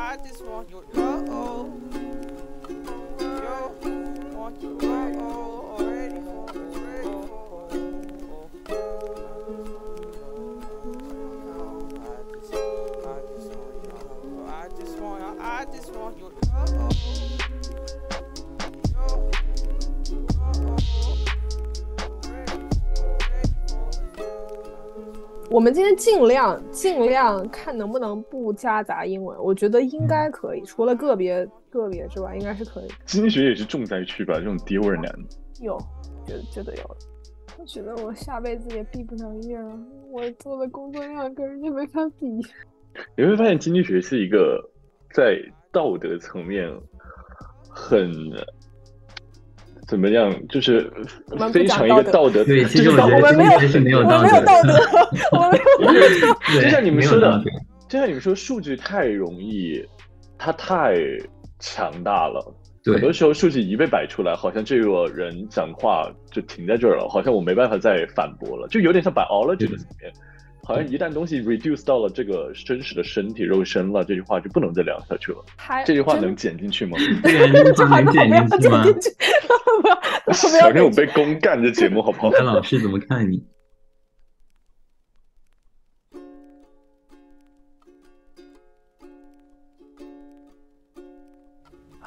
I just want your love. Yo, want your love. 我们今天尽量尽量看能不能不夹杂英文，我觉得应该可以，除了个别个别之外，应该是可以。经济学也是重灾区吧？这种低味儿男，有，觉得觉得有。我觉得我下辈子也毕不了业了，我做的工作量跟人家没法比。你会发现经济学是一个在道德层面很怎么样，就是非常一讲道德个道德，对，其实就是我觉得我们没有我道德们没有道德，，我们没有道德。对就像你们说的就像你们说，数据太容易，它太强大了。很多时候数据一被摆出来，好像这个人讲话就停在这儿了，好像我没办法再反驳了，就有点像 biology 的层面。好像一旦东西 reduce 到了这个真实的身体肉身了，这句话就不能再聊下去了。这句 话能剪进去吗？这能剪进去吗？小心我被公干这节目好不好？看老师怎么看你？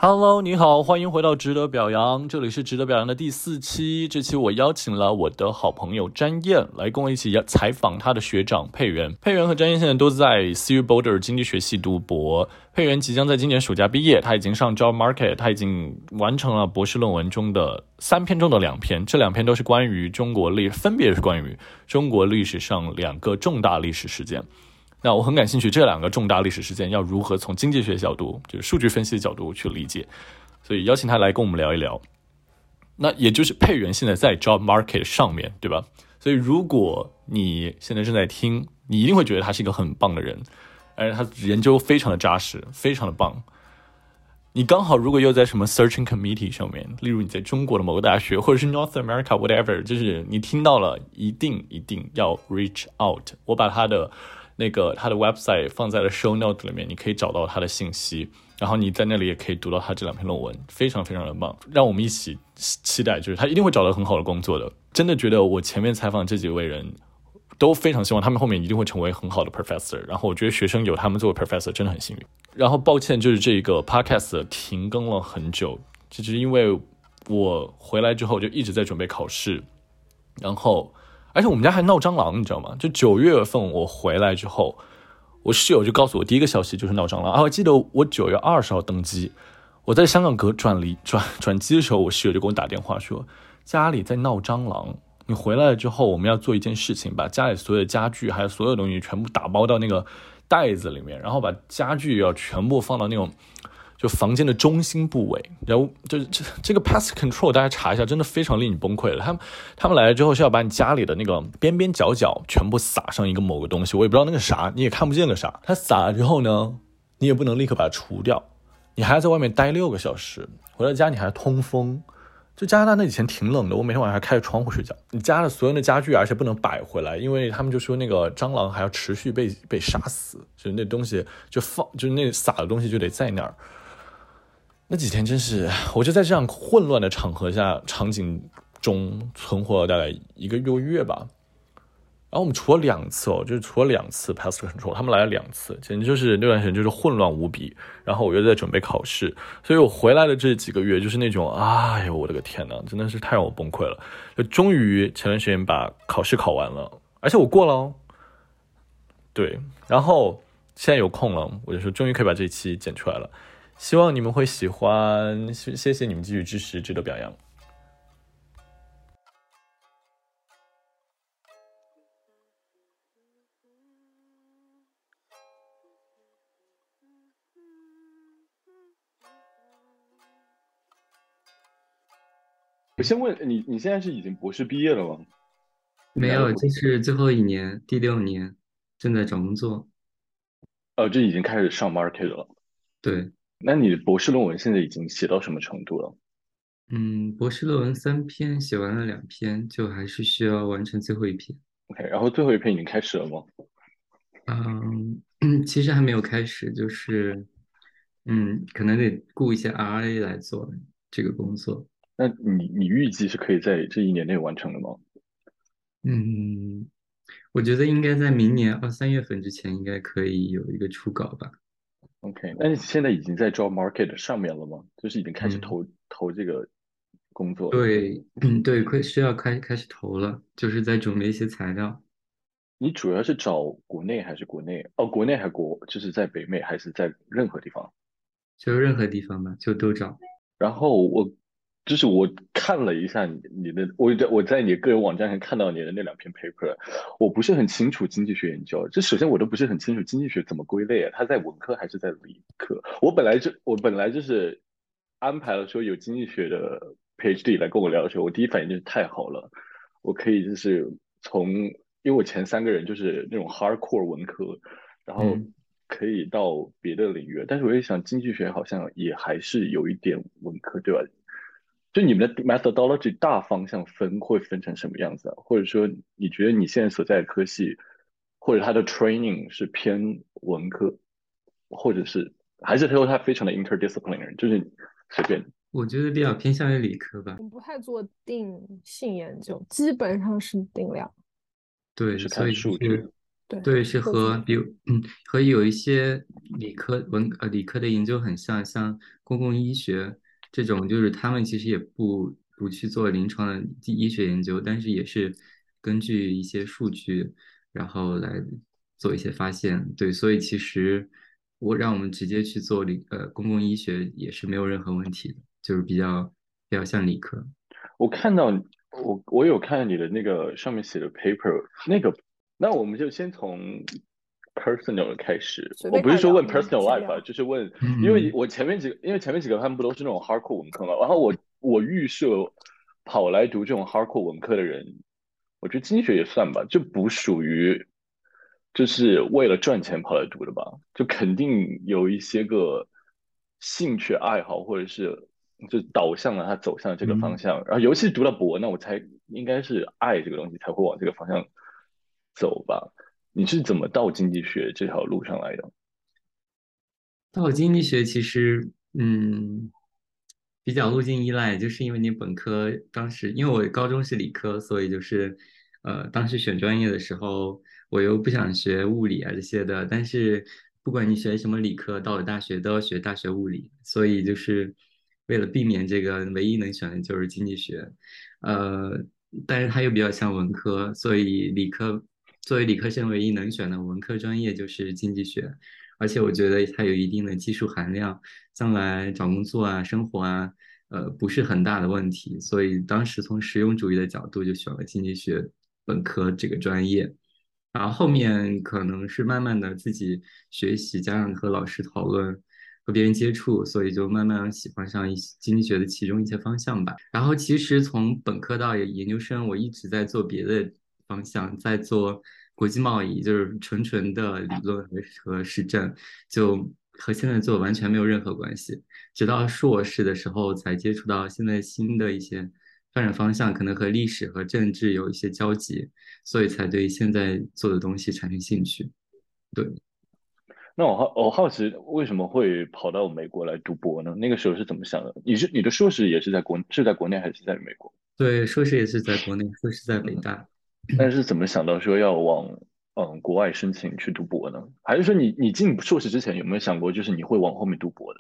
Hello，你好，欢迎回到值得表扬，这里是值得表扬的第四期。这期我邀请了我的好朋友詹燕来跟我一起采访他的学长佩元。佩元和詹燕现在都在 CU Boulder 经济学系读博。佩元即将在今年暑假毕业，他已经上 Job Market，他已经完成了博士论文中的三篇中的两篇，这两篇都是关于中国历，分别是关于中国历史上两个重大历史事件。那我很感兴趣，这两个重大历史事件要如何从经济学角度，就是数据分析的角度去理解，所以邀请他来跟我们聊一聊。那也就是佩元现在在 job market 上面对吧？所以如果你现在正在听，你一定会觉得他是一个很棒的人，而且他研究非常的扎实，非常的棒。你刚好如果又在什么 searching committee 上面，例如你在中国的某个大学，或者是 North America whatever，就是你听到了，一定一定要 reach out。我把他的那个他的 website 放在了 show note 里面，你可以找到他的信息，然后你在那里也可以读到他这两篇论文，非常非常的棒。让我们一起期待，就是他一定会找到很好的工作的。真的觉得我前面采访这几位人。都非常希望他们后面一定会成为很好的 professor，然后我觉得学生有他们作为 professor 真的很幸运。然后抱歉，就是这个 podcast 停更了很久，就是因为我回来之后就一直在准备考试，然后而且我们家还闹蟑螂，你知道吗？就九月份我回来之后，我室友就告诉我第一个消息就是闹蟑螂啊！我记得我九月二十号登机，我在香港隔转离转转机的时候，我室友就给我打电话说家里在闹蟑螂。你回来了之后，我们要做一件事情，把家里所有的家具还有所有东西全部打包到那个袋子里面，然后把家具要全部放到那种就房间的中心部位。然后就是这这个 pest control，大家查一下，真的非常令你崩溃了。他们他们来了之后是要把你家里的那个边边角角全部撒上一个某个东西，我也不知道那个啥，你也看不见个啥。它撒了之后呢，你也不能立刻把它除掉，你还要在外面待六个小时。回到家你还要通风。就加拿大那几天挺冷的，我每天晚上还开着窗户睡觉。你家的所有的家具，而且不能摆回来，因为他们就说那个蟑螂还要持续被被杀死，就那东西就放，就是那撒的东西就得在那儿。那几天真是，我就在这样混乱的场合下场景中存活了大概一个多月吧。然后我们除了两次哦，就是除了两次 pest control，他们来了两次，简直就是那段时间就是混乱无比。然后我又在准备考试，所以我回来的这几个月就是那种，哎呦我的个天呐，真的是太让我崩溃了。就终于前段时间把考试考完了，而且我过了哦。对，然后现在有空了，我就说终于可以把这一期剪出来了，希望你们会喜欢，谢谢谢你们继续支持，值得表扬。我先问你，你现在是已经博士毕业了吗？没有，这是最后一年，第六年，正在找工作。哦，这已经开始上 market 了。对，那你的博士论文现在已经写到什么程度了？嗯，博士论文三篇，写完了两篇，就还是需要完成最后一篇。OK，然后最后一篇已经开始了吗？嗯，其实还没有开始，就是，嗯，可能得雇一些 RA 来做这个工作。那你你预计是可以在这一年内完成的吗？嗯，我觉得应该在明年二三月份之前应该可以有一个初稿吧。OK，那你现在已经在 job market 上面了吗？就是已经开始嗯投、投这个工作？，对，嗯，对，快需要开开始投了，就是在准备一些材料。你主要是找国内还是国内？哦，国内还国，就是在北美还是在任何地方？就任何地方吧，就都找。然后我就是我看了一下你你的，我在我在你个人网站上看到你的那两篇 paper，我不是很清楚经济学研究。这首先我都不是很清楚经济学怎么归类啊，它在文科还是在理科？我本来就我本来就是安排了说有经济学的 PhD 来跟我聊的时候，我第一反应就是太好了，我可以就是从因为我前三个人就是那种 hardcore 文科，然后嗯可以到别的领域，但是我也想经济学好像也还是有一点文科，对吧？就你们的 methodology 大方向分会分成什么样子啊？或者说你觉得你现在所在的科系，或者它的 training 是偏文科，或者是还是说它非常的 interdisciplinary，就是随便。我觉得比较偏向于理科吧我。们不太做定性研究，基本上是定量。对，是看数据是，对对，是和比如嗯和有一些理科文呃理科的研究很像，像公共医学这种，就是他们其实也不不去做临床的医学研究，但是也是根据一些数据，然后来做一些发现。对，所以其实我让我们直接去做理呃公共医学也是没有任何问题的，就是比较比较像理科。我看到我我有看你的那个上面写的 paper，那个，那我们就先从 personal 的开始。我不是说问 personal life 啊，就是问，嗯因为我前面几个，因为前面几个他们不都是那种 hardcore 文科嘛，然后我我预设跑来读这种 hardcore 文科的人，我觉得经济学也算吧，就不属于就是为了赚钱跑来读的吧，就肯定有一些个兴趣爱好或者是就导向了他走向这个方嗯向，然后尤其是读了博，那我才应该是爱这个东西才会往这个方向走吧。你是怎么到经济学这条路上来的？到经济学其实，嗯，比较路径依赖，就是因为你本科当时，因为我高中是理科，所以就是，呃，当时选专业的时候，我又不想学物理啊这些的，但是不管你学什么理科，到了大学都要学大学物理，所以就是为了避免这个，唯一能选的就是经济学，呃，但是它又比较像文科，所以理科作为理科生唯一能选的文科专业就是经济学。而且我觉得它有一定的技术含量，将来找工作啊、生活啊，呃，不是很大的问题。所以当时从实用主义的角度就选了经济学本科这个专业。然后后面可能是慢慢的自己学习，加上和老师讨论，和别人接触，所以就慢慢喜欢上一些经济学的其中一些方向吧。然后其实从本科到研究生，我一直在做别的方向，在做国际贸易，就是纯纯的理论和和实证，就和现在做完全没有任何关系。直到硕士的时候才接触到现在新的一些发展方向，可能和历史和政治有一些交集，所以才对现在做的东西产生兴趣。对。那我好，我好奇为什么会跑到美国来读博呢？那个时候是怎么想的？你是你的硕士也是在国是在国内还是在美国？对，硕士也是在国内，硕士在北大。但是怎么想到说要往嗯国外申请去读博呢？还是说你你进硕士之前有没有想过，就是你会往后面读博的？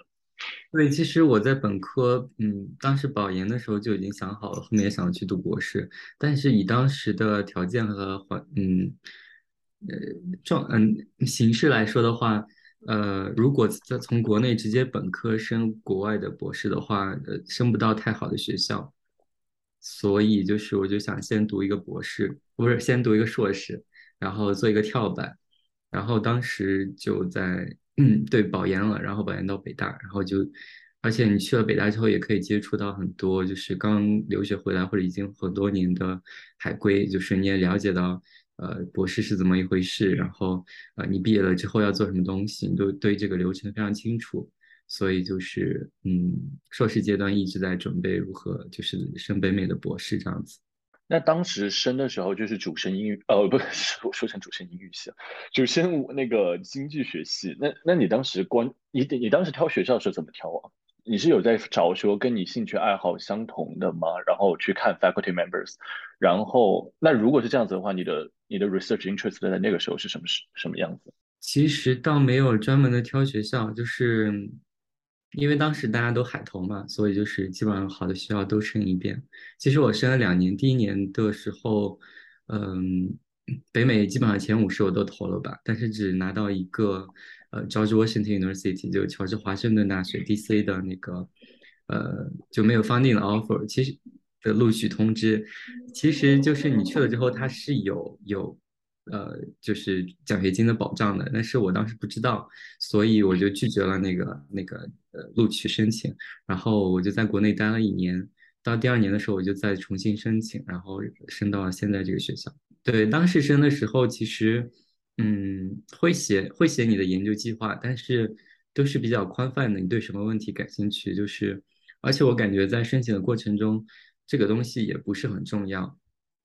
对，其实我在本科，嗯，当时保研的时候就已经想好了，后面也想要去读博士，但是以当时的条件和环，嗯，呃，状，嗯，形式来说的话，呃，如果在从国内直接本科升国外的博士的话，呃，升不到太好的学校，所以就是我就想先读一个博士，不是先读一个硕士，然后做一个跳板，然后当时就在。嗯，对，保研了，然后保研到北大，然后就而且你去了北大之后，也可以接触到很多就是刚留学回来或者已经很多年的海归，就是你也了解到，呃，博士是怎么一回事，然后呃，你毕业了之后要做什么东西，你都对这个流程非常清楚。所以就是嗯，硕士阶段一直在准备如何就是升北美的博士这样子。那当时升的时候就是主升英语，呃，不是我说成主升英语系了，主升那个经济学系。那那你当时关你你当时挑学校是怎么挑啊？你是有在找说跟你兴趣爱好相同的吗？然后去看 faculty members，然后那如果是这样子的话，你的你的 research interest 在那个时候是什么什什么样子？其实倒没有专门的挑学校，就是因为当时大家都海投嘛，所以就是基本上好的学校都申一遍。其实我申了两年，第一年的时候，嗯，北美基本上前五十我都投了吧，但是只拿到一个。呃，George Washington University 就乔治华盛顿大学 DC 的那个，呃，就没有 funding 的 offer，其实的录取通知，其实就是你去了之后，它是有有，呃，就是奖学金的保障的，但是我当时不知道，所以我就拒绝了那个那个呃录取申请，然后我就在国内待了一年，到第二年的时候我就再重新申请，然后升到了现在这个学校。对，当时升的时候其实。嗯，会写会写你的研究计划，但是都是比较宽泛的。你对什么问题感兴趣？就是，而且我感觉在申请的过程中，这个东西也不是很重要。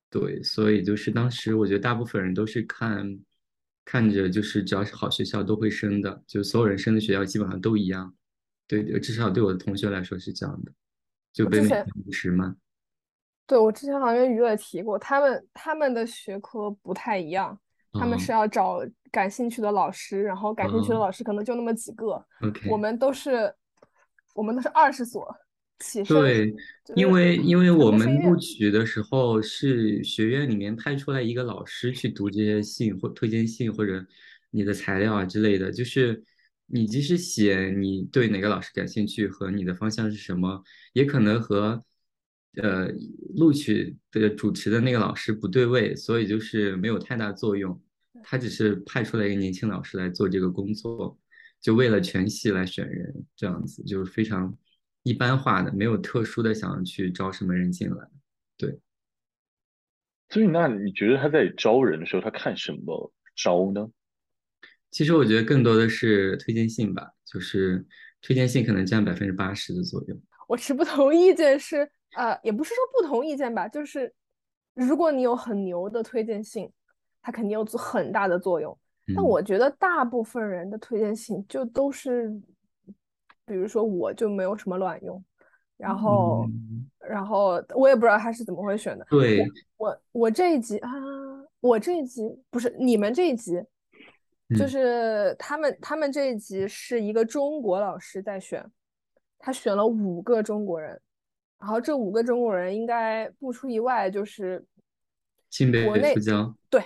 对，所以就是当时我觉得大部分人都是看，看着就是只要是好学校都会升的，就所有人升的学校基本上都一样。对，至少对我的同学来说是这样的。就北美五十嘛。对，我之前好像跟于乐提过，他们他们的学科不太一样。他们是要找感兴趣的老师，然后感兴趣的老师可能就那么几个。我们都是，我们都是二十所对，因为因为我们录取的时候是学院里面派出来一个老师去读这些信或推荐信或者你的材料啊之类的，就是你即使写你对哪个老师感兴趣和你的方向是什么，也可能和。呃，录取的主持的那个老师不对位，所以就是没有太大作用。他只是派出来一个年轻老师来做这个工作，就为了全系来选人，这样子就是非常一般化的，没有特殊的想要去招什么人进来。对。所以，那你觉得他在招人的时候，他看什么招呢？其实我觉得更多的是推荐信吧，就是推荐信可能占百分之八十的左右。我持不同意见是。呃，也不是说不同意见吧，就是如果你有很牛的推荐信，它肯定有很大的作用。但我觉得大部分人的推荐信就都是，比如说我就没有什么卵用，然后，然后我也不知道他是怎么会选的。对，我我这一集啊，我这一集不是你们这一集，就是他们他们这一集是一个中国老师在选，他选了五个中国人。然后这五个中国人应该不出意外就是清北对，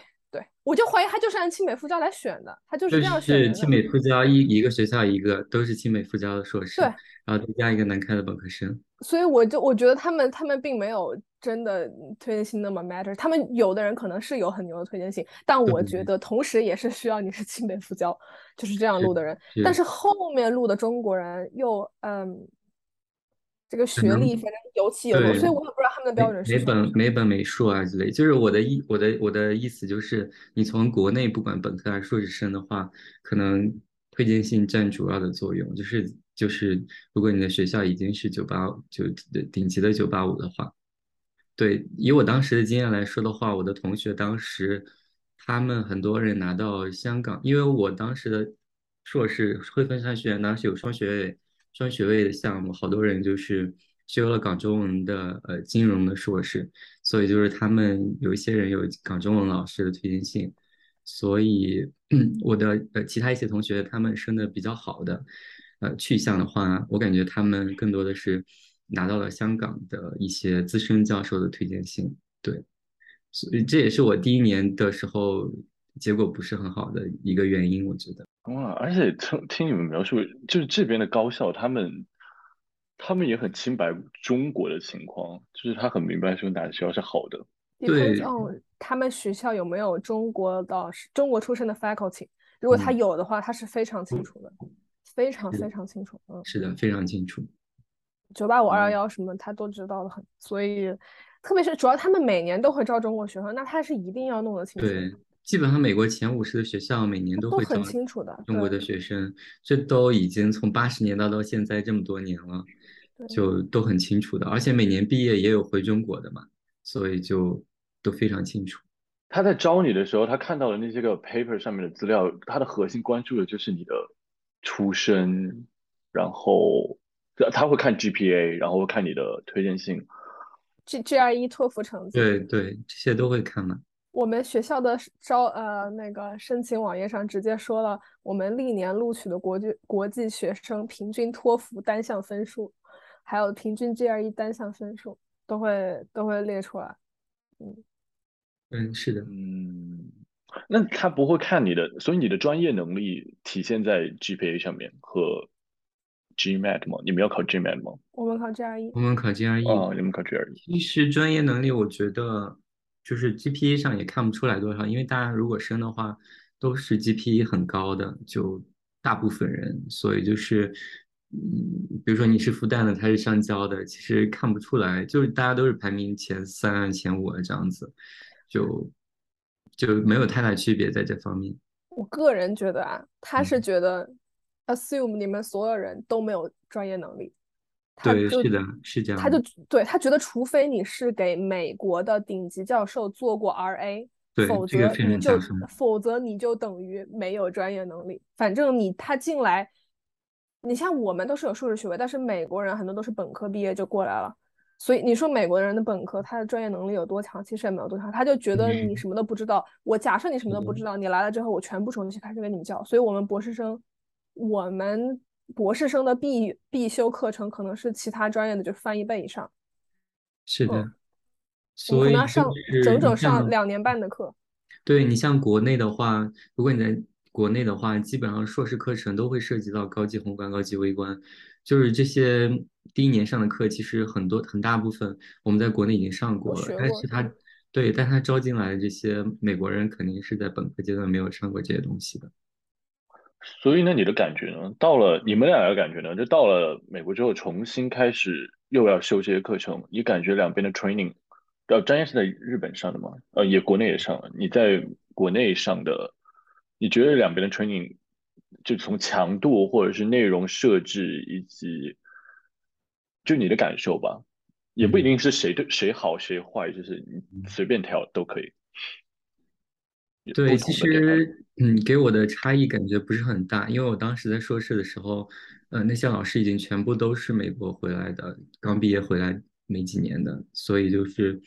我就怀疑他就是按清北复交来选的，他就是这样选的。是清北复交一一个学校一个都是清北复交的硕士，对，然后再加一个南开的本科生。所以我就我觉得他们他们并没有真的推荐信那么 matter，他们有的人可能是有很牛的推荐信，但我觉得同时也是需要你是清北复交就是这样录的人，但是后面录的中国人又嗯。这个学历反正有起有落，所以我也不知道他们的标准是哪本哪本美术啊之类。就是我的意我的我的意思就是，你从国内不管本科还是硕士生的话，可能推荐信占主要的作用。就是就是，如果你的学校已经是九八就顶级的九八五的话，对，以我当时的经验来说的话，我的同学当时他们很多人拿到香港，因为我当时的硕士汇丰商学院当时有双学位。双学位的项目，好多人就是修了港中文的呃金融的硕士，所以就是他们有一些人有港中文老师的推荐信，所以 我的呃其他一些同学他们升的比较好的呃去向的话，我感觉他们更多的是拿到了香港的一些资深教授的推荐信，对，所以这也是我第一年的时候结果不是很好的一个原因，我觉得。哇，而且听听你们描述，就是这边的高校，他们他们也很清白中国的情况，就是他很明白说哪个学校是好的。对，哦，他们学校有没有中国的中国出身的 faculty？如果他有的话，他是非常清楚的，非常非常清楚。嗯，是的，非常清楚。九八五二嗯幺幺什么他都知道的很，所以特别是主要他们每年都会招中国学生，那他是一定要弄得清楚，对，基本上美国前五十的学校每年都会招清楚的，中国的学生，这都已经从八十年代到现在这么多年了，对就都很清楚的，而且每年毕业也有回中国的嘛，所以就都非常清楚。他在招你的时候，他看到的那些个 paper 上面的资料，他的核心关注的就是你的出身，然后他会看 GPA，然后会看你的推荐信。G GRE 托福成绩，对对，这些都会看嘛。我们学校的招呃那个申请网页上直接说了，我们历年录取的国际国际学生平均托福单项分数，还有平均 GRE 单项分数都会都会列出来。嗯嗯，是的，嗯，那他不会看你的，所以你的专业能力体现在 GPA 上面和 GMAT 吗？你们要考 GMAT 吗？我们考 GRE，我们考 GRE，哦，你们考 GRE。其实专业能力，我觉得就是 GPA 上也看不出来多少，因为大家如果升的话，都是 GPA 很高的，就大部分人，所以就是，嗯，比如说你是复旦的，他是上交的，其实看不出来，就是大家都是排名前三、前五啊这样子，就就没有太大区别在这方面。我个人觉得啊，他是嗯觉得 assume 你们所有人都没有专业能力，他对，就是的，是这样他就对他觉得，除非你是给美国的顶级教授做过 RA，对否则你就否则你就等于没有专业能力。反正你他进来，你像我们都是有硕士学位，但是美国人很多都是本科毕业就过来了。所以你说美国人的本科他的专业能力有多强，其实也没有多强，他就觉得你嗯什么都不知道。我假设你什么都不知道，你来了之后，我全部重新开始给你们教。所以我们博士生，我们博士生的必必修课程可能是其他专业的就翻一倍以上。是的，嗯我们所以就可能要上整整上两年半的课。对你像国内的话，如果你在国内的话，基本上硕士课程都会涉及到高级宏观、高级微观，就是这些第一年上的课，其实很多很大部分我们在国内已经上过了，学但是他对，但他招进来的这些美国人肯定是在本科阶段没有上过这些东西的。所以呢，你的感觉呢？到了你们俩的感觉呢？就到了美国之后，重新开始又要修这些课程，你感觉两边的 training，呃，专业是在日本上的吗？呃，也国内也上了。你在国内上的，你觉得两边的 training，就从强度或者是内容设置以及，就你的感受吧，也不一定是谁对谁好谁坏，就是你随便挑都可以。有对，其实嗯，给我的差异感觉不是很大，因为我当时在硕士的时候，呃，那些老师已经全部都是美国回来的，刚毕业回来没几年的，所以就是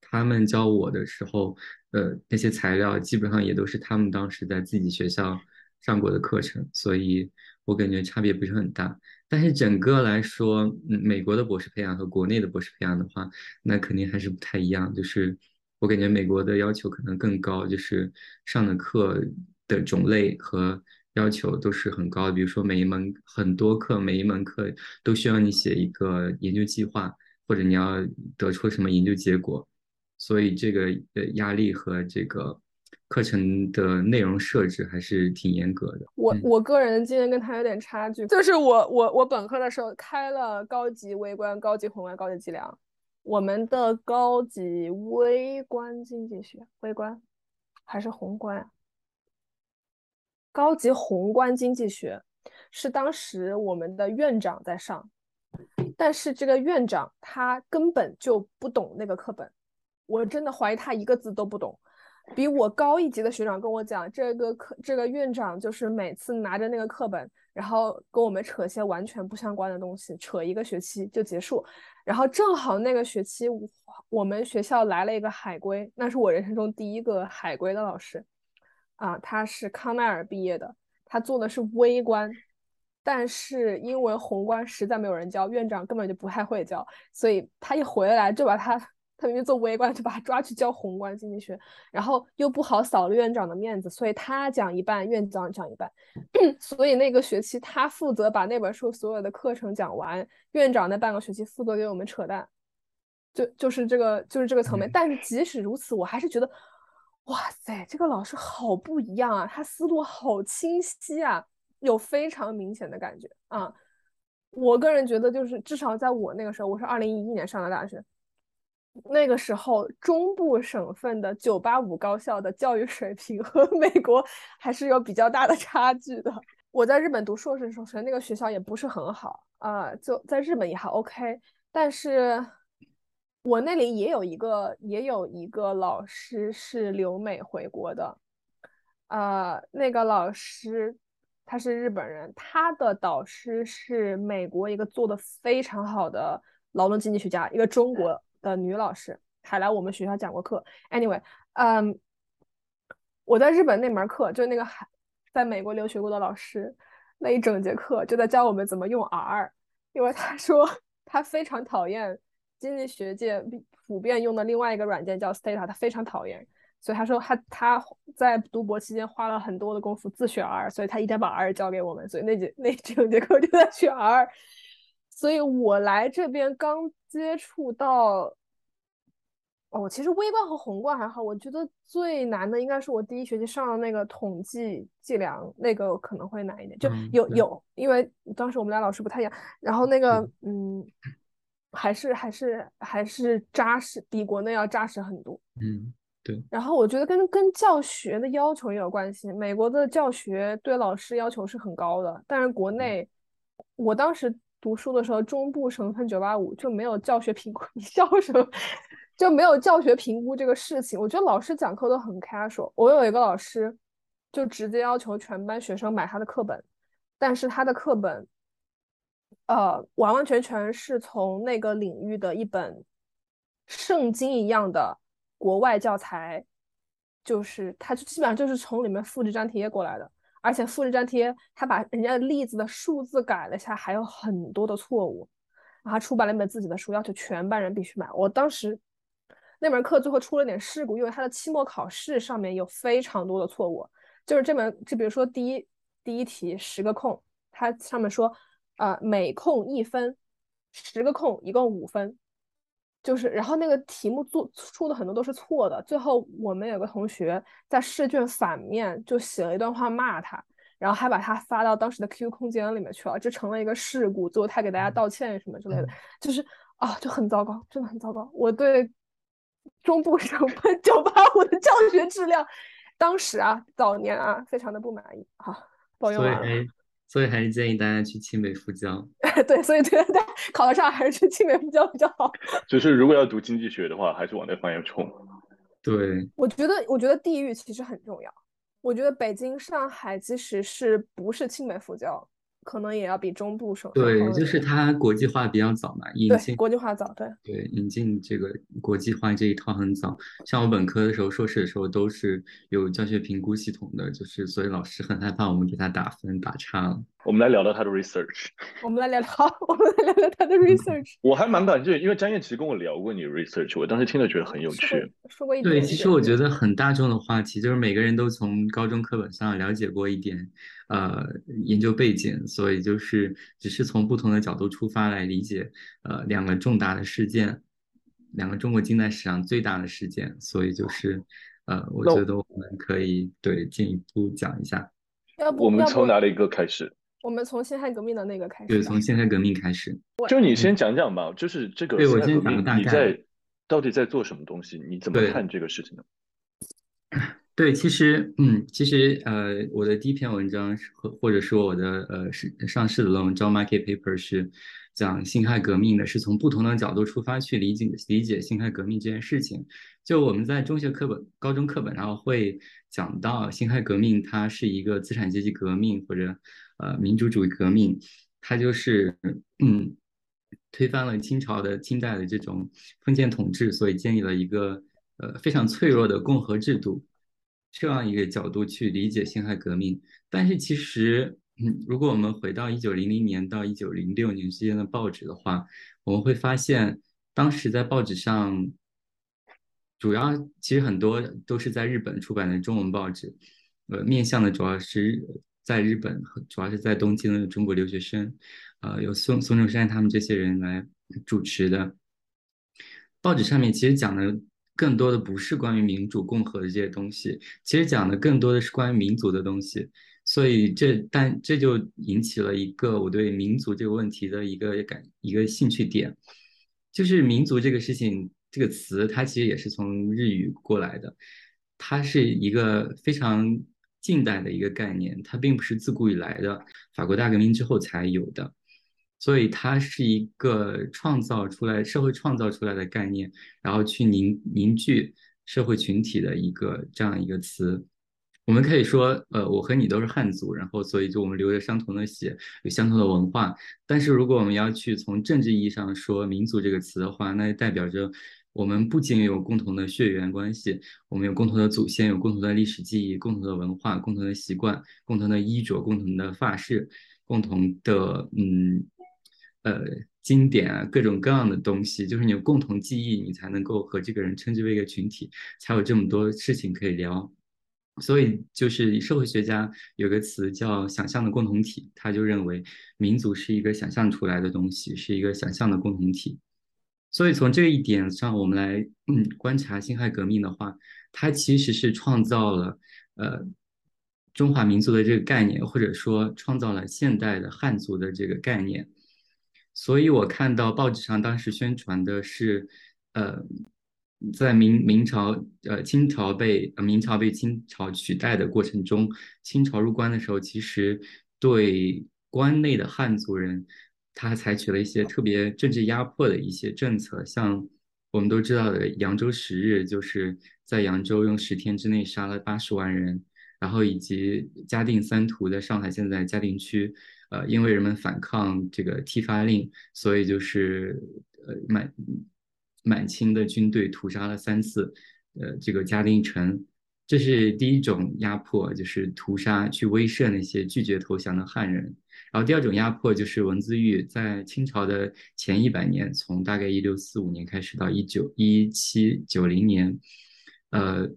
他们教我的时候，呃，那些材料基本上也都是他们当时在自己学校上过的课程，所以我感觉差别不是很大。但是整个来说，嗯，美国的博士培养和国内的博士培养的话，那肯定还是不太一样。就是我感觉美国的要求可能更高，就是上的课的种类和要求都是很高的。比如说每一门很多课，每一门课都需要你写一个研究计划，或者你要得出什么研究结果，所以这个呃压力和这个课程的内容设置还是挺严格的。嗯我我个人经验跟他有点差距，就是我我我本科的时候开了高级微观、高级宏观、高级计量，我们的高级微观经济学，微观还是宏观啊？高级宏观经济学是当时我们的院长在上，但是这个院长他根本就不懂那个课本，我真的怀疑他一个字都不懂。比我高一级的学长跟我讲，这个课这个院长就是每次拿着那个课本，然后跟我们扯些完全不相关的东西，扯一个学期就结束。然后正好那个学期我们学校来了一个海归，那是我人生中第一个海归的老师，啊，他是康奈尔毕业的，他做的是微观，但是因为宏观实在没有人教，院长根本就不太会教，所以他一回来就把他。他明明做微观，就把他抓去教宏观经济学，然后又不好扫了院长的面子，所以他讲一半，院长讲一半。所以那个学期他负责把那本书所有的课程讲完，院长那半个学期负责给我们扯淡，就就是这个就是这个层面。但是即使如此，我还是觉得，哇塞，这个老师好不一样啊，他思路好清晰啊，有非常明显的感觉啊。我个人觉得，就是至少在我那个时候，我是二零一一年上的大学，那个时候中部省份的九八五高校的教育水平 和美国还是有比较大的差距的。我在日本读硕士的时候，首先那个学校也不是很好啊、就在日本也还 OK，但是我那里也有一个也有一个老师是留美回国的，呃，那个老师他是日本人，他的导师是美国一个做的非常好的劳动经济学家，一个中国的女老师，还来我们学校讲过课。Anyway，嗯，我在日本那门课，就是那个还在美国留学过的老师，那一整节课就在教我们怎么用 R，因为他 说他非常讨厌经济学界普遍用的另外一个软件叫 Stata，他非常讨厌。所以他说他他在读博期间花了很多的功夫自学 R，所以他一天把 R 教给我们，所以那节那整节课就在学 R。所以我来这边刚接触到，哦，其实微观和宏观还好，我觉得最难的应该是我第一学期上的那个统计计量，那个可能会难一点。就嗯有有，因为当时我们俩老师不太一样，然后那个嗯，还是还是还是扎实，比国内要扎实很多。嗯，对然后我觉得跟跟教学的要求也有关系。美国的教学对老师要求是很高的，但是国内，我当时读书的时候，中部省份九八五就没有教学评估，你笑什么？就没有教学评估这个事情。我觉得老师讲课都很 casual。我有一个老师，就直接要求全班学生买他的课本，但是他的课本，呃，完完全全是从那个领域的一本圣经一样的国外教材，就是他就基本上就是从里面复制粘贴过来的，而且复制粘贴他把人家的例子的数字改了一下，还有很多的错误。然后出版了一本自己的书，要求全班人必须买。我当时那门课最后出了点事故，因为他的期末考试上面有非常多的错误，就是这门就比如说第一第一题十个空，它上面说，呃，每空一分，十个空一共五分，就是然后那个题目做出的很多都是错的，最后我们有个同学在试卷反面就写了一段话骂他。然后还把他发到当时的 QQ 空间里面去了，这成了一个事故。最后他给大家道歉什么之类的，就是啊，就很糟糕，真的很糟糕。我对中部省份九八五的教学质量，当时啊，早年啊，非常的不满意。好，抱怨完了。所以还是建议大家去清北复交。对，所以对对，考得上还是去清北复交比较好。就是如果要读经济学的话，还是往那方向冲。对，我觉得，我觉得地域其实很重要。我觉得北京、上海即使是不是清北复交，可能也要比中部省对，就是点它国际化比较早嘛，引进国际化早，对。对引进这个国际化这一套很早。像我本科的时候、硕士的时候都是有教学评估系统的，就是所以老师很害怕我们给他打分打差了。我们来聊聊他的 research，我们来聊聊，我们来聊聊他的 research。我还蛮感兴趣，因为张燕其实跟我聊过你的 research，我当时听了觉得很有趣。说过说过一对，点其实我觉得很大众的话题，就是每个人都从高中课本上了解过一点，呃，研究背景，所以就是只是从不同的角度出发来理解，呃，两个重大的事件，两个中国近代史上最大的事件，所以就是，呃，我觉得我们可以对进一步讲一下，要不我们从哪里一个开始？我们从辛亥革命的那个开始对，从辛亥革命开始。就你先讲讲吧，就是这个对我先辛亥革命，讲个大概你在到底在做什么东西？你怎么看这个事情呢？对，其实，嗯，其实，呃，我的第一篇文章是或或者说我的呃是上市的论文 John Market Paper 是讲辛亥革命的，是从不同的角度出发去理解理解辛亥革命这件事情。就我们在中学课本、高中课本上会讲到辛亥革命，它是一个资产阶级革命或者呃民主主义革命，它就是嗯推翻了清朝的清代的这种封建统治，所以建立了一个呃非常脆弱的共和制度。这样一个角度去理解辛亥革命，但是其实，嗯，如果我们回到一九零零年到一九零六年之间的报纸的话，我们会发现，当时在报纸上，主要其实很多都是在日本出版的中文报纸，呃，面向的主要是在日本和主要是在东京的中国留学生，呃，有孙孙中山他们这些人来主持的。报纸上面其实讲的更多的不是关于民主共和的这些东西，其实讲的更多的是关于民族的东西。所以这但这就引起了一个我对民族这个问题的一个感一个兴趣点，就是民族这个事情这个词，它其实也是从日语过来的，它是一个非常近代的一个概念，它并不是自古以来的法国大革命之后才有的，所以它是一个创造出来社会创造出来的概念，然后去凝凝聚社会群体的一个这样一个词。我们可以说，呃，我和你都是汉族，然后所以就我们流着相同的血，有相同的文化。但是如果我们要去从政治意义上说“民族”这个词的话，那就代表着我们不仅有共同的血缘关系，我们有共同的祖先，有共同的历史记忆，共同的文化，共同的习惯，共同的衣着，共同的发饰，共同的嗯呃经典啊，各种各样的东西，就是你有共同记忆，你才能够和这个人称之为一个群体，才有这么多事情可以聊。所以，就是社会学家有个词叫“想象的共同体”，他就认为民族是一个想象出来的东西，是一个想象的共同体。所以，从这一点上，我们来嗯观察辛亥革命的话，它其实是创造了呃中华民族的这个概念，或者说创造了现代的汉族的这个概念。所以我看到报纸上当时宣传的是呃。在明明朝，呃，清朝被呃明朝被清朝取代的过程中，清朝入关的时候，其实对关内的汉族人，他采取了一些特别政治压迫的一些政策，像我们都知道的扬州十日，就是在扬州用十天之内杀了八十万人，然后以及嘉定三屠，在上海现在嘉定区，呃，因为人们反抗这个剃发令，所以就是呃满。满清的军队屠杀了三次，呃，这个嘉定城，这是第一种压迫，就是屠杀去威慑那些拒绝投降的汉人。然后第二种压迫就是文字狱，在清朝的前一百年，从大概一六四五年开始到一九一七九零年，呃，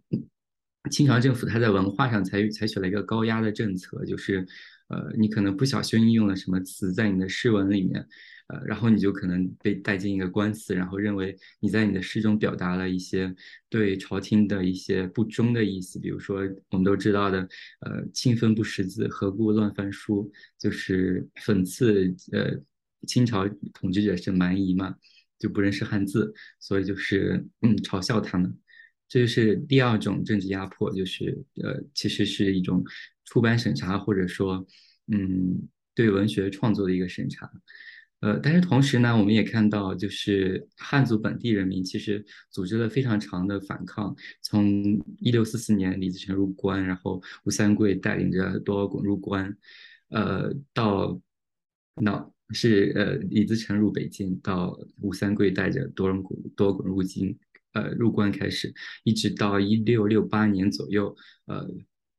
清朝政府它在文化上采采取了一个高压的政策，就是呃，你可能不小心应用了什么词在你的诗文里面。呃，然后你就可能被带进一个官司，然后认为你在你的诗中表达了一些对朝廷的一些不忠的意思，比如说我们都知道的，呃，清风不识字，何故乱翻书，就是讽刺呃清朝统治者是蛮夷嘛，就不认识汉字，所以就是嗯嘲笑他们。这就是第二种政治压迫，就是呃其实是一种出版审查或者说嗯对文学创作的一个审查。呃，但是同时呢，我们也看到，就是汉族本地人民其实组织了非常长的反抗。从一六四四年李自成入关，然后吴三桂带领着多尔衮入关，呃，到那是呃李自成入北京，到吴三桂带着多尔衮多尔衮入京，呃入关开始，一直到一六六八年左右，呃，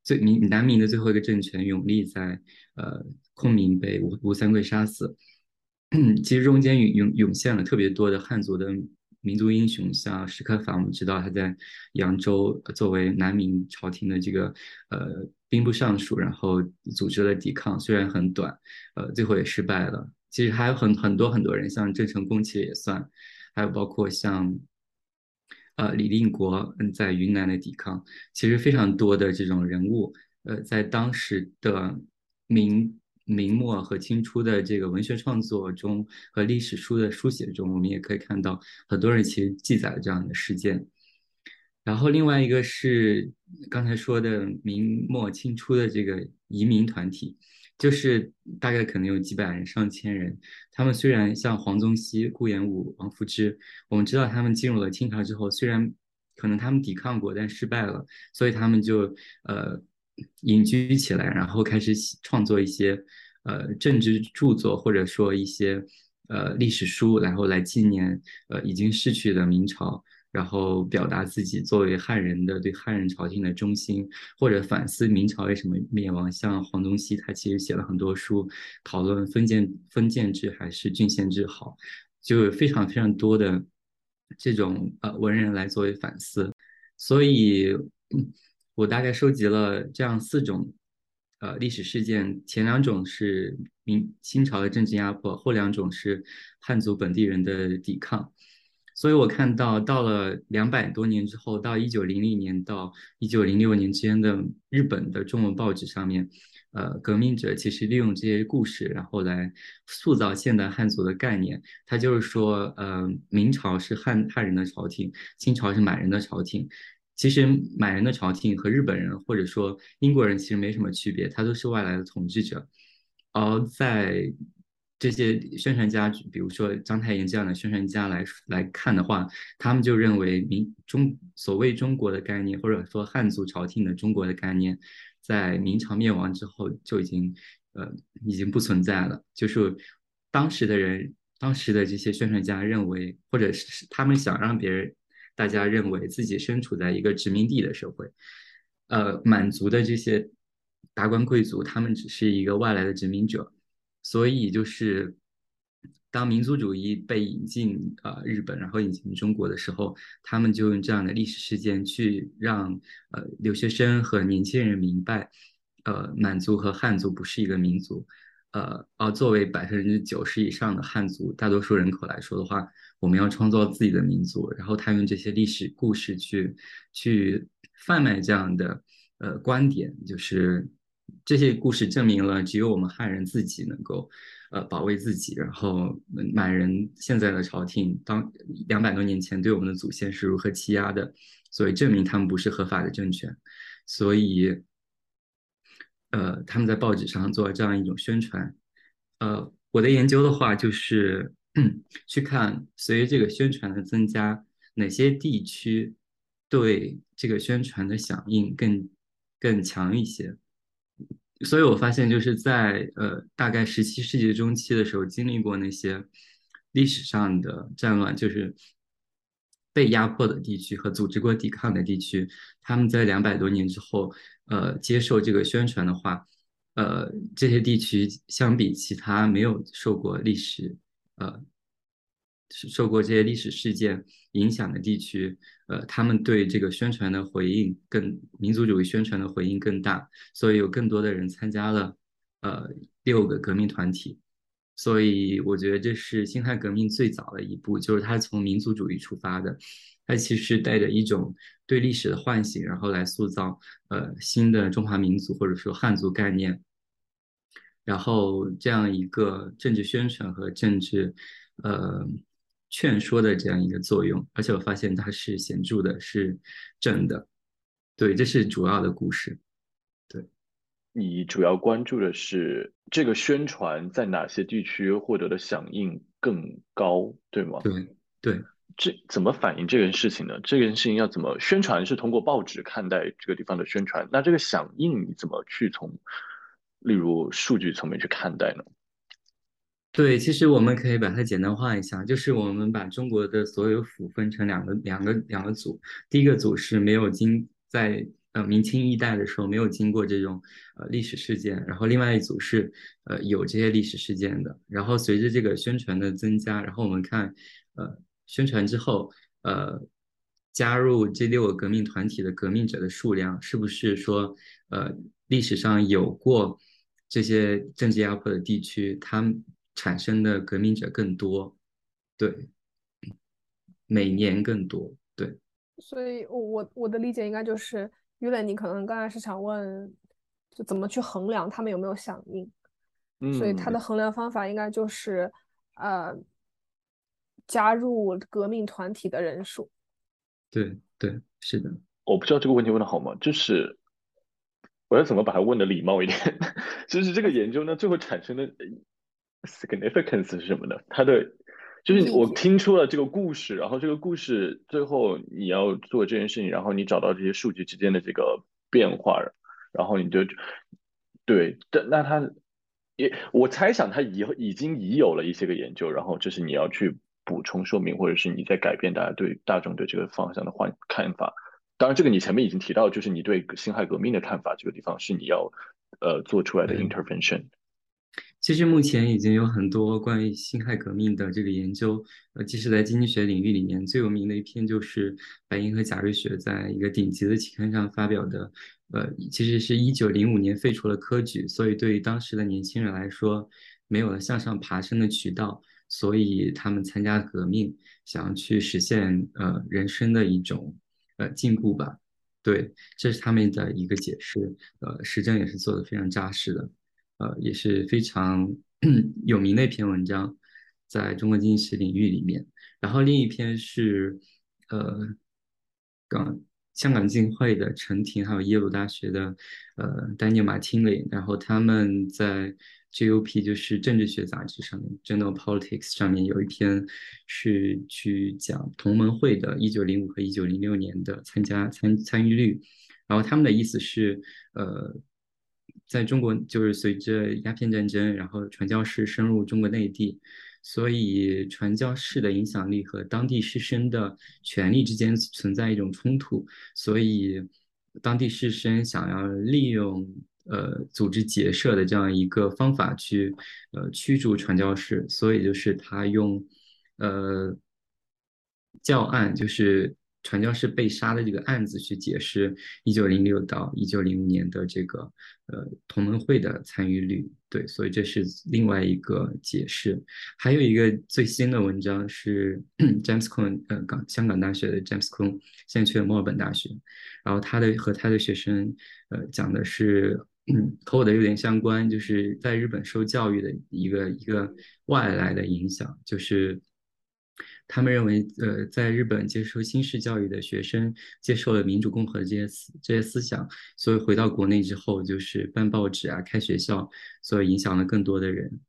最明南明的最后一个政权永历在呃昆明被吴吴三桂杀死。嗯 其实中间涌涌涌现了特别多的汉族的民族英雄，像史可法，我们知道他在扬州作为南明朝廷的这个呃兵部尚书，然后组织了抵抗，虽然很短，呃，最后也失败了。其实还有很很多很多人，像郑成功其实也算，还有包括像呃李定国嗯在云南的抵抗，其实非常多的这种人物，呃，在当时的明。明末和清初的这个文学创作中和历史书的书写中，我们也可以看到很多人其实记载了这样的事件。然后另外一个是刚才说的明末清初的这个移民团体，就是大概可能有几百人、上千人。他们虽然像黄宗羲、顾炎武、王夫之，我们知道他们进入了清朝之后，虽然可能他们抵抗过，但失败了，所以他们就呃。隐居起来，然后开始创作一些呃政治著作，或者说一些呃历史书，然后来纪念呃已经逝去的明朝，然后表达自己作为汉人的对汉人朝廷的忠心，或者反思明朝为什么灭亡。像黄宗羲，他其实写了很多书，讨论封建封建制还是郡县制好，就有非常非常多的这种呃文人来作为反思，所以。嗯我大概收集了这样四种，呃，历史事件。前两种是明清朝的政治压迫，后两种是汉族本地人的抵抗。所以我看到到了两百多年之后，到一九零零年到一九零六年之间的日本的中文报纸上面，呃，革命者其实利用这些故事，然后来塑造现代汉族的概念。他就是说，呃，明朝是汉汉人的朝廷，清朝是满人的朝廷。其实满人的朝廷和日本人或者说英国人其实没什么区别，他都是外来的统治者。而在这些宣传家，比如说章太炎这样的宣传家来来看的话，他们就认为明中所谓中国的概念，或者说汉族朝廷的中国的概念，在明朝灭亡之后就已经呃已经不存在了。就是当时的人，当时的这些宣传家认为，或者是他们想让别人大家认为自己身处在一个殖民地的社会，呃，满族的这些达官贵族，他们只是一个外来的殖民者。所以就是，当民族主义被引进呃日本，然后引进中国的时候，他们就用这样的历史事件去让呃留学生和年轻人明白，呃满族和汉族不是一个民族，呃而作为百分之九十以上的汉族大多数人口来说的话，我们要创造自己的民族。然后他用这些历史故事去去贩卖这样的呃观点，就是。这些故事证明了，只有我们汉人自己能够，呃，保卫自己。然后满人现在的朝廷，当两百多年前对我们的祖先是如何欺压的，所以证明他们不是合法的政权。所以，呃，他们在报纸上做这样一种宣传。呃，我的研究的话，就是嗯去看随着这个宣传的增加，哪些地区对这个宣传的响应更更强一些。所以我发现，就是在呃大概十七世纪中期的时候，经历过那些历史上的战乱，就是被压迫的地区和组织过抵抗的地区，他们在两百多年之后，呃，接受这个宣传的话，呃，这些地区相比其他没有受过历史，呃。受过这些历史事件影响的地区，呃，他们对这个宣传的回应更民族主义宣传的回应更大，所以有更多的人参加了，呃，六个革命团体。所以我觉得这是辛亥革命最早的一步，就是它从民族主义出发的，它其实带着一种对历史的唤醒，然后来塑造呃新的中华民族或者说汉族概念，然后这样一个政治宣传和政治，呃。劝说的这样一个作用，而且我发现它是显著的，是正的。对，这是主要的故事。对，你主要关注的是这个宣传在哪些地区获得的响应更高，对吗？对对，这怎么反映这件事情呢？这件事情要怎么宣传？是通过报纸看待这个地方的宣传？那这个响应你怎么去从，例如数据层面去看待呢？对，其实我们可以把它简单化一下，就是我们把中国的所有府分成两个两个两个组，第一个组是没有经在呃明清一代的时候没有经过这种呃历史事件，然后另外一组是呃有这些历史事件的，然后随着这个宣传的增加，然后我们看呃宣传之后呃加入这六个革命团体的革命者的数量是不是说呃历史上有过这些政治压迫的地区，他们。产生的革命者更多，对，每年更多，对。所以，我我我的理解应该就是，于磊，你可能刚才是想问，就怎么去衡量他们有没有响应？嗯。所以他的衡量方法应该就是，呃，加入革命团体的人数。对对，是的。我不知道这个问题问的好吗？就是我要怎么把它问的礼貌一点？就是这个研究呢，最后产生的。significance 是什么呢？它的就是我听出了这个故事，然后这个故事最后你要做这件事情，然后你找到这些数据之间的这个变化，然后你就对，但那他也我猜想他已已经已有了一些个研究，然后就是你要去补充说明，或者是你在改变大家对大众对这个方向的换看法。当然，这个你前面已经提到，就是你对辛亥革命的看法，这个地方是你要呃做出来的 intervention。其实目前已经有很多关于辛亥革命的这个研究，呃，即使在经济学领域里面最有名的一篇就是白银和贾瑞雪在一个顶级的期刊上发表的，呃，其实是一九零五年废除了科举，所以对于当时的年轻人来说，没有了向上爬升的渠道，所以他们参加革命，想要去实现呃人生的一种呃进步吧。对，这是他们的一个解释。呃，时政也是做的非常扎实的，呃，也是非常 有名的一篇文章，在中国经济史领域里面。然后另一篇是呃港香港浸会的陈婷，还有耶鲁大学的呃丹尼尔马汀雷，然后他们在。GOP 就是政治学杂志上面，Journal Politics 上面有一篇是去讲同盟会的1905和1906年的参加参参与率，然后他们的意思是，呃，在中国就是随着鸦片战争，然后传教士深入中国内地，所以传教士的影响力和当地士绅的权力之间存在一种冲突，所以当地士绅想要利用。呃，组织结社的这样一个方法去，呃，驱逐传教士，所以就是他用，呃，教案，就是传教士被杀的这个案子去解释一九零六到一九零五年的这个，呃，同盟会的参与率。对，所以这是另外一个解释。还有一个最新的文章是 James Cone，呃，港香港大学的 James Cone，现在去了墨尔本大学，然后他的和他的学生，呃，讲的是。嗯，和我的有点相关，就是在日本受教育的一个一个外来的影响，就是他们认为，呃，在日本接受新式教育的学生接受了民主共和的这些思这些思想，所以回到国内之后，就是办报纸啊、开学校，所以影响了更多的人，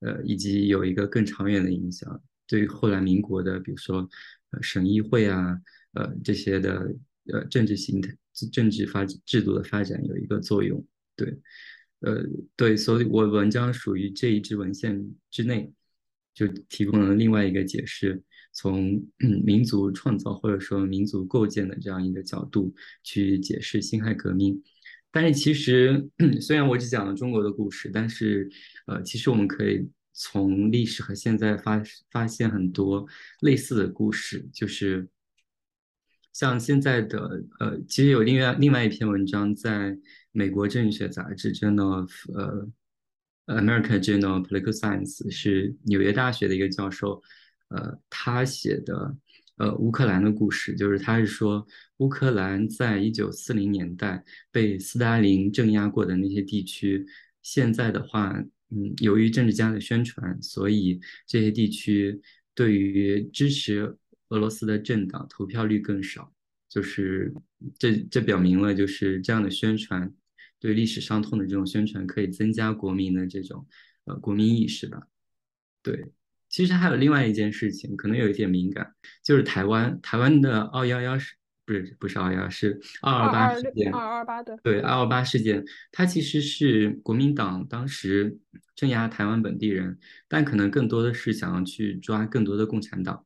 呃，以及有一个更长远的影响，对于后来民国的，比如说呃省议会啊，呃这些的呃政治形态、政治发制度的发展有一个作用。对，呃，对，所以我文章属于这一支文献之内，就提供了另外一个解释，从民族创造或者说民族构建的这样一个角度去解释辛亥革命。但是其实虽然我只讲了中国的故事，但是呃，其实我们可以从历史和现在发发现很多类似的故事，就是像现在的呃，其实有另外另外一篇文章在。美国政治学杂志 Journal of 呃 American Journal of Political Science 是纽约大学的一个教授，呃，他写的呃乌克兰的故事，就是他是说乌克兰在一九四零年代被斯大林镇压过的那些地区，现在的话，嗯，由于政治家的宣传，所以这些地区对于支持俄罗斯的政党投票率更少，就是这这表明了就是这样的宣传。对历史伤痛的这种宣传，可以增加国民的这种呃国民意识吧。对，其实还有另外一件事情，可能有一点敏感，就是台湾台湾的二幺幺是不是不是二幺是二二八事件，二二八对对二二八事件，它其实是国民党当时镇压台湾本地人，但可能更多的是想要去抓更多的共产党。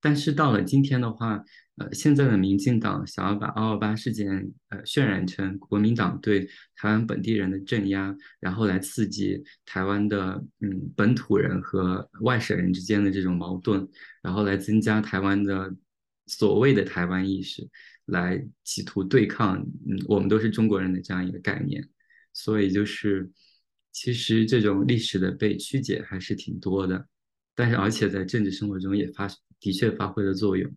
但是到了今天的话。现在的民进党想要把二二八事件呃渲染成国民党对台湾本地人的镇压，然后来刺激台湾的嗯本土人和外省人之间的这种矛盾，然后来增加台湾的所谓的台湾意识，来企图对抗嗯我们都是中国人的这样一个概念。所以就是其实这种历史的被曲解还是挺多的，但是而且在政治生活中也发的确发挥了作用。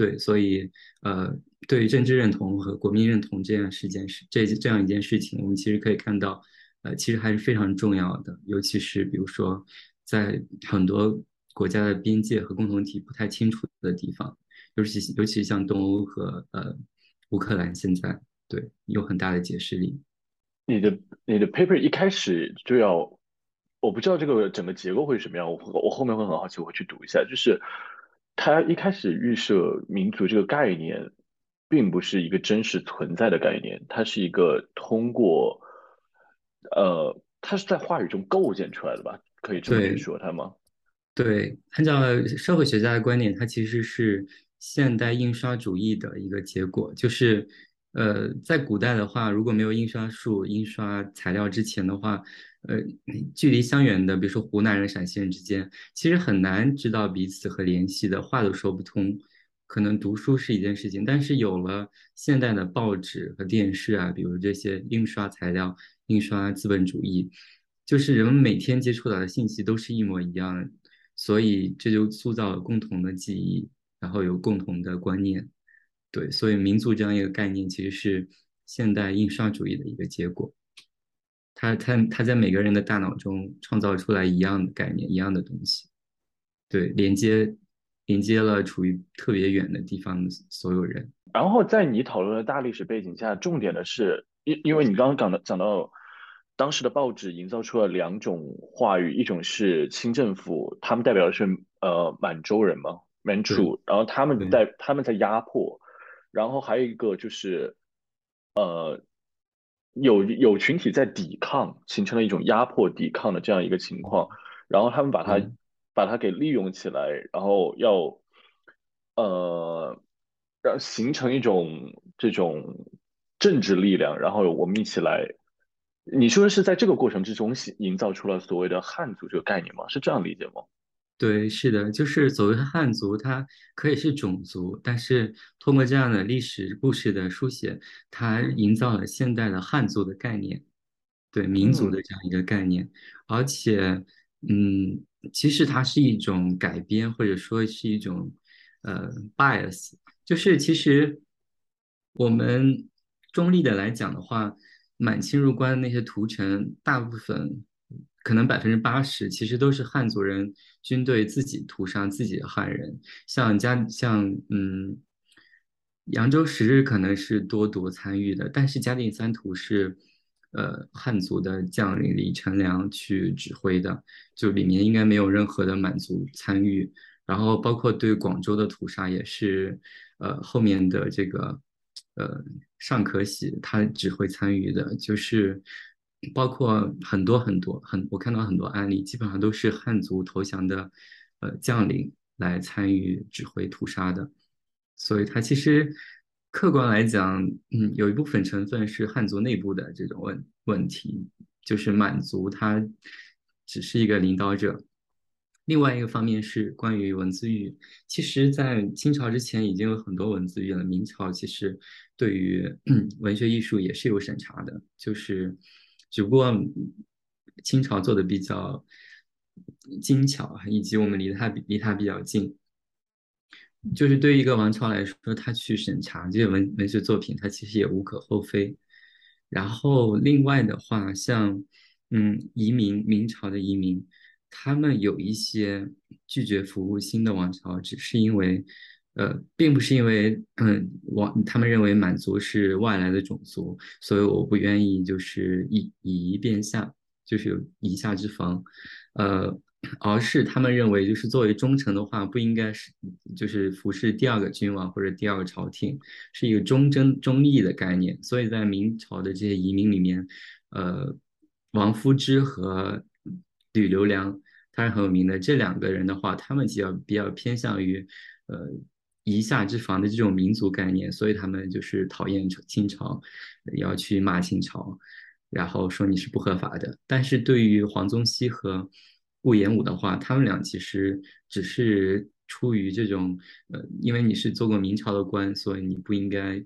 对，所以呃，对于政治认同和国民认同这样事件是这这样一件事情，我们其实可以看到，呃，其实还是非常重要的。尤其是比如说，在很多国家的边界和共同体不太清楚的地方，尤其尤其像东欧和呃乌克兰，现在对有很大的解释力。你的你的 paper 一开始就要，我不知道这个整个结构会什么样，我我后面会很好奇，我会去读一下，就是。他一开始预设民族这个概念，并不是一个真实存在的概念，它是一个通过，呃，它是在话语中构建出来的吧？可以这么去说它吗？对，按照社会学家的观点，它其实是现代印刷主义的一个结果，就是。呃，在古代的话，如果没有印刷术、印刷材料之前的话，呃，距离相远的，比如说湖南人、陕西人之间，其实很难知道彼此和联系的，话都说不通。可能读书是一件事情，但是有了现代的报纸和电视啊，比如这些印刷材料、印刷资本主义，就是人们每天接触到的信息都是一模一样的，所以这就塑造了共同的记忆，然后有共同的观念。对，所以民族这样一个概念其实是现代印刷主义的一个结果。它它它在每个人的大脑中创造出来一样的概念，一样的东西。对，连接连接了处于特别远的地方的所有人。然后在你讨论的大历史背景下，重点的是，因因为你刚刚讲的讲到，当时的报纸营造出了两种话语，一种是清政府，他们代表的是呃满洲人嘛，Manchu，然后他们在他们在压迫，然后还有一个就是呃有有群体在抵抗，形成了一种压迫抵抗的这样一个情况，然后他们把它把它给利用起来，然后要呃。让形成一种这种政治力量，然后我们一起来。你说的是在这个过程之中营造出了所谓的汉族这个概念吗？是这样理解吗？对，是的，就是所谓的汉族，它可以是种族，但是通过这样的历史故事的书写，它营造了现代的汉族的概念，对民族的这样一个概念。而且，嗯，其实它是一种改编，或者说是一种呃 bias。就是其实我们中立的来讲的话，满清入关的那些屠城，大部分可能百分之八十，其实都是汉族人军队自己屠杀自己的汉人。像嘉像嗯，扬州十日可能是多铎参与的，但是嘉定三屠是呃汉族的将领李成梁去指挥的，就里面应该没有任何的满族参与。然后包括对广州的屠杀也是。呃，后面的这个，呃，尚可喜他只会参与的，就是包括很多很多很，我看到很多案例，基本上都是汉族投降的，呃，将领来参与指挥屠杀的，所以他其实客观来讲，嗯，有一部分成分是汉族内部的这种问问题，就是满族他只是一个领导者。另外一个方面是关于文字狱，其实，在清朝之前已经有很多文字狱了。明朝其实对于 文学艺术也是有审查的，就是只不过清朝做的比较精巧，以及我们离它离它比较近，就是对一个王朝来说，他去审查这些文文学作品，他其实也无可厚非。然后另外的话，像嗯移民，明朝的移民。他们有一些拒绝服务新的王朝，只是因为，呃，并不是因为，嗯，王他们认为满族是外来的种族，所以我不愿意就是以以夷变下，就是有以下之防，呃，而是他们认为就是作为忠臣的话，不应该是就是服侍第二个君王或者第二个朝廷，是一个忠贞忠义的概念。所以在明朝的这些移民里面，呃，王夫之和。吕留良，他是很有名的。这两个人的话，他们比较比较偏向于，呃，夷夏之防的这种民族概念，所以他们就是讨厌清朝，要去骂清朝，然后说你是不合法的。但是对于黄宗羲和顾炎武的话，他们俩其实只是出于这种，呃，因为你是做过明朝的官，所以你不应该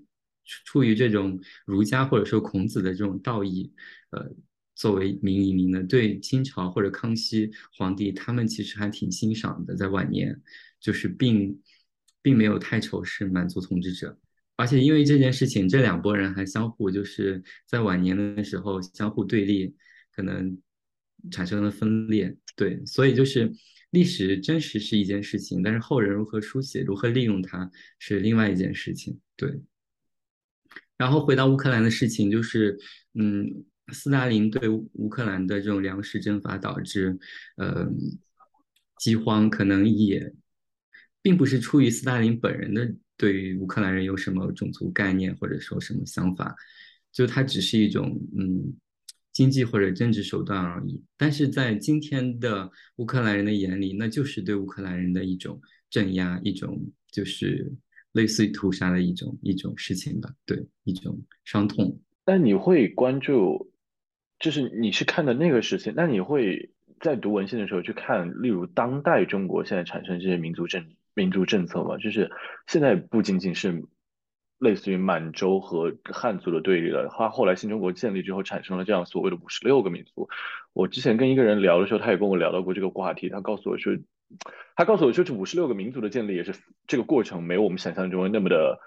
出于这种儒家或者说孔子的这种道义，呃。作为民移民呢，对清朝或者康熙皇帝，他们其实还挺欣赏的，在晚年，就是并并没有太仇视满族统治者，而且因为这件事情，这两拨人还相互就是在晚年的时候相互对立，可能产生了分裂，对，所以就是历史真实是一件事情，但是后人如何书写，如何利用它是另外一件事情，对。然后回到乌克兰的事情，就是嗯。斯大林对乌克兰的这种粮食征伐导致，呃，饥荒，可能也并不是出于斯大林本人的对于乌克兰人有什么种族概念或者说什么想法，就它只是一种嗯经济或者政治手段而已。但是在今天的乌克兰人的眼里，那就是对乌克兰人的一种镇压，一种就是类似于屠杀的一种一种事情吧，对，一种伤痛。但你会关注？就是你是看的那个事情，那你会在读文献的时候去看，例如当代中国现在产生这些民族政民族政策嘛？就是现在不仅仅是类似于满洲和汉族的对立了。他后来新中国建立之后，产生了这样所谓的五十六个民族。我之前跟一个人聊的时候，他也跟我聊到过这个话题。他告诉我说，他告诉我说，这五十六个民族的建立也是这个过程没有我们想象中那么的，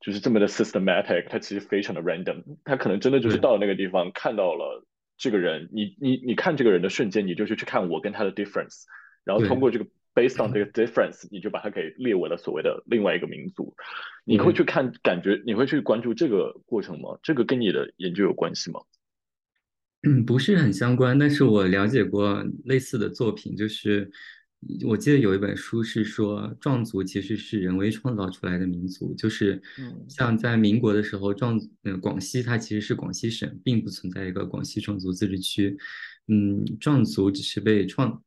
就是这么的 systematic。它其实非常的 random。他可能真的就是到了那个地方，看到了这个人，你你你看这个人的瞬间，你就是去看我跟他的 difference，然后通过这个。Based on 这个 difference，你就把它给列为了所谓的另外一个民族。你会去看，感觉你会去关注这个过程吗？这个跟你的研究有关系吗？嗯，不是很相关，但是我了解过类似的作品，就是我记得有一本书是说壮族其实是人为创造出来的民族，就是像在民国的时候，壮嗯广西它其实是广西省，并不存在一个广西壮族自治区，嗯，壮族只是被创。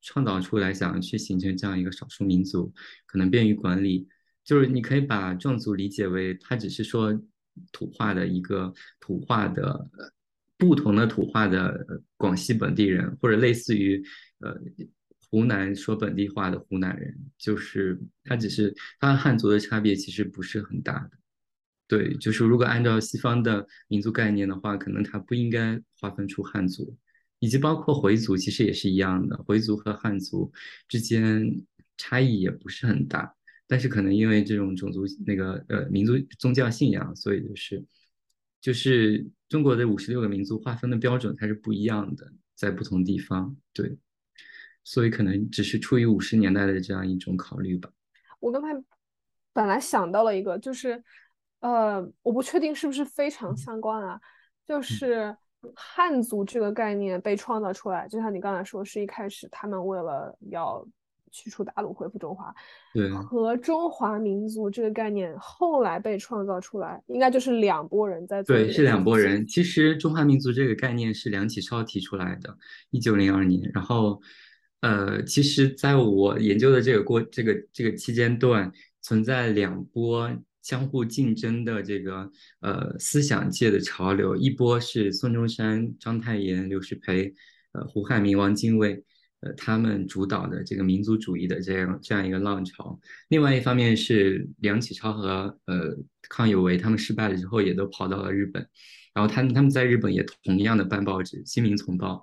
创造出来，想要去形成这样一个少数民族，可能便于管理。就是你可以把壮族理解为，它只是说土话的一个土话的不同的土话的广西本地人，或者类似于呃湖南说本地话的湖南人，就是它只是它和汉族的差别其实不是很大的。对，就是如果按照西方的民族概念的话，可能它不应该划分出汉族。以及包括回族其实也是一样的，回族和汉族之间差异也不是很大，但是可能因为这种种族那个呃民族宗教信仰，所以就是就是中国的五十六个民族划分的标准它是不一样的，在不同地方对，所以可能只是出于五十年代的这样一种考虑吧。我刚才本来想到了一个，就是呃，我不确定是不是非常相关啊，就是。汉族这个概念被创造出来，就像你刚才说，是一开始他们为了要驱除鞑虏，恢复中华。对。和中华民族这个概念后来被创造出来，应该就是两拨人在做。对，是两拨人。其实中华民族这个概念是梁启超提出来的，一九零二年。然后，呃，其实在我研究的这个过这个这个期间段，存在两波。相互竞争的这个呃思想界的潮流，一波是孙中山、章太炎、刘师培、呃胡汉民、王精卫，呃他们主导的这个民族主义的这样这样一个浪潮；另外一方面是梁启超和呃康有为，他们失败了之后也都跑到了日本，然后他们他们在日本也同样的办报纸《新民丛报》，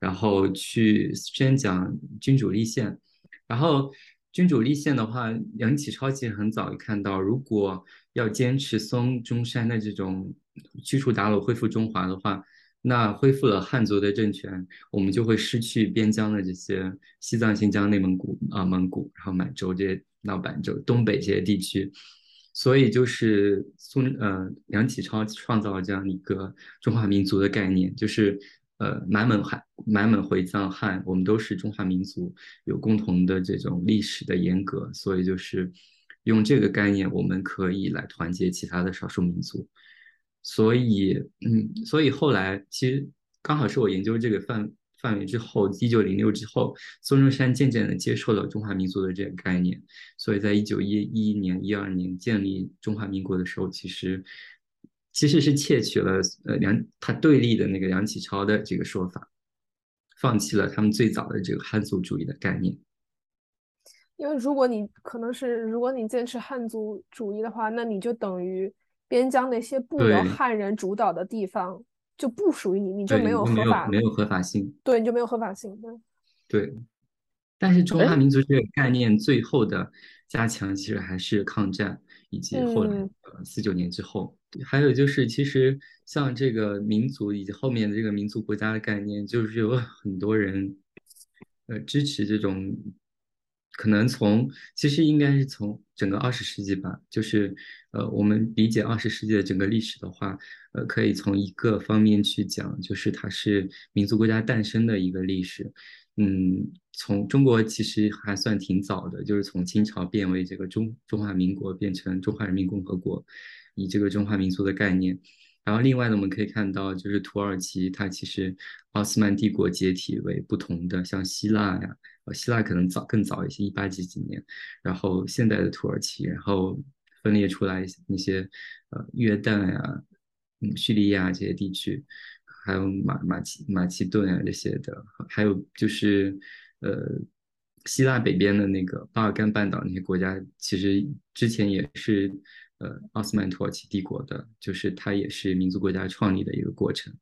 然后去宣讲君主立宪，然后。君主立宪的话，梁启超其实很早就看到，如果要坚持孙中山的这种驱除鞑虏、恢复中华的话，那恢复了汉族的政权，我们就会失去边疆的这些西藏、新疆、内蒙古啊、蒙古，然后满洲这些老板洲、东北这些地区。所以就是孙呃梁启超创造了这样一个中华民族的概念，就是。呃，满蒙汉、满蒙回藏汉，我们都是中华民族，有共同的这种历史的沿革，所以就是用这个概念，我们可以来团结其他的少数民族。所以，嗯，所以后来其实刚好是我研究这个范范围之后，一九零六之后，孙中山渐渐的接受了中华民族的这个概念，所以在一九一一年、一二年建立中华民国的时候，其实。其实是窃取了呃梁他对立的那个梁启超的这个说法，放弃了他们最早的这个汉族主义的概念。因为如果你可能是如果你坚持汉族主义的话，那你就等于边疆那些不由汉人主导的地方就不属于你，你就没有合法没有合法性。对，你就没有合法性。对。对。但是中华民族这个概念最后的加强，其实还是抗战以及后来呃四九年之后。还有就是，其实像这个民族以及后面的这个民族国家的概念，就是有很多人，呃，支持这种，可能从其实应该是从整个二十世纪吧，就是呃，我们理解二十世纪的整个历史的话，呃，可以从一个方面去讲，就是它是民族国家诞生的一个历史。嗯，从中国其实还算挺早的，就是从清朝变为这个中中华民国，变成中华人民共和国。以这个中华民族的概念，然后另外呢，我们可以看到，就是土耳其，它其实奥斯曼帝国解体为不同的，像希腊呀，呃，希腊可能早更早一些，一八几几年，然后现代的土耳其，然后分裂出来那些呃约旦呀，嗯，叙利亚这些地区，还有马马其马其顿啊这些的，还有就是呃希腊北边的那个巴尔干半岛那些国家，其实之前也是。呃奥斯曼土耳其帝国的，就是它也是民族国家创立的一个过程，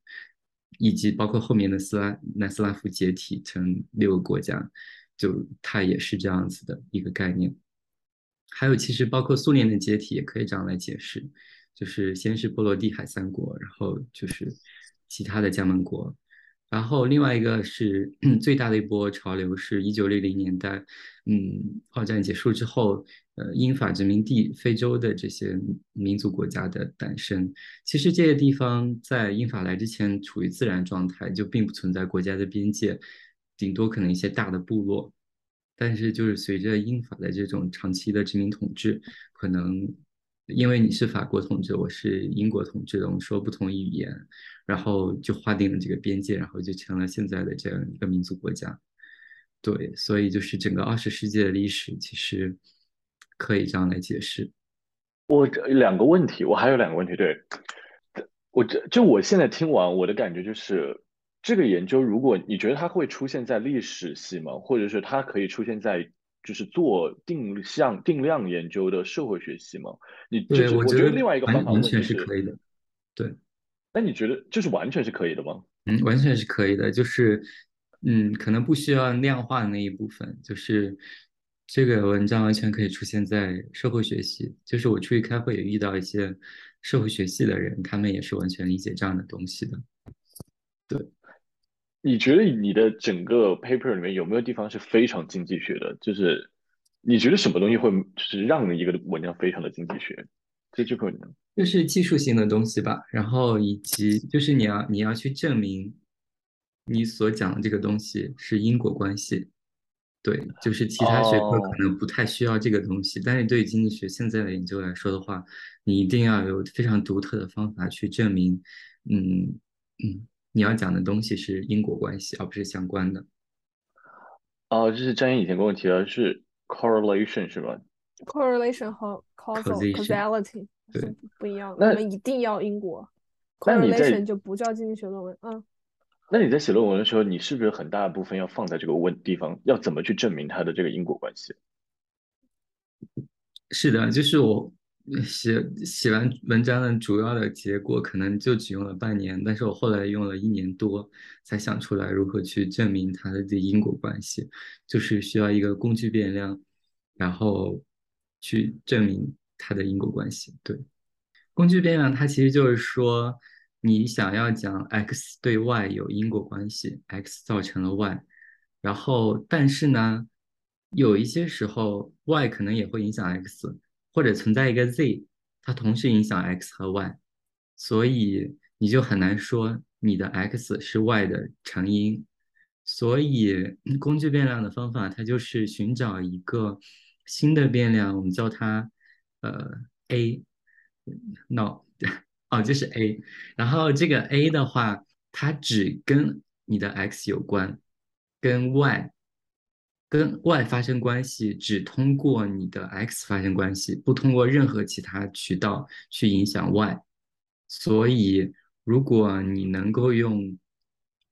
以及包括后面的斯拉南斯拉夫解体成六个国家，就它也是这样子的一个概念。还有，其实包括苏联的解体也可以这样来解释，就是先是波罗的海三国，然后就是其他的加盟国。然后另外一个是 最大的一波潮流，是一九六零年代，嗯，二战结束之后，呃，英法殖民地非洲的这些民族国家的诞生。其实这些地方在英法来之前处于自然状态，就并不存在国家的边界，顶多可能一些大的部落。但是就是随着英法的这种长期的殖民统治，可能。因为你是法国统治，我是英国统治的，我们说不同语言，然后就划定了这个边界，然后就成了现在的这样一个民族国家。对，所以就是整个二十世纪的历史，其实可以这样来解释。我两个问题，我还有两个问题。对，我这就我现在听完，我的感觉就是，这个研究，如果你觉得它会出现在历史系吗？或者是它可以出现在？就是做定向定量研究的社会学系吗？你对我觉得另外一个方法完全是可以的。对，那你觉得就是完全是可以的吗？嗯，完全是可以的。就是嗯，可能不需要量化的那一部分，就是这个文章完全可以出现在社会学系。就是我出去开会也遇到一些社会学系的人，他们也是完全理解这样的东西的。对。你觉得你的整个 paper 里面有没有地方是非常经济学的？就是你觉得什么东西会就是让一个文章非常的经济学？这这块呢？就是技术性的东西吧，然后以及就是你要你要去证明你所讲的这个东西是因果关系。对，就是其他学科可能不太需要这个东西，但是对于经济学现在的研究来说的话，你一定要有非常独特的方法去证明。嗯嗯。你要讲的东西是因果关系，而不是相关的。哦，这是张岩以前跟我提的是 correlation 是吧？correlation 和 causality 对不一样。我们一定要因果，correlation 就不叫经济学论文。嗯。那你在写论文的时候，你是不是很大部分要放在这个问地方？要怎么去证明它的这个因果关系？是的，就是我。写写完文章的主要的结果可能就只用了半年，但是我后来用了一年多才想出来如何去证明它的这因果关系，就是需要一个工具变量，然后去证明它的因果关系。对，工具变量它其实就是说你想要讲 x 对 y 有因果关系，x 造成了 y，然后但是呢，有一些时候 y 可能也会影响 x。或者存在一个 z，它同时影响 x 和 y，所以你就很难说你的 x 是 y 的成因。所以工具变量的方法，它就是寻找一个新的变量，我们叫它呃 a，no，哦就是 a，然后这个 a 的话，它只跟你的 x 有关，跟 y。跟 y 发生关系，只通过你的 x 发生关系，不通过任何其他渠道去影响 y。所以，如果你能够用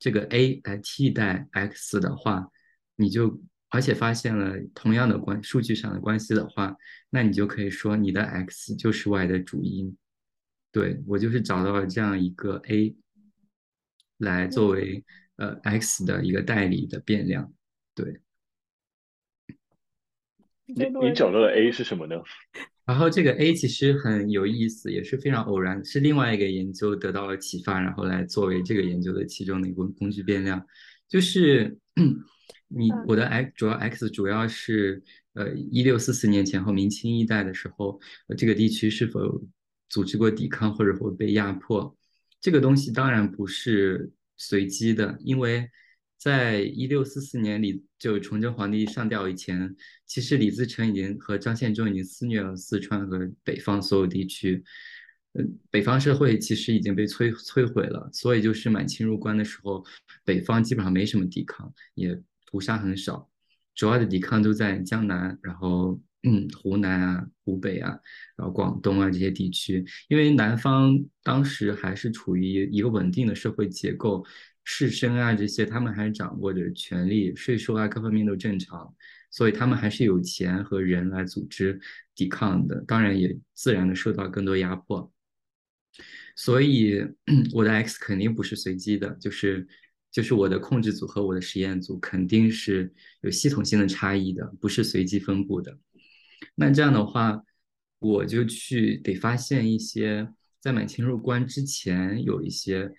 这个 a 来替代 x 的话，你就而且发现了同样的关数据上的关系的话，那你就可以说你的 x 就是 y 的主因。对我就是找到了这样一个 a 来作为呃 x 的一个代理的变量，对。你你找到的 A 是什么呢？然后这个 A 其实很有意思，也是非常偶然，是另外一个研究得到了启发，然后来作为这个研究的其中的一个工具变量。就是 你我的 x 主要 x 主要是呃一六四四年前后明清一代的时候，这个地区是否组织过抵抗或者会被压迫？这个东西当然不是随机的，因为。在一六四四年里，就崇祯皇帝上吊以前，其实李自成已经和张献忠已经肆虐了四川和北方所有地区。嗯，北方社会其实已经被摧摧毁了，所以就是满清入关的时候，北方基本上没什么抵抗，也屠杀很少，主要的抵抗都在江南，然后嗯，湖南啊、湖北啊，然后广东啊这些地区，因为南方当时还是处于一个稳定的社会结构。士绅啊，这些他们还掌握着权力，税收啊各方面都正常，所以他们还是有钱和人来组织抵抗的，当然也自然的受到更多压迫。所以 我的 X 肯定不是随机的，就是就是我的控制组和我的实验组肯定是有系统性的差异的，不是随机分布的。那这样的话，我就去得发现一些在满清入关之前有一些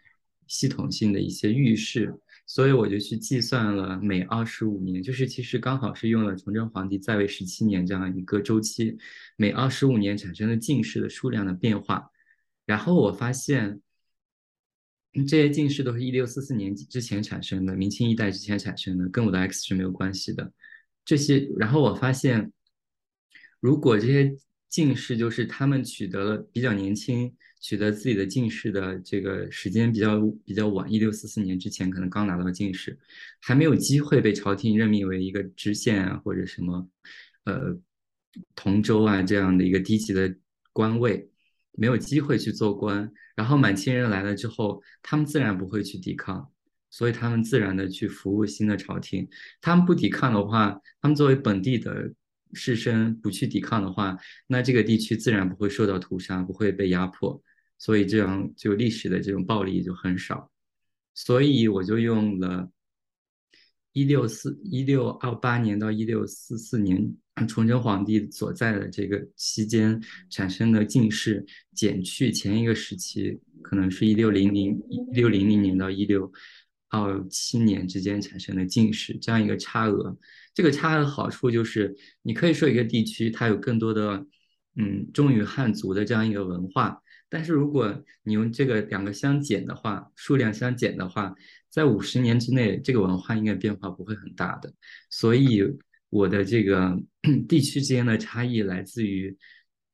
系统性的一些预示，所以我就去计算了每二十五年，就是其实刚好是用了崇祯皇帝在位十七年这样一个周期，每二十五年产生的进士的数量的变化。然后我发现，这些进士都是一六四四年之前产生的，明清一代之前产生的，跟我的 X 是没有关系的。这些，然后我发现，如果这些进士就是他们取得了比较年轻，取得自己的进士的这个时间比较比较晚，一六四四年之前可能刚拿到进士，还没有机会被朝廷任命为一个知县啊或者什么，呃，同州啊这样的一个低级的官位。没有机会去做官，然后满清人来了之后，他们自然不会去抵抗，所以他们自然的去服务新的朝廷。他们不抵抗的话，他们作为本地的士绅不去抵抗的话，那这个地区自然不会受到屠杀，不会被压迫，所以这样就历史的这种暴力就很少。所以我就用了。一六四一六二八年到一六四四年，崇祯皇帝所在的这个期间产生的进士，减去前一个时期，可能是一六零零一六零零年到一六到七年之间产生的进士，这样一个差额。这个差额好处就是，你可以说一个地区它有更多的，嗯，忠于汉族的这样一个文化，但是如果你用这个两个相减的话，数量相减的话。在五十年之内，这个文化应该变化不会很大的，所以我的这个 地区之间的差异来自于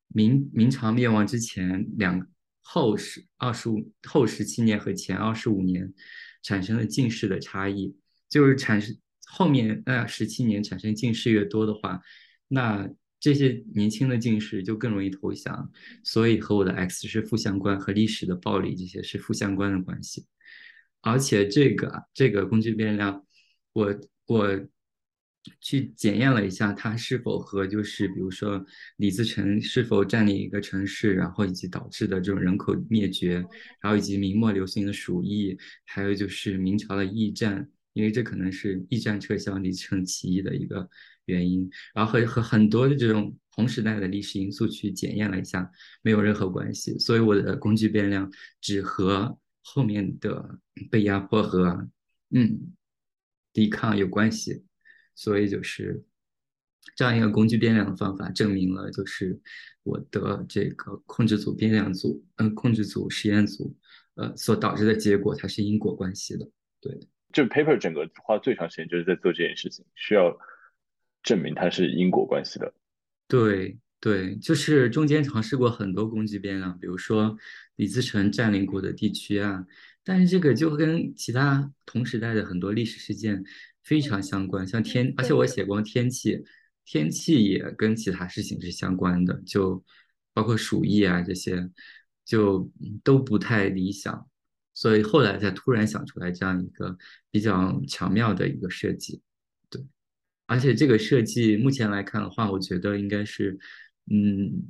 明明朝灭亡之前两后十二十五后十七年和前二十五年产生了近视的差异，就是产生后面那十七年产生近视越多的话，那这些年轻的近视就更容易投降，所以和我的 X 是负相关，和历史的暴力这些是负相关的关系。而且这个这个工具变量，我我去检验了一下，它是否和就是比如说李自成是否占领一个城市，然后以及导致的这种人口灭绝，然后以及明末流行的鼠疫，还有就是明朝的驿站，因为这可能是驿站撤销李自成起义的一个原因，然后和和很多的这种同时代的历史因素去检验了一下，没有任何关系，所以我的工具变量只和。后面的被压迫和嗯抵抗有关系，所以就是这样一个工具变量的方法证明了，就是我的这个控制组变量组嗯控制组实验组呃所导致的结果它是因果关系的。对，这 paper 整个花最长时间就是在做这件事情，需要证明它是因果关系的。对。对，就是中间尝试过很多工具变量，比如说李自成占领过的地区啊，但是这个就跟其他同时代的很多历史事件非常相关，像天，而且我写过天气，天气也跟其他事情是相关的，就包括鼠疫啊这些，就都不太理想，所以后来才突然想出来这样一个比较巧妙的一个设计，对，而且这个设计目前来看的话，我觉得应该是。嗯，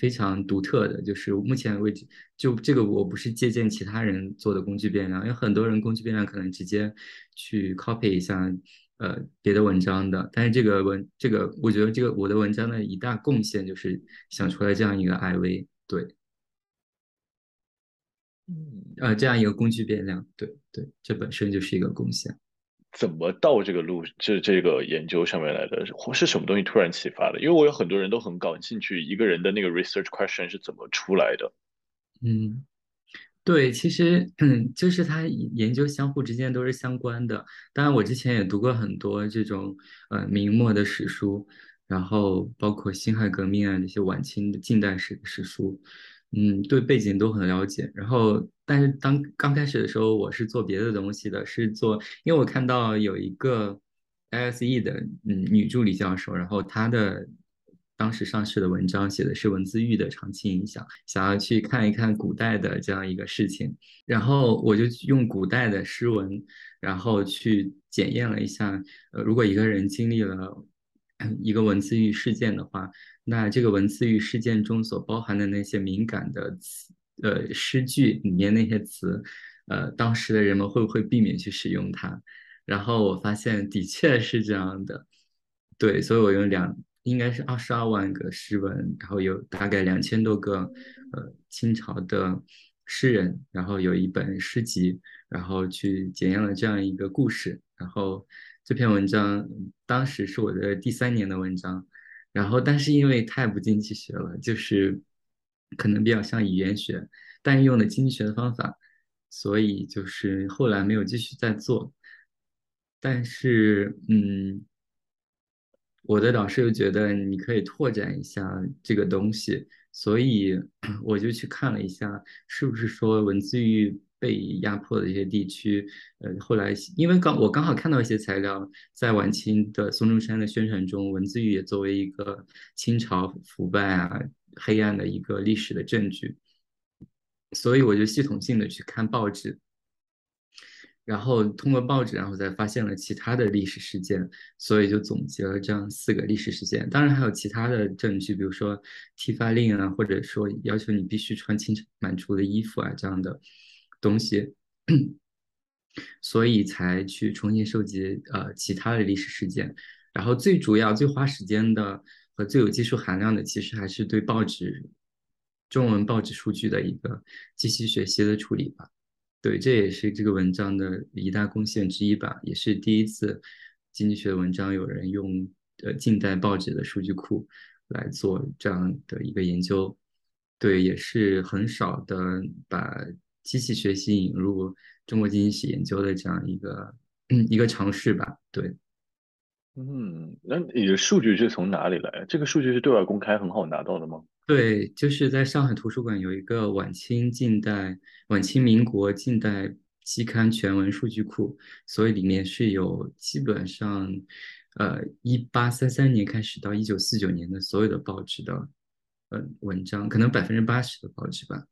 非常独特的，就是目前为止，就这个我不是借鉴其他人做的工具变量，有很多人工具变量可能直接去 copy 一下，呃，别的文章的，但是这个文，这个我觉得这个我的文章的一大贡献就是想出来这样一个 IV，对，嗯，呃，这样一个工具变量，对对，这本身就是一个贡献。怎么到这个路这这个研究上面来的？或是什么东西突然启发的？因为我有很多人都很感兴趣，一个人的那个 research question 是怎么出来的？嗯，对，其实嗯，就是他研究相互之间都是相关的。当然，我之前也读过很多这种呃明末的史书，然后包括辛亥革命啊这些晚清的近代史史书。嗯，对背景都很了解。然后，但是当刚开始的时候，我是做别的东西的，是做，因为我看到有一个 ISE 的嗯女助理教授，然后她的当时上市的文章写的是文字狱的长期影响，想要去看一看古代的这样一个事情，然后我就用古代的诗文，然后去检验了一下，呃，如果一个人经历了一个文字狱事件的话，那这个文字狱事件中所包含的那些敏感的词，呃，诗句里面那些词，呃，当时的人们会不会避免去使用它？然后我发现的确是这样的，对，所以我用两，应该是二十二万个诗文，然后有大概两千多个，呃，清朝的诗人，然后有一本诗集，然后去检验了这样一个故事，然后。这篇文章当时是我的第三年的文章，然后但是因为太不经济学了，就是可能比较像语言学，但用的经济学的方法，所以就是后来没有继续再做。但是，嗯，我的导师又觉得你可以拓展一下这个东西，所以 我就去看了一下，是不是说文字狱。被压迫的一些地区，呃，后来因为刚我刚好看到一些材料，在晚清的孙中山的宣传中，文字狱也作为一个清朝腐败啊、黑暗的一个历史的证据，所以我就系统性的去看报纸，然后通过报纸，然后再发现了其他的历史事件，所以就总结了这样四个历史事件。当然还有其他的证据，比如说剃发令啊，或者说要求你必须穿清满族的衣服啊这样的。东西，所以才去重新收集呃其他的历史事件，然后最主要最花时间的和最有技术含量的，其实还是对报纸中文报纸数据的一个机器学习的处理吧。对，这也是这个文章的一大贡献之一吧，也是第一次经济学文章有人用呃近代报纸的数据库来做这样的一个研究。对，也是很少的把。机器学习引入中国经济史研究的这样一个一个尝试吧，对。嗯，那你的数据是从哪里来？这个数据是对外公开、很好拿到的吗？对，就是在上海图书馆有一个晚清近代、晚清民国近代期刊全文数据库，所以里面是有基本上，呃，一八三三年开始到一九四九年的所有的报纸的，嗯，文章，可能百分之八十的报纸吧。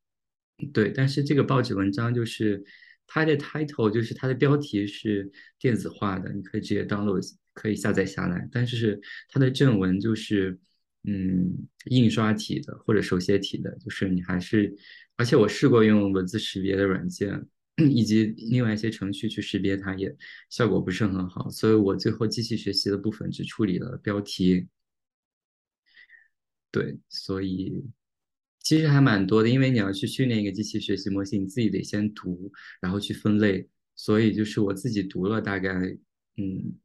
对，但是这个报纸文章就是它的 title，就是它的标题是电子化的，你可以直接 download，可以下载下来。但是它的正文就是嗯印刷体的或者手写体的，就是你还是，而且我试过用文字识别的软件 以及另外一些程序去识别它，也效果不是很好。所以我最后机器学习的部分只处理了标题。对，所以。其实还蛮多的，因为你要去训练一个机器学习模型，你自己得先读，然后去分类。所以就是我自己读了大概嗯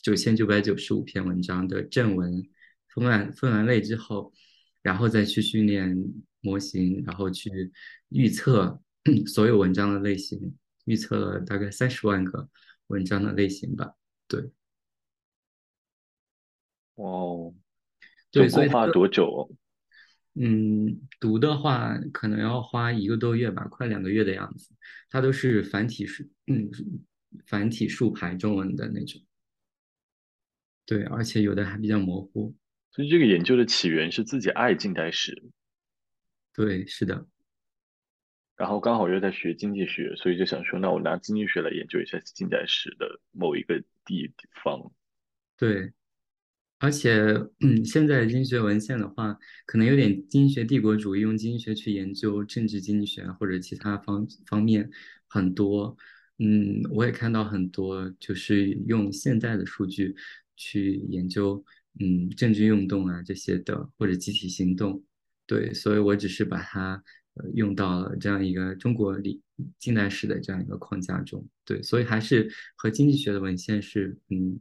九千九百九十五篇文章的正文，分完分完类之后，然后再去训练模型，然后去预测 所有文章的类型，预测了大概三十万个文章的类型吧。对，哦，对，所以花了多久？嗯，读的话可能要花一个多月吧，快两个月的样子。它都是繁体竖，嗯，繁体竖排中文的那种。对，而且有的还比较模糊。所以这个研究的起源是自己爱近代史。对，是的。然后刚好又在学经济学，所以就想说，那我拿经济学来研究一下近代史的某一个地方。对。而且，嗯，现在经济学文献的话，可能有点经济学帝国主义，用经济学去研究政治经济学或者其他方方面很多。嗯，我也看到很多就是用现代的数据去研究，嗯，政治运动啊这些的，或者集体行动。对，所以我只是把它呃用到了这样一个中国历近代史的这样一个框架中。对，所以还是和经济学的文献是，嗯。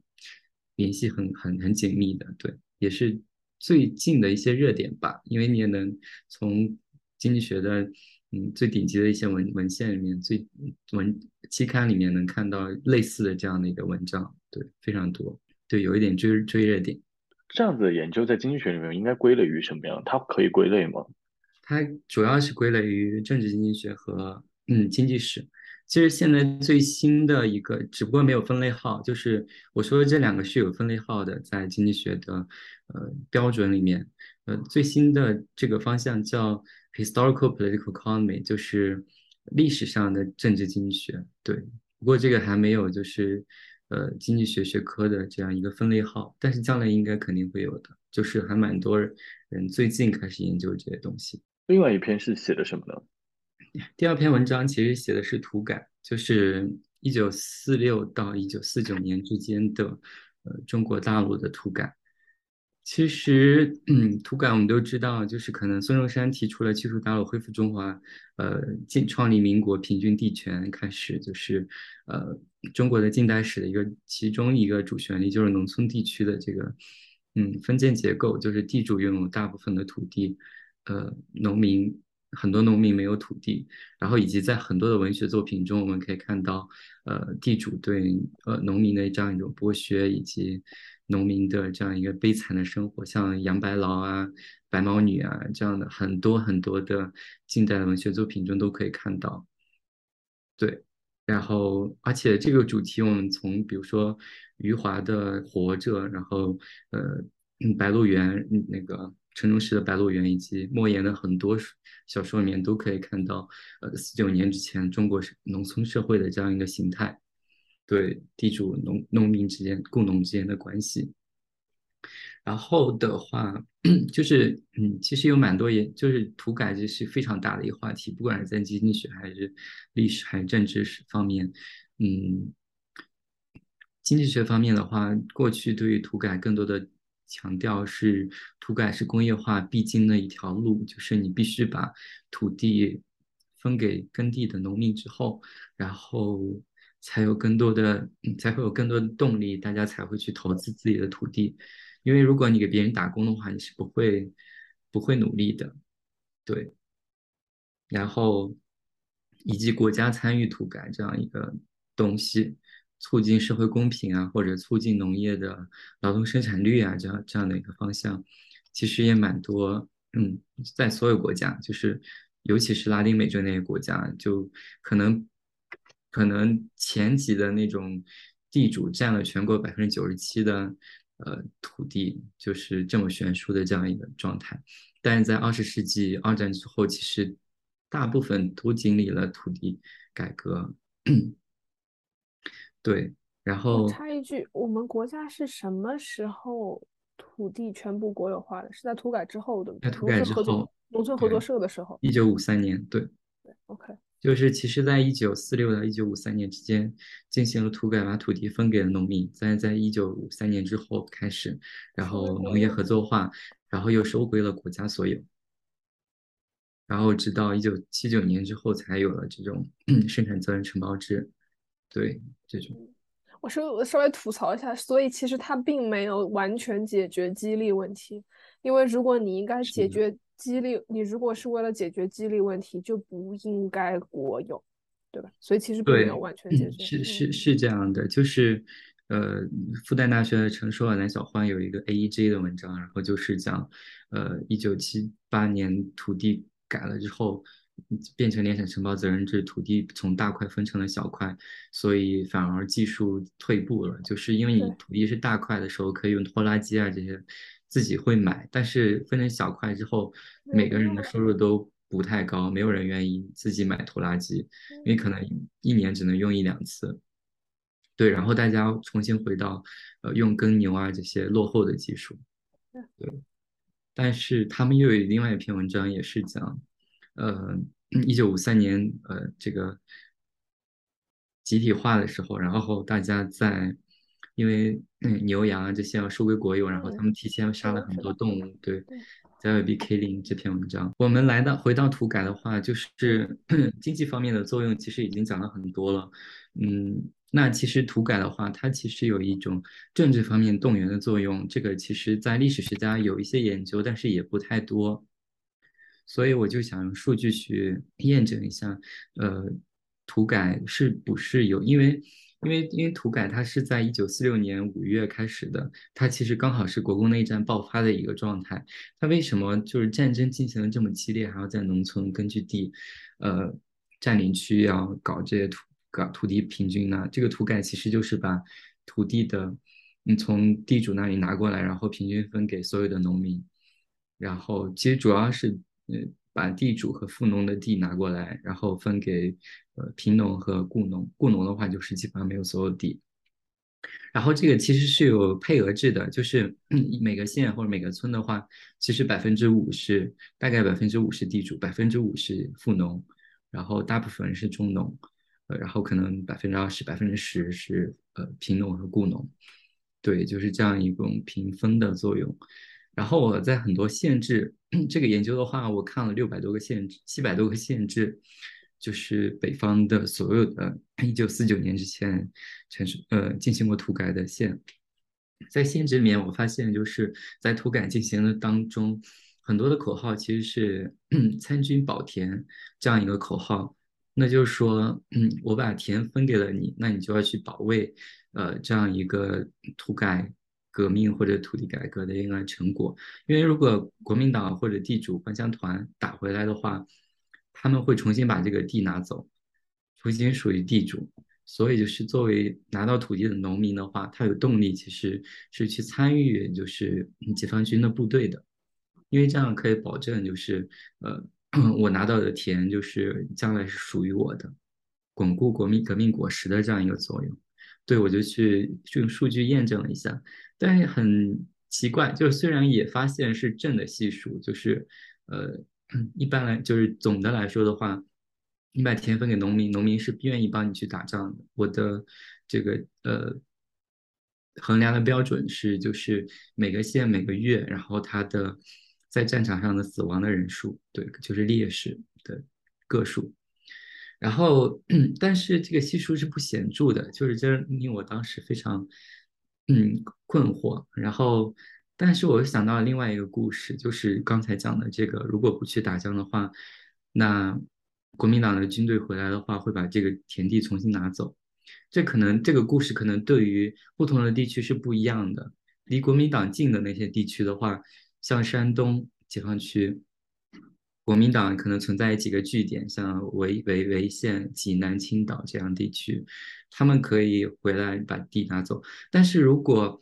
联系很很很紧密的，对，也是最近的一些热点吧。因为你也能从经济学的嗯最顶级的一些文文献里面、最文期刊里面能看到类似的这样的一个文章，对，非常多，对，有一点追追热点。这样子的研究在经济学里面应该归类于什么样？它可以归类吗？它主要是归类于政治经济学和嗯经济史。其实现在最新的一个，只不过没有分类号，就是我说的这两个是有分类号的，在经济学的呃标准里面，呃最新的这个方向叫 historical political economy，就是历史上的政治经济学。对，不过这个还没有就是呃经济学学科的这样一个分类号，但是将来应该肯定会有的，就是还蛮多人最近开始研究这些东西。另外一篇是写的什么呢？第二篇文章其实写的是土改，就是一九四六到一九四九年之间的呃中国大陆的土改。其实，嗯，土改我们都知道，就是可能孙中山提出了技术大陆恢复中华，呃，建创立民国平均地权开始，就是呃中国的近代史的一个其中一个主旋律，就是农村地区的这个嗯分建结构，就是地主拥有大部分的土地，呃，农民。很多农民没有土地，然后以及在很多的文学作品中，我们可以看到，呃，地主对呃农民的这样一种剥削，以及农民的这样一个悲惨的生活，像杨白劳啊、白毛女啊这样的很多很多的近代的文学作品中都可以看到。对，然后而且这个主题我们从比如说余华的《活着》，然后呃，《白鹿原》那个。陈忠实的《白鹿原》以及莫言的很多小说里面都可以看到，呃，四九年之前中国农村社会的这样一个形态，对地主农农民之间雇农之间的关系。然后的话，就是 嗯，其实有蛮多，也就是土改，这是非常大的一个话题，不管是在经济学还是历史还是政治史方面，嗯，经济学方面的话，过去对于土改更多的。强调是土改是工业化必经的一条路，就是你必须把土地分给耕地的农民之后，然后才有更多的，才会有更多的动力，大家才会去投资自己的土地。因为如果你给别人打工的话，你是不会不会努力的，对。然后以及国家参与土改这样一个东西。促进社会公平啊，或者促进农业的劳动生产率啊，这样这样的一个方向，其实也蛮多。嗯，在所有国家，就是尤其是拉丁美洲那些国家，就可能可能前几的那种地主占了全国百分之九十七的呃土地，就是这么悬殊的这样一个状态。但是在二十世纪二战之后，其实大部分都经历了土地改革。对，然后插一句，我们国家是什么时候土地全部国有化的？是在土改之后，对不对？在土改之后，农村合作社的时候，一九五三年，对，对，OK，就是其实在一九四六到一九五三年之间进行了土改，把土地分给了农民。但是在一九五三年之后开始，然后农业合作化，然后又收归了国家所有，然后直到一九七九年之后才有了这种 生产责任承包制。对这种，我稍我稍微吐槽一下，所以其实它并没有完全解决激励问题，因为如果你应该解决激励，你如果是为了解决激励问题，就不应该国有，对吧？所以其实并没有完全解决。是是是这样的，就是呃，复旦大学的陈硕、南小欢有一个 AEG 的文章，然后就是讲，呃，一九七八年土地改了之后。变成联产承包责任制，土地从大块分成了小块，所以反而技术退步了。就是因为你土地是大块的时候，可以用拖拉机啊这些自己会买，但是分成小块之后，每个人的收入都不太高，没有人愿意自己买拖拉机，因为可能一年只能用一两次。对，然后大家重新回到呃用耕牛啊这些落后的技术。对，但是他们又有另外一篇文章，也是讲。呃，一九五三年，呃，这个集体化的时候，然后大家在因为牛羊啊这些要收归国有，然后他们提前杀了很多动物，对，在 will be killing 这篇文章。我们来到回到土改的话，就是 经济方面的作用其实已经讲了很多了。嗯，那其实土改的话，它其实有一种政治方面动员的作用，这个其实在历史学家有一些研究，但是也不太多。所以我就想用数据去验证一下，呃，土改是不是有？因为，因为，因为土改它是在一九四六年五月开始的，它其实刚好是国共内战爆发的一个状态。它为什么就是战争进行的这么激烈，还要在农村根据地，呃，占领区要搞这些土搞土地平均呢？这个土改其实就是把土地的，你从地主那里拿过来，然后平均分给所有的农民，然后其实主要是。呃把地主和富农的地拿过来，然后分给呃贫农和雇农。雇农的话，就是基本上没有所有地。然后这个其实是有配额制的，就是 每个县或者每个村的话，其实百分之五是大概百分之五是地主，百分之五是富农，然后大部分是中农，呃，然后可能百分之二十、百分之十是呃贫农和雇农，对，就是这样一种平分的作用。然后我在很多县制 这个研究的话，我看了六百多个县制，七百多个县制。就是北方的所有的 一九四九年之前城市呃进行过土改的县，在县制里面，我发现就是在土改进行的当中，很多的口号其实是 “参军保田”这样一个口号，那就是说，嗯，我把田分给了你，那你就要去保卫，呃，这样一个土改革命或者土地改革的一个成果，因为如果国民党或者地主官乡团打回来的话。他们会重新把这个地拿走，重新属于地主，所以就是作为拿到土地的农民的话，他有动力其实是去参与就是解放军的部队的，因为这样可以保证就是呃 我拿到的田就是将来是属于我的，巩固国民革命果实的这样一个作用。对我就去用数据验证了一下，但是很奇怪，就是虽然也发现是正的系数，就是呃。一般来就是总的来说的话，你把田分给农民，农民是不愿意帮你去打仗的。我的这个呃衡量的标准是，就是每个县每个月，然后他的在战场上的死亡的人数，对，就是烈士的个数。然后，但是这个系数是不显著的，就是这令我当时非常嗯困惑。然后。但是我又想到另外一个故事，就是刚才讲的这个，如果不去打仗的话，那国民党的军队回来的话，会把这个田地重新拿走。这可能这个故事可能对于不同的地区是不一样的。离国民党近的那些地区的话，像山东解放区，国民党可能存在几个据点，像潍潍潍县、济南、青岛这样地区，他们可以回来把地拿走。但是如果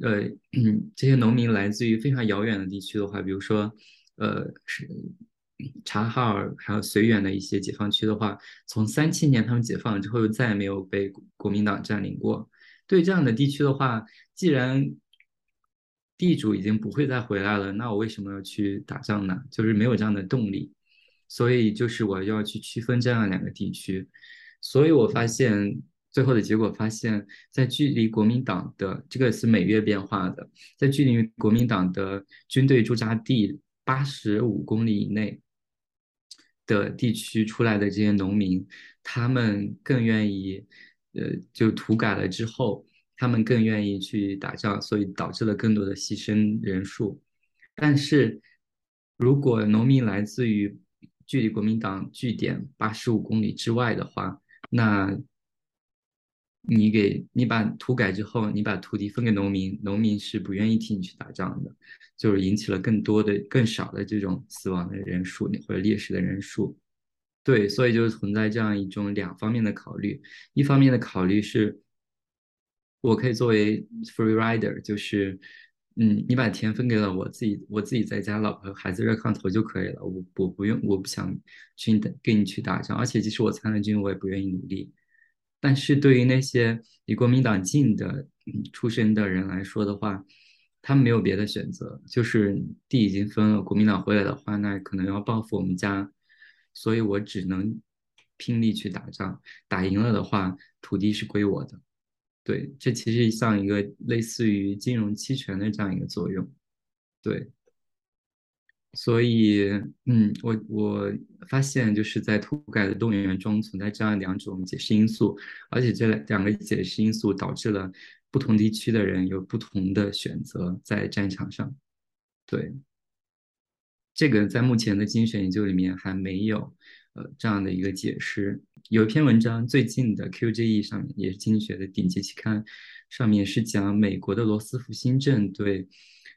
呃，这些农民来自于非常遥远的地区的话，比如说，呃，是察哈尔还有绥远的一些解放区的话，从三七年他们解放之后，又再也没有被国民党占领过。对这样的地区的话，既然地主已经不会再回来了，那我为什么要去打仗呢？就是没有这样的动力。所以就是我要去区分这样两个地区。所以我发现。最后的结果发现，在距离国民党的这个是每月变化的，在距离国民党的军队驻扎地八十五公里以内的地区出来的这些农民，他们更愿意，呃，就土改了之后，他们更愿意去打仗，所以导致了更多的牺牲人数。但是，如果农民来自于距离国民党据点八十五公里之外的话，那你给你把土改之后，你把土地分给农民，农民是不愿意替你去打仗的，就是引起了更多的、更少的这种死亡的人数或者烈士的人数。对，所以就是存在这样一种两方面的考虑。一方面的考虑是，我可以作为 free rider，就是，嗯，你把田分给了我自己，我自己在家老婆孩子热炕头就可以了，我我不用，我不想去跟你去打仗，而且即使我参了军，我也不愿意努力。但是对于那些离国民党近的出身的人来说的话，他们没有别的选择，就是地已经分了，国民党回来的话，那可能要报复我们家，所以我只能拼力去打仗，打赢了的话，土地是归我的。对，这其实像一个类似于金融期权的这样一个作用，对。所以，嗯，我我发现就是在土改的动员中存在这样两种解释因素，而且这两个解释因素导致了不同地区的人有不同的选择在战场上。对，这个在目前的精选研究里面还没有这样的一个解释。有一篇文章，最近的 QGE 上面也是经济学的顶级期刊，上面是讲美国的罗斯福新政对。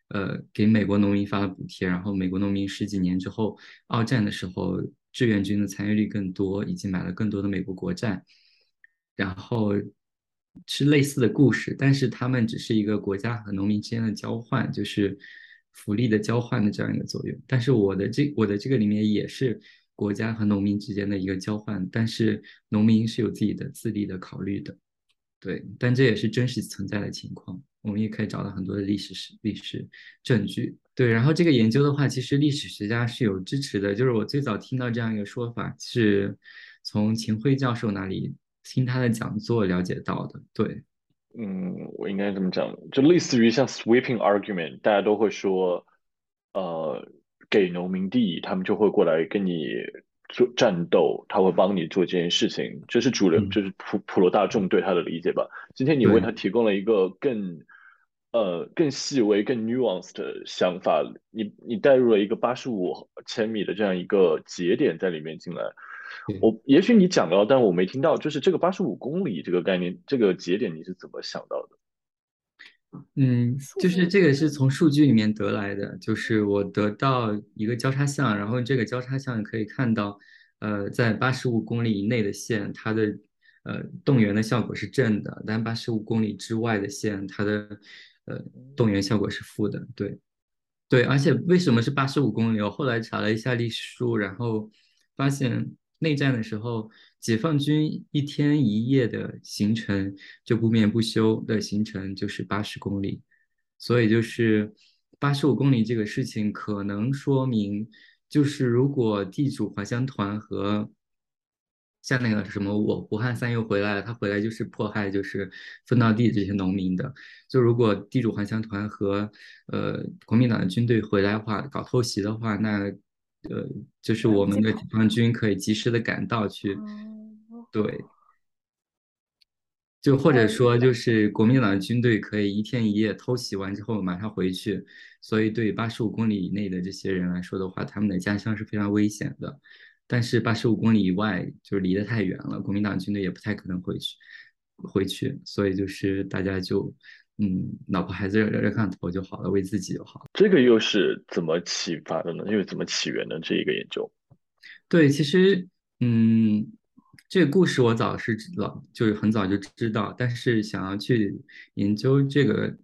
呃，给美国农民发了补贴，然后美国农民十几年之后，二战的时候，志愿军的参与率更多，以及买了更多的美国国债，然后是类似的故事，但是他们只是一个国家和农民之间的交换，就是福利的交换的这样一个作用。但是我的这我的这个里面也是国家和农民之间的一个交换，但是农民是有自己的自立的考虑的，对，但这也是真实存在的情况。我们也可以找到很多的历史史历史证据。对，然后这个研究的话，其实历史学家是有支持的。就是我最早听到这样一个说法，是从秦晖教授那里听他的讲座了解到的。对，嗯，我应该这么讲，就类似于像 sweeping argument，大家都会说，呃，给农民地，他们就会过来跟你做战斗，他会帮你做这件事情，这是主流，嗯这是普普罗大众对他的理解吧。今天你为他提供了一个更呃更细微、更 nuanced 的想法，你你带入了一个八十五千米的这样一个节点在里面进来。我也许你讲到，但我没听到，就是这个八十五公里这个概念，这个节点你是怎么想到的？嗯，就是这个是从数据里面得来的，就是我得到一个交叉项，然后这个交叉项可以看到，呃，在八十五公里以内的线，它的呃动员的效果是正的，但八十五公里之外的线，它的呃动员效果是负的。对，对，而且为什么是八十五公里？我后来查了一下历史书，然后发现内战的时候，解放军一天一夜的行程，就不眠不休的行程就是八十公里，所以就是八十五公里这个事情，可能说明就是如果地主还乡团和像那个什么我胡汉三又回来了，他回来就是迫害就是分到地这些农民的。就如果地主还乡团和呃国民党的军队回来的话，搞偷袭的话，那呃就是我们的解放军可以及时的赶到去，哦，对。就或者说，就是国民党的军队可以一天一夜偷袭完之后马上回去，所以对八十五公里以内的这些人来说的话，他们的家乡是非常危险的。但是八十五公里以外就是离得太远了，国民党军队也不太可能回去回去，所以就是大家就嗯，老婆孩子热热炕头就好了，为自己就好了。这个又是怎么启发的呢？又是怎么起源的这一个研究？对，其实嗯，这个故事我早是知道，就是很早就知道，但是想要去研究这个，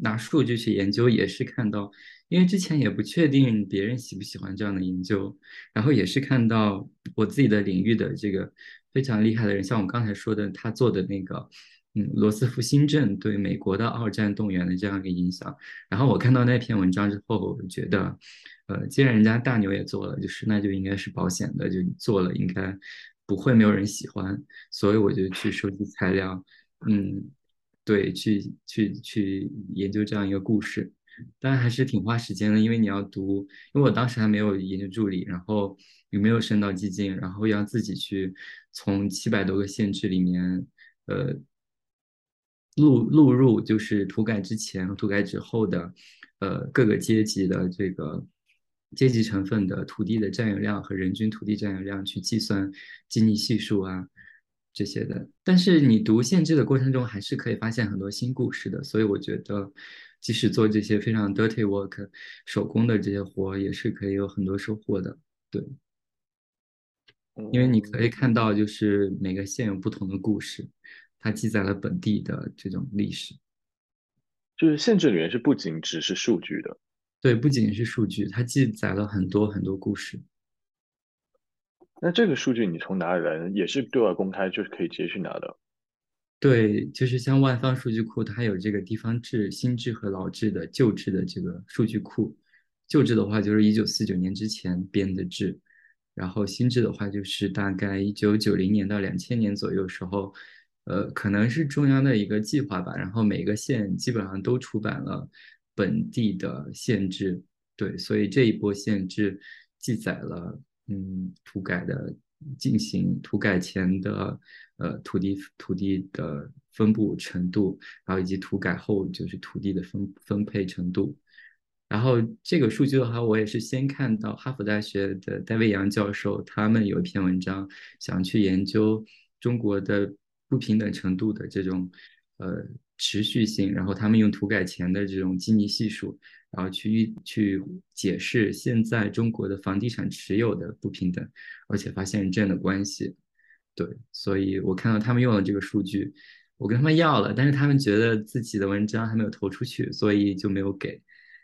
拿数据去研究，也是看到，因为之前也不确定别人喜不喜欢这样的研究，然后也是看到我自己的领域的这个非常厉害的人，像我刚才说的，他做的那个。嗯，罗斯福新政对美国的二战动员的这样一个影响，然后我看到那篇文章之后，我觉得，呃，既然人家大牛也做了，就是那就应该是保险的，就做了应该不会没有人喜欢，所以我就去收集材料，嗯，对，去去去研究这样一个故事，但还是挺花时间的，因为你要读，因为我当时还没有研究助理，然后也没有升到基金，然后要自己去从七百多个县志里面，呃。录录入就是土改之前和土改之后的，呃各个阶级的这个阶级成分的土地的占有量和人均土地占有量去计算基尼系数啊这些的。但是你读县志的过程中，还是可以发现很多新故事的。所以我觉得，即使做这些非常 dirty work 手工的这些活，也是可以有很多收获的。对，因为你可以看到，就是每个县有不同的故事。它记载了本地的这种历史，就是县志里面是不仅只是数据的，对，不仅是数据，它记载了很多很多故事。那这个数据你从哪里来呢？也是对外公开，就是可以直接去拿的。对，就是像万方数据库，它有这个地方志、新志和老志的旧志的这个数据库。旧志的话就是一九四九年之前编的志，然后新志的话就是大概一九九零年到两千年左右时候。呃，可能是中央的一个计划吧，然后每个县基本上都出版了本地的县志，对，所以这一波县志记载了，嗯，土改的进行，土改前的呃土地土地的分布程度，然后以及土改后就是土地的分分配程度。然后这个数据的话，我也是先看到哈佛大学的戴维杨教授他们有一篇文章，想去研究中国的。不平等程度的这种呃持续性，然后他们用土改前的这种基尼系数，然后去去解释现在中国的房地产持有的不平等，而且发现这样的关系。对，所以我看到他们用了这个数据，我跟他们要了，但是他们觉得自己的文章还没有投出去，所以就没有给，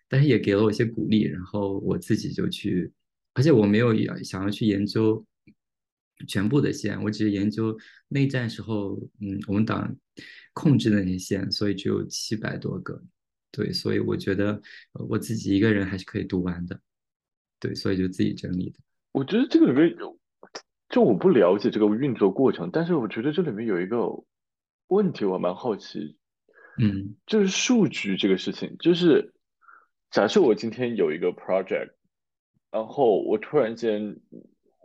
但是也给了我一些鼓励，然后我自己就去，而且我没有想要去研究。全部的线，我只是研究内战时候，嗯，我们党控制的那些线，所以只有七百多个。对，所以我觉得我自己一个人还是可以读完的。对，所以就自己整理的。我觉得这个里面有，就我不了解这个运作过程，但是我觉得这里面有一个问题，我蛮好奇。嗯，就是数据这个事情，就是假设我今天有一个 project，然后我突然间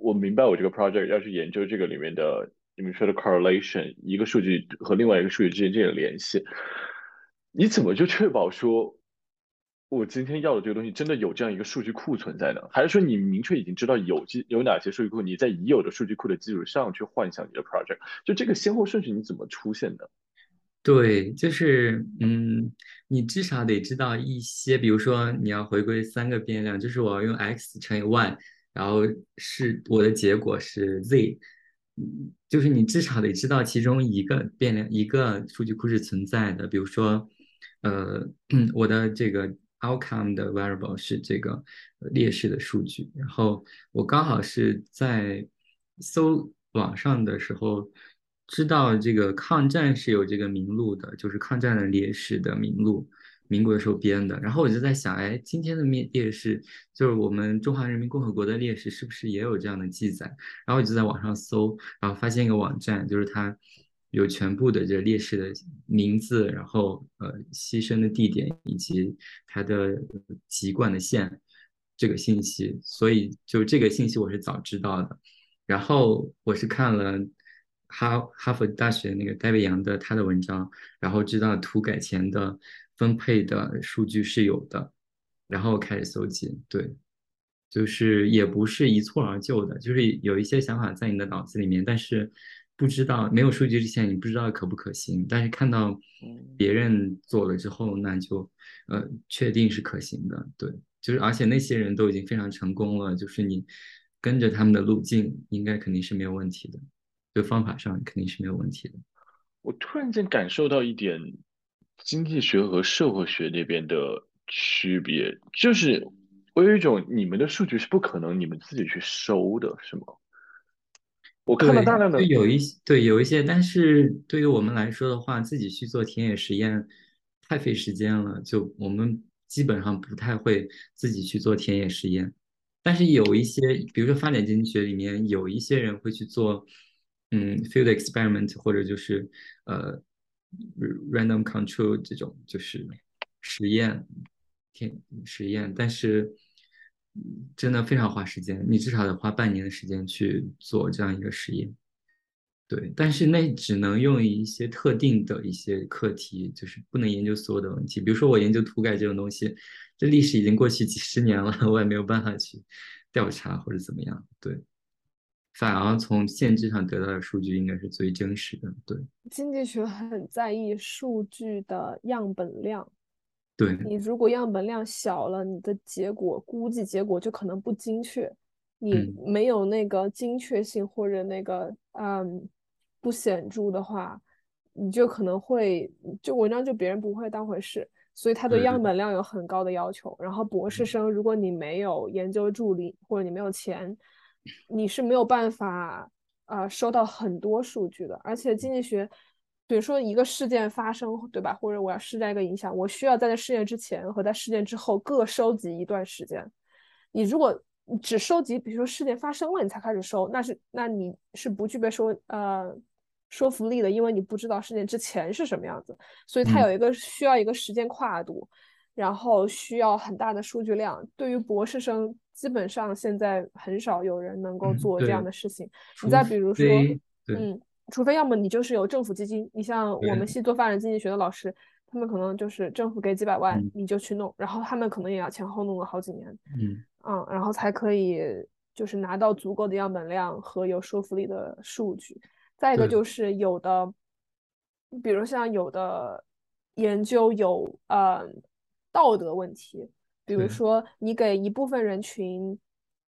我明白我这个 project 要去研究这个里面的你们说的 correlation，一个数据和另外一个数据之间这种联系，你怎么就确保说我今天要的这个东西真的有这样一个数据库存在呢？还是说你明确已经知道有基有哪些数据库，你在已有的数据库的基础上去幻想你的 project，就这个先后顺序你怎么出现的？对，就是嗯，你至少得知道一些，比如说你要回归三个变量，就是我要用 x 乘以 y，然后是我的结果是 z，嗯，就是你至少得知道其中一个变量一个数据库是存在的，比如说，呃，我的这个 outcome 的 variable 是这个劣势的数据，然后我刚好是在搜网上的时候。知道这个抗战是有这个名录的，就是抗战的烈士的名录，民国的时候编的。然后我就在想，哎，今天的面烈士，就是我们中华人民共和国的烈士，是不是也有这样的记载？然后我就在网上搜，然后发现一个网站，就是它有全部的这烈士的名字，然后呃牺牲的地点以及他的籍贯的县这个信息。所以就这个信息我是早知道的，然后我是看了。哈哈佛大学那个戴维扬的他的文章，然后知道涂改前的分配的数据是有的，然后开始搜集。对，就是也不是一蹴而就的，就是有一些想法在你的脑子里面，但是不知道没有数据之前你不知道可不可行，但是看到别人做了之后，那就呃确定是可行的。对，就是而且那些人都已经非常成功了，就是你跟着他们的路径，应该肯定是没有问题的。就方法上肯定是没有问题的。我突然间感受到一点经济学和社会学那边的区别，就是我有一种你们的数据是不可能你们自己去收的，是吗？我看到大量的有一些对有一些，但是对于我们来说的话，自己去做田野实验太费时间了，就我们基本上不太会自己去做田野实验。但是有一些，比如说发展经济学里面有一些人会去做。嗯，field experiment 或者就是呃，random control 这种就是实验，天实验，但是真的非常花时间，你至少得花半年的时间去做这样一个实验。对，但是那只能用一些特定的一些课题，就是不能研究所有的问题。比如说我研究土改这种东西，这历史已经过去几十年了，我也没有办法去调查或者怎么样。对。反而从限制上得到的数据应该是最真实的。对，经济学很在意数据的样本量。对你如果样本量小了，你的结果估计结果就可能不精确。你没有那个精确性或者那个嗯不显著的话，你就可能会就文章就别人不会当回事。所以他对样本量有很高的要求。然后博士生，如果你没有研究助理或者你没有钱。你是没有办法啊收到很多数据的，而且经济学，比如说一个事件发生，对吧？或者我要施加一个影响，我需要在这事件之前和在事件之后各收集一段时间。你如果只收集，比如说事件发生了你才开始收，那是那你是不具备说呃说服力的，因为你不知道事件之前是什么样子，所以它有一个需要一个时间跨度，然后需要很大的数据量。对于博士生。基本上现在很少有人能够做这样的事情。你再比如说，嗯，除非要么你就是有政府基金，你像我们系做发展经济学的老师，他们可能就是政府给几百万你就去弄，然后他们可能也要前后弄了好几年，嗯嗯，然后才可以就是拿到足够的样本量和有说服力的数据。再一个就是有的，比如像有的研究有呃道德问题。比如说，你给一部分人群，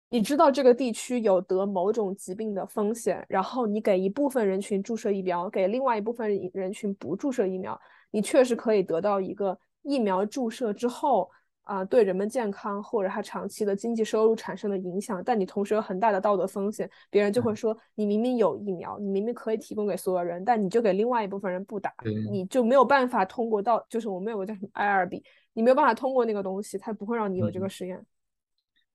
你知道这个地区有得某种疾病的风险，然后你给一部分人群注射疫苗，给另外一部分人群不注射疫苗，你确实可以得到一个疫苗注射之后，啊、对人们健康或者他长期的经济收入产生的影响，但你同时有很大的道德风险，别人就会说你明明有疫苗，你明明可以提供给所有人，但你就给另外一部分人不打，你就没有办法通过到，就是我们有个叫什么 IRB，你没有办法通过那个东西，它不会让你有这个嗯实验。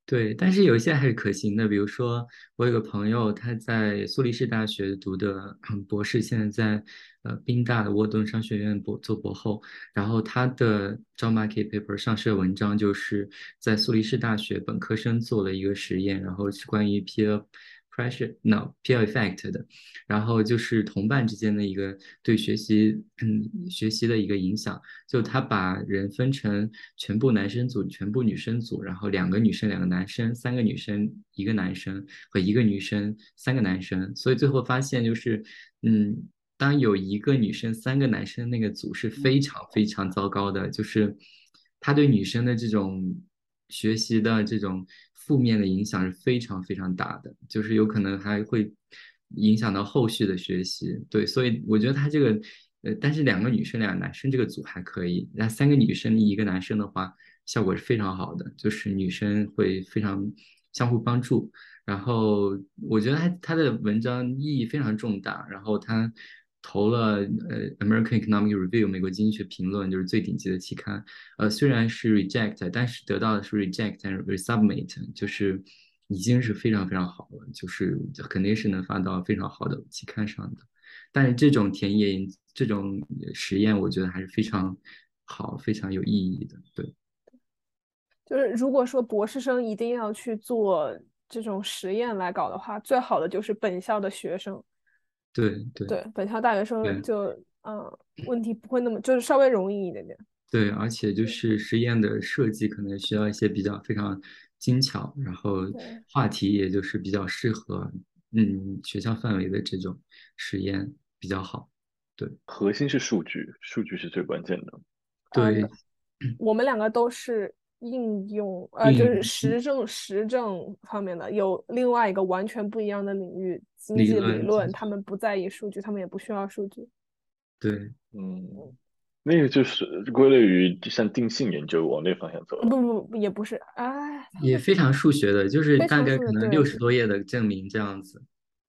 对，但是有一些还是可行的，比如说我有个朋友，他在苏黎世大学读的嗯博士，现在在呃宾大的沃顿商学院博做博后，然后他的 job market paper 上市的文章就是在苏黎世大学本科生做了一个实验，然后是关于 peer pressure no peer effect 的，然后就是同伴之间的一个对学习嗯学习的一个影响。就他把人分成全部男生组、全部女生组，然后两个女生、两个男生，三个女生、一个男生和一个女生、三个男生，所以最后发现就是，嗯，当有一个女生、三个男生那个组是非常非常糟糕的，就是他对女生的这种学习的这种负面的影响是非常非常大的，就是有可能还会影响到后续的学习。对，所以我觉得他这个，呃，但是两个女生、两个男生这个组还可以，那三个女生一个男生的话，效果是非常好的，就是女生会非常相互帮助。然后我觉得他他的文章意义非常重大，然后他投了呃 American Economic Review 美国经济学评论就是最顶级的期刊，呃虽然是 reject，但是得到的是 reject and resubmit，就是已经是非常非常好了，就是肯定是能发到非常好的期刊上的。但是这种田野这种实验，我觉得还是非常好、非常有意义的。对，就是如果说博士生一定要去做这种实验来搞的话，最好的就是本校的学生。对，对，对，本校大学生就嗯，问题不会那么，就是稍微容易一点点。对，而且就是实验的设计可能需要一些比较非常精巧，然后话题也就是比较适合嗯学校范围的这种实验比较好。对核心是数据，数据是最关键的。对嗯，我们两个都是应用，呃，就是实证实证方面的，有另外一个完全不一样的领域，经济理理论他们不在意数据，他们也不需要数据。对，嗯，那个就是归类于像定性研究往那方向走不。不不，也不是，哎，也非常数学的，就是大概可能六十多页的证明这样子。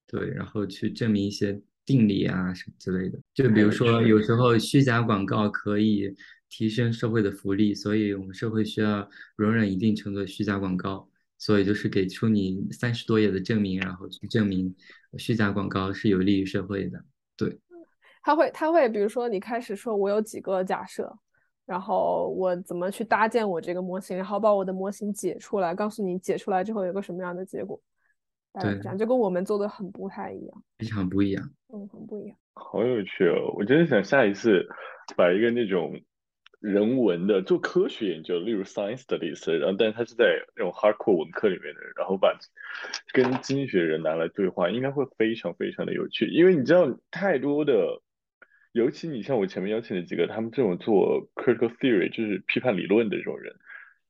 对，然后去证明一些定理啊什么之类的。就比如说，有时候虚假广告可以提升社会的福利，所以我们社会需要容忍一定程度的虚假广告。所以就是给出你三十多页的证明，然后去证明虚假广告是有利于社会的。对，他会他会，比如说你开始说我有几个假设，然后我怎么去搭建我这个模型，然后把我的模型解出来，告诉你解出来之后有个什么样的结果。大概是对这样就跟我们做的很不太一样，非常不一样。嗯，很不一样。好有趣哦！我真的想下一次把一个那种人文的做科学研究，例如 science studies，然后但是他是在那种 hardcore 文科里面的，然后把跟经济学人拿来对话，应该会非常非常的有趣。因为你知道太多的，尤其你像我前面邀请的几个，他们这种做 critical theory，就是批判理论的这种人。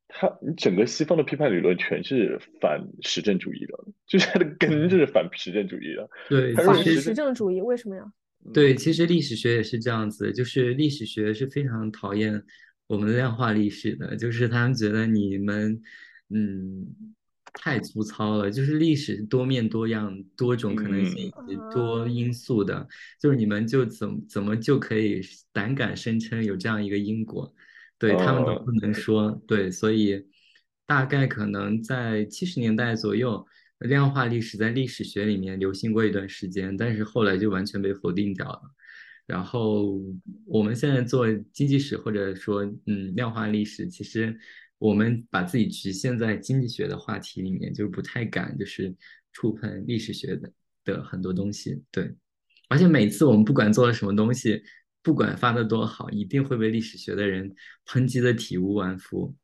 他整个西方的批判理论全是反实证主义的，就是它的根就是反实证主义的。对，他反实证主义为什么呀？对，其实历史学也是这样子，就是历史学是非常讨厌我们量化历史的，就是他们觉得你们，嗯，太粗糙了，就是历史是多面多样、多种可能性多因素的，就是你们就怎么怎么就可以胆敢声称有这样一个因果，对，他们都不能说，对，所以大概可能在七十年代左右。量化历史在历史学里面流行过一段时间，但是后来就完全被否定掉了。然后我们现在做经济史或者说嗯量化历史，其实我们把自己局限在经济学的话题里面，就是不太敢就是触碰历史学的的很多东西。对，而且每次我们不管做了什么东西，不管发的多好，一定会被历史学的人抨击的体无完肤。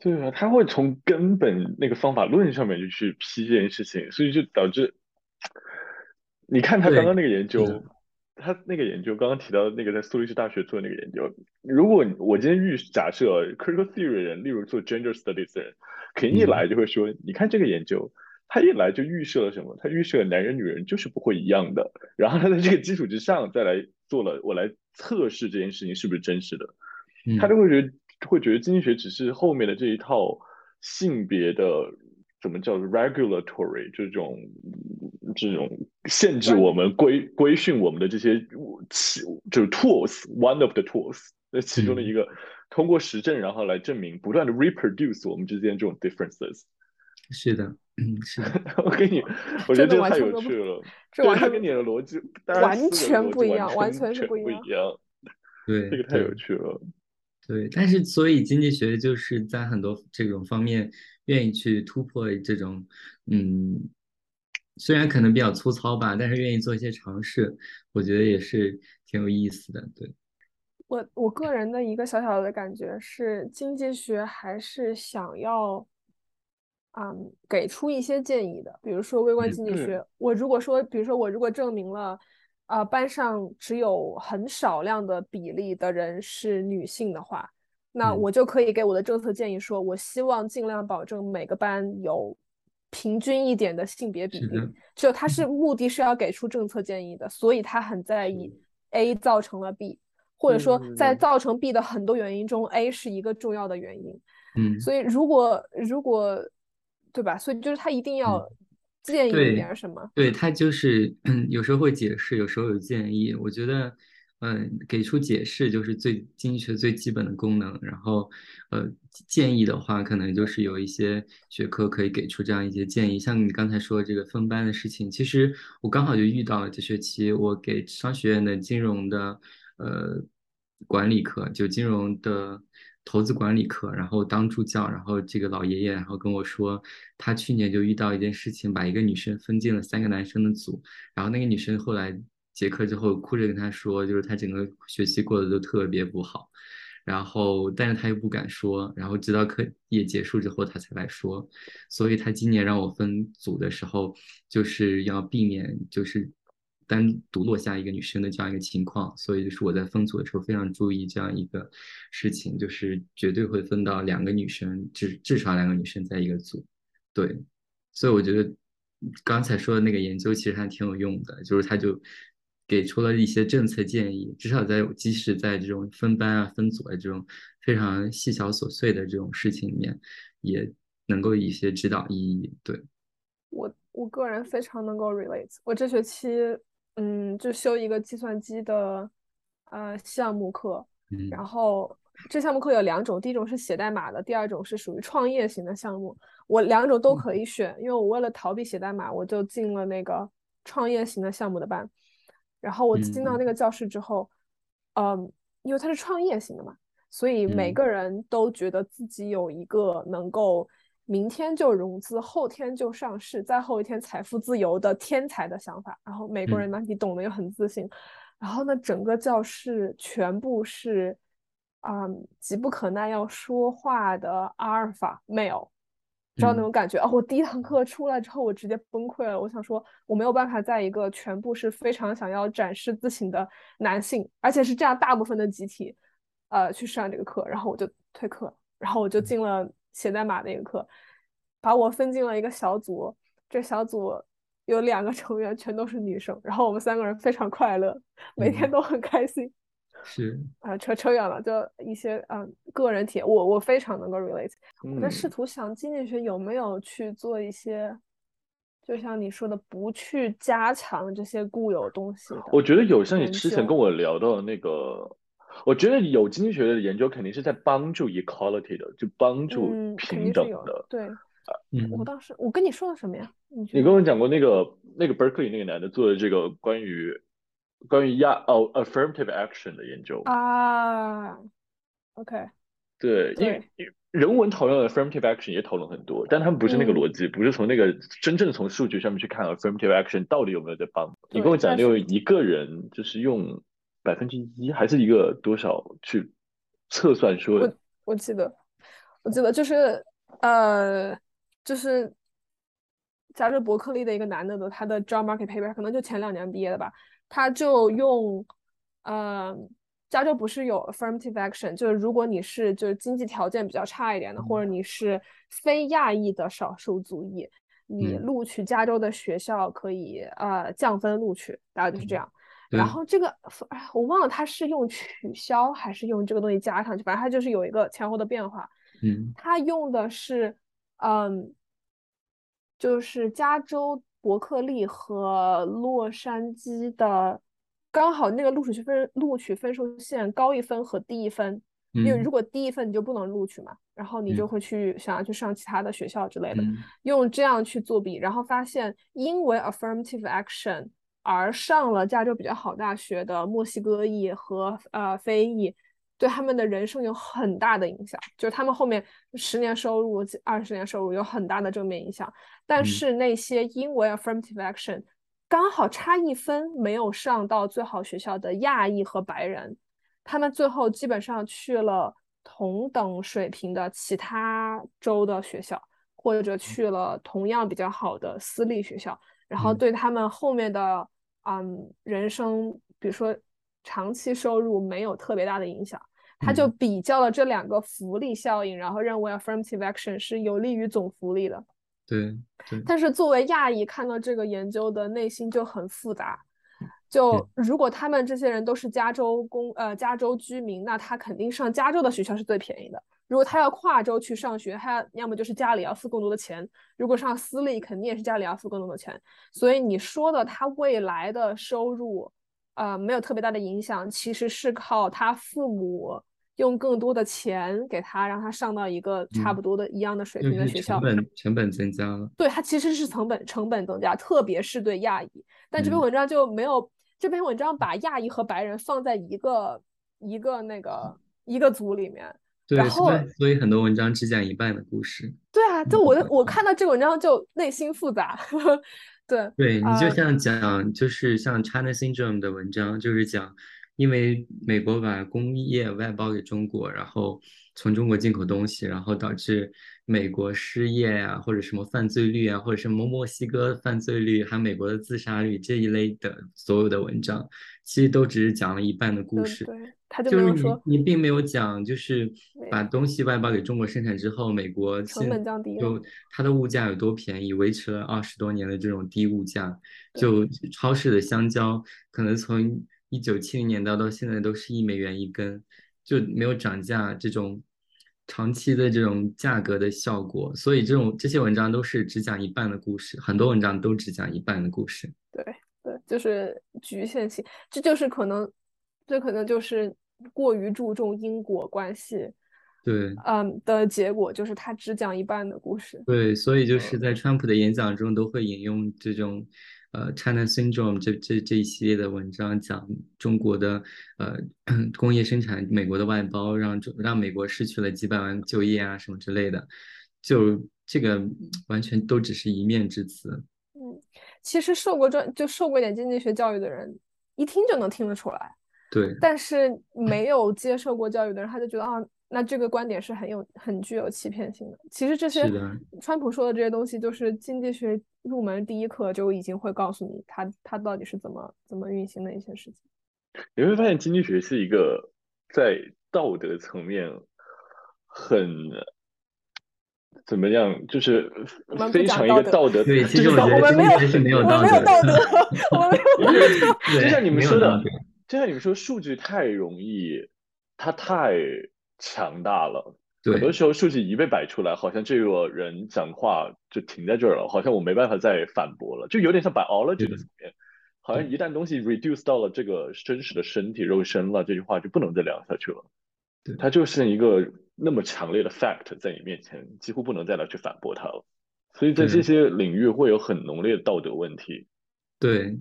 对啊，他会从根本那个方法论上面就去批这件事情，所以就导致，你看他刚刚那个研究，他那个研究刚刚提到的那个在苏黎世大学做的那个研究，如果我今天预假设 critical theory 的人，例如做 gender studies 的人，肯定一来就会说，你看这个研究，他一来就预设了什么？他预设男人女人就是不会一样的，然后他在这个基础之上再来做了，我来测试这件事情是不是真实的。他就会觉得会觉得经济学只是后面的这一套性别的怎么叫 regulatory 这种这种限制我们规规训我们的这些其就是 tools one of the tools 那其中的一个，通过实证然后来证明不断的 reproduce 我们之间这种 differences。是的，嗯，是的，我跟你，我觉得这个太有趣了，这完全对它跟你的逻辑当然完全不一样完完全是不一样，对，这个太有趣了。对，但是所以经济学就是在很多这种方面愿意去突破这种，嗯，虽然可能比较粗糙吧，但是愿意做一些尝试，我觉得也是挺有意思的。对，我我个人的一个小小的感觉是，经济学还是想要，嗯，给出一些建议的。比如说微观经济学，我如果说，比如说我如果证明了，啊、班上只有很少量的比例的人是女性的话，那嗯我就可以给我的政策建议说，我希望尽量保证每个班有平均一点的性别比例。就他是目的是要给出政策建议的，所以他很在意 A 造成了 B，或者说在嗯造成 B 的很多原因中，A 是一个重要的原因。嗯，所以如果如果对吧？所以就是他一定要建议点什么。对，他就是嗯，有时候会解释，有时候有建议。我觉得，嗯，给出解释就是最经济学最基本的功能。然后，呃，建议的话，可能就是有一些学科可以给出这样一些建议。像你刚才说这个分班的事情，其实我刚好就遇到了。这学期我给商学院的金融的呃管理课，就金融的投资管理课，然后当助教，然后这个老爷爷然后跟我说，他去年就遇到一件事情，把一个女生分进了三个男生的组，然后那个女生后来结课之后哭着跟他说，就是她整个学期过得都特别不好。然后，但是他又不敢说，然后直到课业结束之后，他才来说。所以他今年让我分组的时候，就是要避免就是单独落下一个女生的这样一个情况。所以就是我在分组的时候非常注意这样一个事情，就是绝对会分到两个女生，至至少两个女生在一个组。对，所以我觉得刚才说的那个研究其实还挺有用的，就是他就给出了一些政策建议，至少在即使在这种分班啊、分组啊这种非常细小琐碎的这种事情里面，也能够一些指导意义。对，我我个人非常能够 relate。我这学期嗯就修一个计算机的呃项目课，嗯。然后这项目课有两种，第一种是写代码的，第二种是属于创业型的项目。我两种都可以选，因为我为了逃避写代码，我就进了那个创业型的项目的班。然后我进到那个教室之后，嗯，因为它是创业型的嘛，所以每嗯。个人都觉得自己有一个能够明天就融资，后天就上市，再后一天财富自由的天才的想法。然后美国人呢，你懂得又很自信。然后呢，整个教室全部是，嗯，急不可耐要说话的阿尔法 male，知道那种感觉？哦，我第一堂课出来之后，我直接崩溃了。我想说，我没有办法在一个全部是非常想要展示自信的男性，而且是这样大部分的集体，呃，去上这个课，然后我就退课，然后我就进了写代码那个课，把我分进了一个小组，这小组。有两个成员全都是女生，然后我们三个人非常快乐，每天都很开心。是啊、扯扯远了，就一些嗯、呃个人体验，我我非常能够 relate。我在嗯试图想经济学有没有去做一些，就像你说的，不去加强这些固有东西的。我觉得有像你之前跟我聊到的那个，我觉得有经济学的研究肯定是在帮助 equality 的，就帮助平等的。对，我嗯当时我跟你说了什么呀？你你跟我讲过那个那个 Berkeley 那个男的做的这个关于关于亚哦 affirmative action 的研究，啊？OK，对，因为因为人文讨论 affirmative action 也讨论很多，但他们不是那个嗯逻辑，不是从那个真正从数据上面去看 affirmative action 到底有没有在帮。你跟我讲，但就是一个人就是用百分之一还是一个多少去测算说我我记得，我记得就是呃，就是加州伯克利的一个男的的，他的 job market paper 可能就前两年毕业的吧，他就用呃，加州不是有 affirmative action，就是如果你是就是经济条件比较差一点的，或者你是非亚裔的少数族裔，你嗯录取加州的学校可以呃降分录取，大概就是这样。然后这个我忘了他是用取消还是用这个东西加上去，反正他就是有一个前后的变化。嗯，他用的是嗯，就是加州伯克利和洛杉矶的刚好那个录取分录取分数线高一分和低一分。因为如果低一分你就不能录取嘛，然后你就会去想要去上其他的学校之类的，用这样去作弊，然后发现因为 affirmative action 而上了加州比较好大学的墨西哥裔和呃非裔，对他们的人生有很大的影响，就是他们后面十年收入、二十年收入有很大的正面影响。但是那些因为 affirmative action 刚好差一分没有上到最好学校的亚裔和白人。他们最后基本上去了同等水平的其他州的学校，或者去了同样比较好的私立学校，然后对他们后面的嗯人生，比如说长期收入没有特别大的影响。他就比较了这两个福利效应，然后认为 affirmative action 是有利于总福利的。对，但是作为亚裔看到这个研究的内心就很复杂。就如果他们这些人都是加州公呃加州居民，那他肯定上加州的学校是最便宜的。如果他要跨州去上学，他要么就是家里要付更多的钱；如果上私立，肯定也是家里要付更多的钱。所以你说的他未来的收入，呃，没有特别大的影响，其实是靠他父母用更多的钱给他，让他上到一个差不多的一样的水平的学校。成本成本增加了。对他其实是成本成本增加，特别是对亚裔。但这篇文章就没有。这篇文章把亚裔和白人放在一个一个那个一个组里面，然后所以很多文章只讲一半的故事。对啊，就我我看到这个文章就内心复杂。对，对你就像讲就是像 China Syndrome 的文章，就是讲因为美国把工业外包给中国，然后从中国进口东西，然后导致。美国失业啊，或者什么犯罪率啊，或者什么墨西哥犯罪率，还有美国的自杀率这一类的所有的文章，其实都只是讲了一半的故事。对，他就没有说你并没有讲，就是把东西外包给中国生产之后，美国成本降低，就它的物价有多便宜，维持了二十多年的这种低物价。就超市的香蕉，可能从一九七零年到到现在都是一美元一根，就没有涨价这种。长期的这种价格的效果，所以这种这些文章都是只讲一半的故事，很多文章都只讲一半的故事。对对，就是局限性，这就是可能，这可能就是过于注重因果关系，对，嗯的结果，就是他只讲一半的故事。对，所以就是在川普的演讲中都会引用这种。呃，China Syndrome 这这这一系列的文章讲中国的呃 工业生产，美国的外包让让美国失去了几百万就业啊什么之类的，就这个完全都只是一面之词。嗯，其实受过专就受过一点经济学教育的人，一听就能听得出来。对，但是没有接受过教育的人，他就觉得啊。那这个观点是很有很具有欺骗性的。其实这些川普说的这些东西，就是经济学入门第一课就已经会告诉你，他他到底是怎么怎么运行的一些事情。你会发现，经济学是一个在道德层面很怎么样，就是非常一个道德。对，其实我觉得经济学是没有道德。我们没有 道德。就像你们说的，就像你们说，数据太容易，它太。强大了，很多时候数据一被摆出来，好像这个人讲话就停在这儿了，好像我没办法再反驳了，就有点像 biology 的层面，好像一旦东西 reduce 到了这个真实的身体肉身了，这句话就不能再聊下去了。对，它就是一个那么强烈的 fact 在你面前，几乎不能再来去反驳它了。所以在这些领域会有很浓烈的道德问题。对，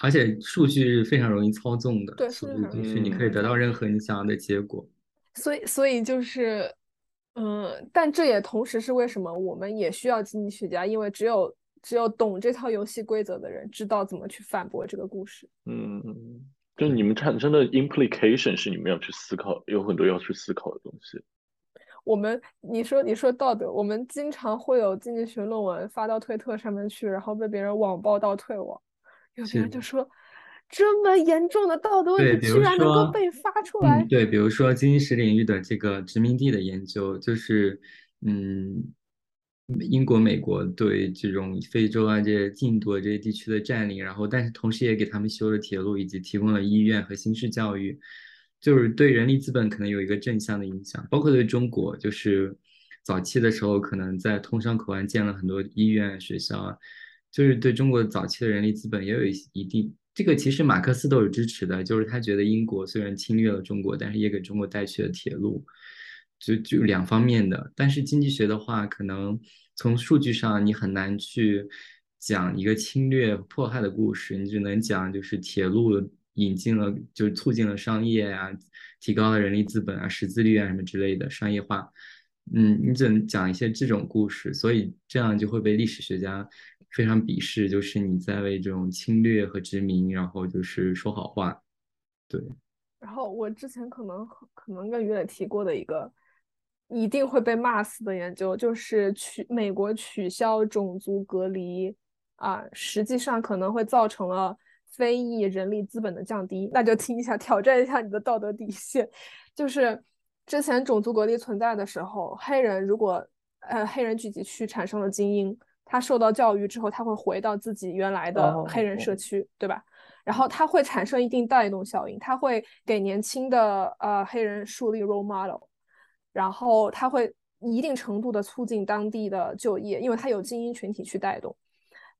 而且数据是非常容易操纵的，对，所以就是你可以得到任何你想要的结果。所以，所以就是，嗯，但这也同时是为什么我们也需要经济学家，因为只有只有懂这套游戏规则的人，知道怎么去反驳这个故事。嗯，就你们产生的 implication 是你们要去思考，有很多要去思考的东西。我们，你说，你说道德，我们经常会有经济学论文发到推特上面去，然后被别人网暴到退网，有别人就说。这么严重的道德问题居然能够被发出来？对，比如说经济史领域的这个殖民地的研究，就是，嗯，英国、美国对这种非洲啊、这些印度这些地区的占领，然后但是同时也给他们修了铁路，以及提供了医院和新式教育，就是对人力资本可能有一个正向的影响，包括对中国，就是早期的时候可能在通商口岸建了很多医院、学校啊，就是对中国早期的人力资本也有一一定。这个其实马克思都有支持的，就是他觉得英国虽然侵略了中国，但是也给中国带去了铁路，就就两方面的。但是经济学的话，可能从数据上你很难去讲一个侵略迫害的故事，你只能讲就是铁路引进了，就是促进了商业啊，提高了人力资本啊，识字率啊什么之类的商业化。嗯，你只能讲一些这种故事，所以这样就会被历史学家。非常鄙视，就是你在为这种侵略和殖民，然后就是说好话，对。然后我之前可能可能跟于磊提过的一个一定会被骂死的研究，就是取美国取消种族隔离啊，实际上可能会造成了非裔人力资本的降低。那就听一下，挑战一下你的道德底线。就是之前种族隔离存在的时候，黑人如果呃黑人聚集区产生了精英。他受到教育之后，他会回到自己原来的黑人社区，对吧？然后他会产生一定带动效应，他会给年轻的呃黑人树立 role model，然后他会一定程度的促进当地的就业，因为他有精英群体去带动。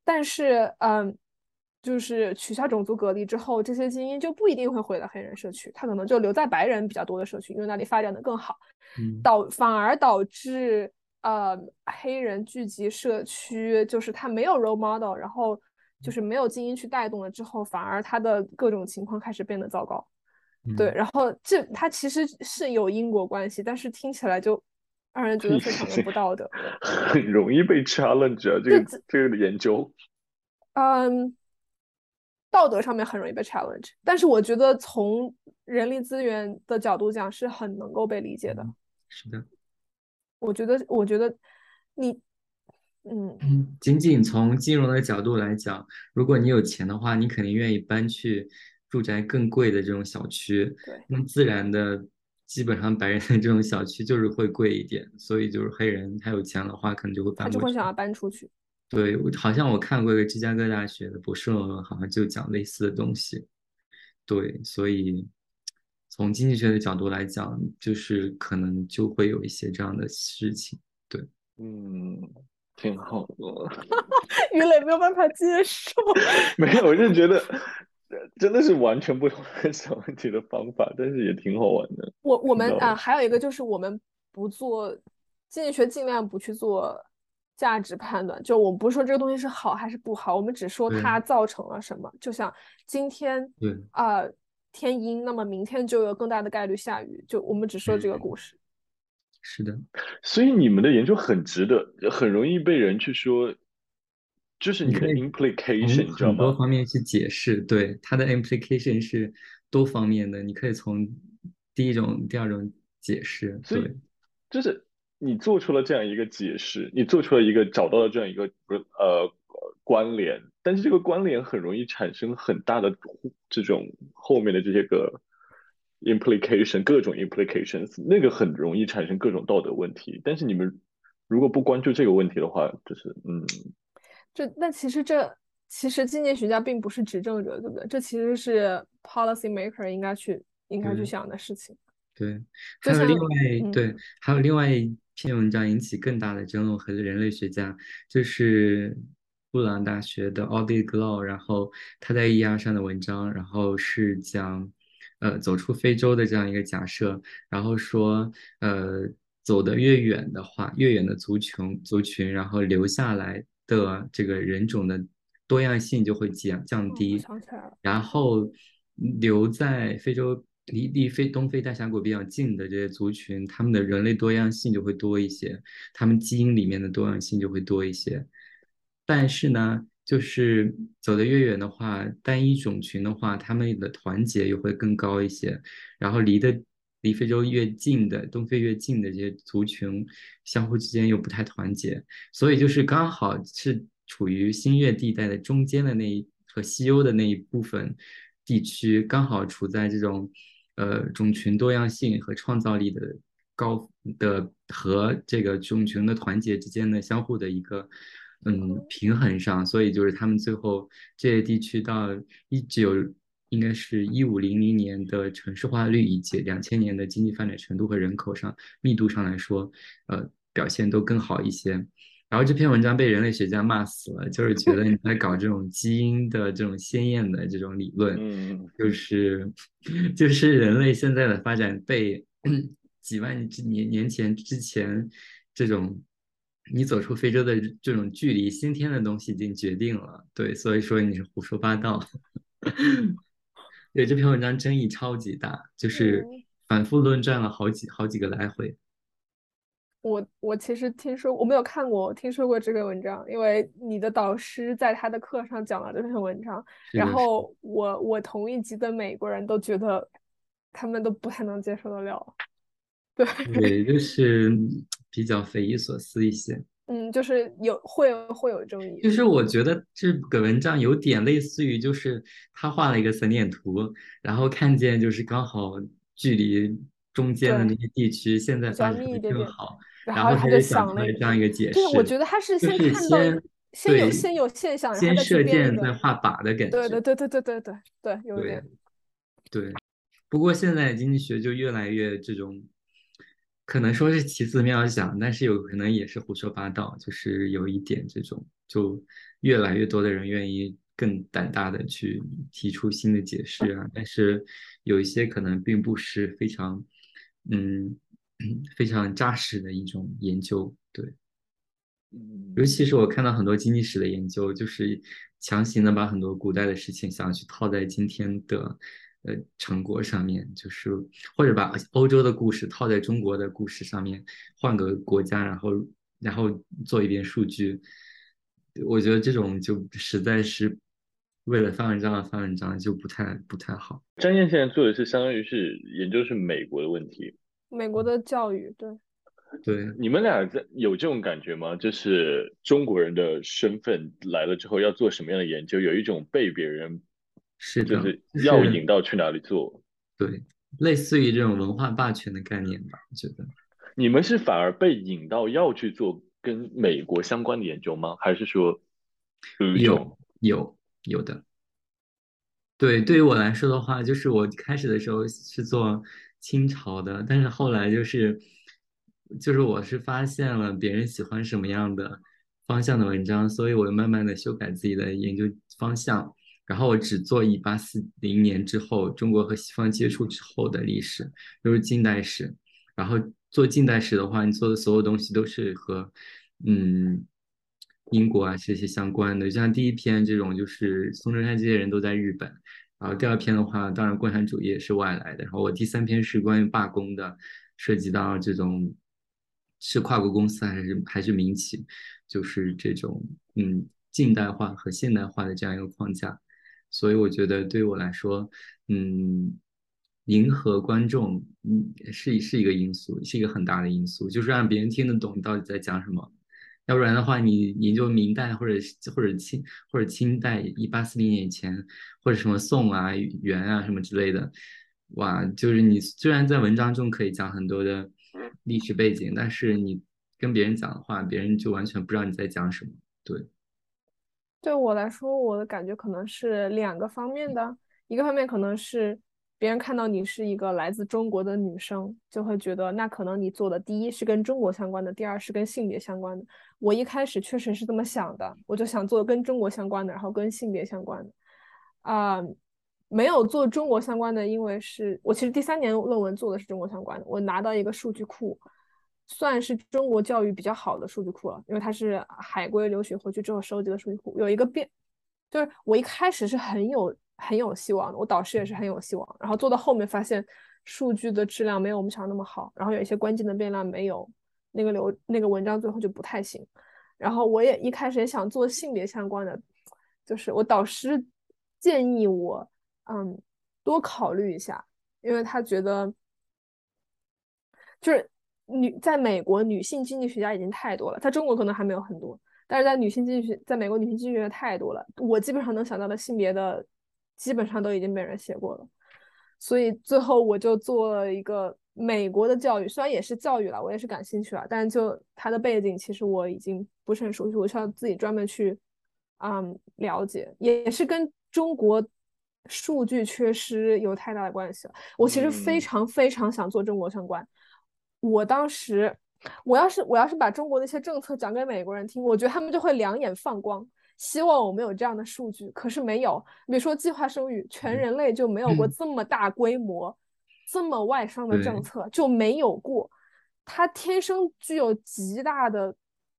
但是，嗯，就是取消种族隔离之后，这些精英就不一定会回到黑人社区，他可能就留在白人比较多的社区，因为那里发展的更好，导反而导致。呃，黑人聚集社区就是他没有 role model，然后就是没有精英去带动了之后，反而他的各种情况开始变得糟糕。对，然后这他其实是有因果关系，但是听起来就让人觉得 非常的不道德，很容易被 challenge 啊，这个这个研究。嗯，道德上面很容易被 challenge，但是我觉得从人力资源的角度讲是很能够被理解的。是的。我觉得，我觉得你，嗯，仅仅从金融的角度来讲，如果你有钱的话，你肯定愿意搬去住宅更贵的这种小区。对，那自然的，基本上白人的这种小区就是会贵一点，所以就是黑人他有钱的话，可能就会搬。他就会想要搬出去。对，好像我看过一个芝加哥大学的博士论文，好像就讲类似的东西。对，所以。从经济学的角度来讲，就是可能就会有一些这样的事情，对，嗯，挺好的。于磊没有办法接受，没有，我就觉得真的是完全不同的想问题的方法，但是也挺好玩的。我我们啊，还有一个就是我们不做经济学，尽量不去做价值判断。就我们不是说这个东西是好还是不好，我们只说它造成了什么。就像今天，对啊。天阴，那么明天就有更大的概率下雨。就我们只说这个故事。是的，所以你们的研究很值得，很容易被人去说，就是你的 implication，你知道吗？多方面去解释，对它的 implication 是多方面的，你可以从第一种、第二种解释。对，就是你做出了这样一个解释，你做出了一个找到了这样一个呃。关联，但是这个关联很容易产生很大的这种后面的这些个 implication，各种 implications，那个很容易产生各种道德问题。但是你们如果不关注这个问题的话，就是嗯，这那其实这其实经济学家并不是执政者，对不对？这其实是 policy maker 应该去应该去想的事情。对，还有另外对，还有另外一篇文章引起更大的争论和人类学家就是。布朗大学的 Audie Glow，然后他在 ER 上的文章，然后是讲，呃，走出非洲的这样一个假设，然后说，呃，走得越远的话，越远的族群族群，然后留下来的这个人种的多样性就会降降低，然后留在非洲离离非东非大峡谷比较近的这些族群，他们的人类多样性就会多一些，他们基因里面的多样性就会多一些。但是呢，就是走得越远的话，单一种群的话，他们的团结又会更高一些。然后离的离非洲越近的、东非越近的这些族群，相互之间又不太团结，所以就是刚好是处于新月地带的中间的那一和西欧的那一部分地区，刚好处在这种呃种群多样性和创造力的。高的和这个种群的团结之间的相互的一个嗯平衡上，所以就是他们最后这些地区到一九应该是一五零零年的城市化率以及两千年的经济发展程度和人口上密度上来说，呃，表现都更好一些。然后这篇文章被人类学家骂死了，就是觉得你在搞这种基因的这种鲜艳的这种理论，嗯，就是 就是人类现在的发展被 几万年年前之前这种你走出非洲的这种距离先天的东西已经决定了，对，所以说你是胡说八道。对这篇文章争议超级大，就是反复论战了好几好几个来回。我我其实听说我没有看过，听说过这个文章，因为你的导师在他的课上讲了这篇文章，然后我我同一级的美国人都觉得他们都不太能接受得了，对，对，就是比较匪夷所思一些，嗯，就是有会会有争议，就是我觉得这个文章有点类似于，就是他画了一个散点图，然后看见就是刚好距离中间的那些地区现在发展的更好。然后他就想了这样一个解释，对，我觉得他是先看到先有先有现象，先射箭再画靶的感觉，对对对对对对对对，有点对。不过现在经济学就越来越这种，可能说是奇思妙想，但是有可能也是胡说八道，就是有一点这种，就越来越多的人愿意更胆大的去提出新的解释啊，但是有一些可能并不是非常，嗯。非常扎实的一种研究，对，尤其是我看到很多经济史的研究，就是强行的把很多古代的事情想要去套在今天的呃成果上面，就是或者把欧洲的故事套在中国的故事上面，换个国家，然后然后做一遍数据，我觉得这种就实在是为了翻文章而翻文章，就不太不太好。张燕现在做的是相当于是研究是美国的问题。美国的教育，对，对，你们俩在有这种感觉吗？就是中国人的身份来了之后要做什么样的研究，有一种被别人是就是要引到去哪里做，对，类似于这种文化霸权的概念吧，我觉得。你们是反而被引到要去做跟美国相关的研究吗？还是说有有有的？对，对于我来说的话，就是我开始的时候是做。清朝的，但是后来就是，就是我是发现了别人喜欢什么样的方向的文章，所以我慢慢的修改自己的研究方向，然后我只做一八四零年之后中国和西方接触之后的历史，就是近代史。然后做近代史的话，你做的所有东西都是和嗯英国啊这些相关的，就像第一篇这种就是孙中山这些人都在日本。然后第二篇的话，当然共产主义也是外来的。然后我第三篇是关于罢工的，涉及到这种是跨国公司还是还是民企，就是这种嗯近代化和现代化的这样一个框架。所以我觉得对我来说，嗯，迎合观众嗯是是一个因素，是一个很大的因素，就是让别人听得懂你到底在讲什么。要不然的话，你研究明代或者或者清或者清代一八四零年以前，或者什么宋啊、元啊什么之类的，哇，就是你虽然在文章中可以讲很多的历史背景，但是你跟别人讲的话，别人就完全不知道你在讲什么。对，对我来说，我的感觉可能是两个方面的，一个方面可能是。别人看到你是一个来自中国的女生，就会觉得那可能你做的第一是跟中国相关的，第二是跟性别相关的。我一开始确实是这么想的，我就想做跟中国相关的，然后跟性别相关的。啊，没有做中国相关的，因为是我其实第三年论文做的是中国相关的，我拿到一个数据库，算是中国教育比较好的数据库了，因为它是海归留学回去之后收集的数据库。有一个变，就是我一开始是很有。很有希望的，我导师也是很有希望。然后做到后面发现数据的质量没有我们想的那么好，然后有一些关键的变量没有，那个流那个文章最后就不太行。然后我也一开始也想做性别相关的，就是我导师建议我，嗯，多考虑一下，因为他觉得就是女在美国女性经济学家已经太多了，在中国可能还没有很多，但是在女性经济学在美国女性经济学太多了，我基本上能想到的性别的。基本上都已经被人写过了，所以最后我就做了一个美国的教育，虽然也是教育了，我也是感兴趣了，但就它的背景，其实我已经不是很熟悉，我需要自己专门去嗯了解，也是跟中国数据缺失有太大的关系了。我其实非嗯常非常想做中国相关，我当时我要是我要是把中国的一些政策讲给美国人听，我觉得他们就会两眼放光。希望我们有这样的数据，可是没有。比如说计划生育，全人类就没有过嗯这么大规模、这么外商的政策，就没有过。它天生具有极大的，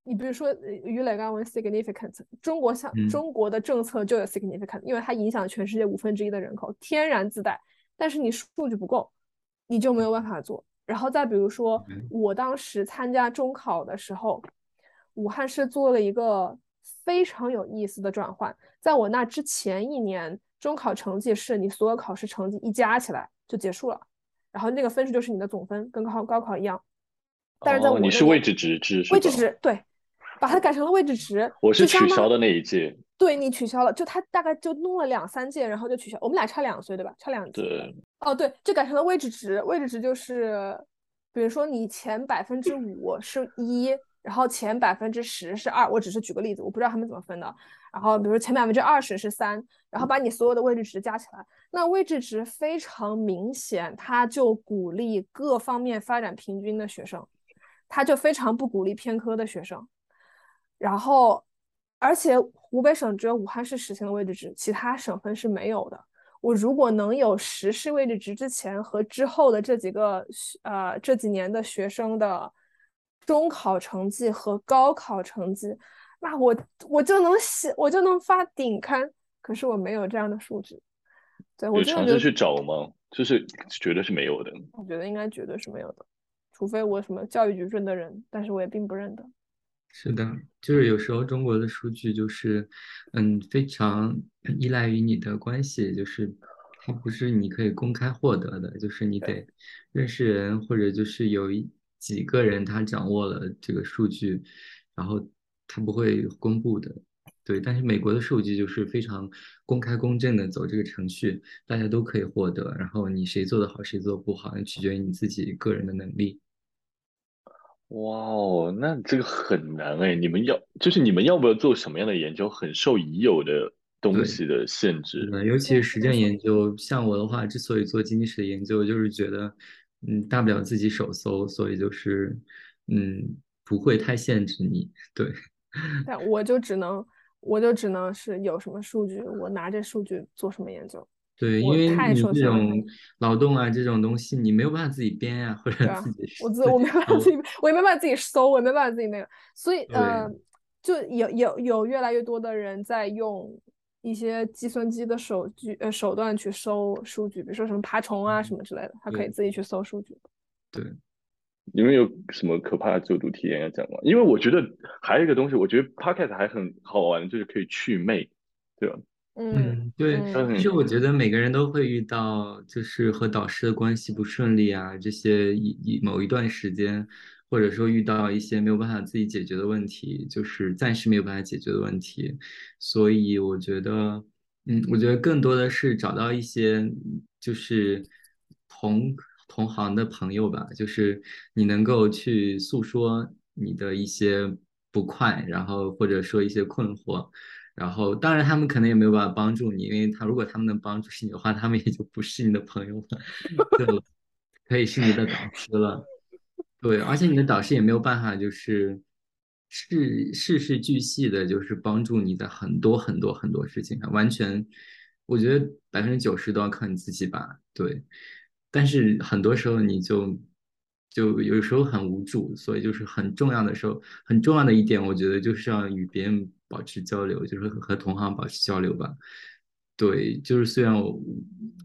你比如说呃于磊刚刚问 significant，中国像嗯中国的政策就有 significant，因为它影响全世界五分之一的人口，天然自带。但是你数据不够，你就没有办法做。然后再比如说嗯，我当时参加中考的时候，武汉市做了一个非常有意思的转换。在我那之前一年，中考成绩是你所有考试成绩一加起来就结束了，然后那个分数就是你的总分，跟高高考一样。但是在哦我那年你是位置值制是位置？值对，把它改成了位置值，我是取消的那一届，对你取消了，就他大概就弄了两三届，然后就取消。我们俩差两岁，对吧？差两届。对，哦，对，就改成了位置值。位置值就是，比如说你前百分之五是一，然后前百分之十是二。我只是举个例子，我不知道他们怎么分的。然后比如前百分之二十是三，然后把你所有的位置值加起来，那位置值非常明显，它就鼓励各方面发展平均的学生，它就非常不鼓励偏科的学生。然后，而且湖北省只有武汉市实行了位置值，其他省份是没有的。我如果能有实施位置值之前和之后的这几个呃这几年的学生的中考成绩和高考成绩，那我我就能写，我就能发顶刊。可是我没有这样的数据，对我尝试去找吗？就是绝对是没有的。我觉得应该绝对是没有的，除非我什么教育局认得人，但是我也并不认得。是的，就是有时候中国的数据就是，嗯，非常依赖于你的关系，就是它不是你可以公开获得的，就是你得认识人，或者就是有一几个人他掌握了这个数据，然后他不会公布的。对，但是美国的数据就是非常公开公正的走这个程序，大家都可以获得，然后你谁做的好，谁做得不好，取决于你自己个人的能力。哇哦，那这个很难哎！你们要就是你们要不要做什么样的研究，很受已有的东西的限制。嗯，尤其是实践研究，像我的话，之所以做经济史的研究，就是觉得，嗯，大不了自己手搜，所以就是，嗯，不会太限制你。对，但我就只能，我就只能是有什么数据，我拿这数据做什么研究。对，因为你这种劳动啊，这种东西，你没有办法自己编呀、或者自己我自自我没办法自己，我也没办法自己搜，我也没办法自己那个，所以对呃，就有有有越来越多的人在用一些计算机的手据呃手段去搜数据，比如说什么爬虫啊什么之类的，他可以自己去搜数据。对，你们有什么可怕的就读体验要讲吗？因为我觉得还有一个东西，我觉得 Podcast 还很好玩，就是可以祛魅，对吧？嗯嗯，对，嗯其实我觉得每个人都会遇到，就是和导师的关系不顺利啊，这些一一某一段时间，或者说遇到一些没有办法自己解决的问题，就是暂时没有办法解决的问题，所以我觉得，嗯，我觉得更多的是找到一些就是同同行的朋友吧，就是你能够去诉说你的一些不快，然后或者说一些困惑。然后，当然他们可能也没有办法帮助你，因为他如果他们能帮助你的话，他们也就不是你的朋友了，对，可以是你的导师了，对，而且你的导师也没有办法，就是事事事俱细的，就是帮助你的很多很多很多事情上，完全，我觉得百分之九十都要靠你自己吧，对，但是很多时候你就就有时候很无助，所以就是很重要的时候，很重要的一点，我觉得就是要与别人保持交流，就是和同行保持交流吧。对，就是虽然我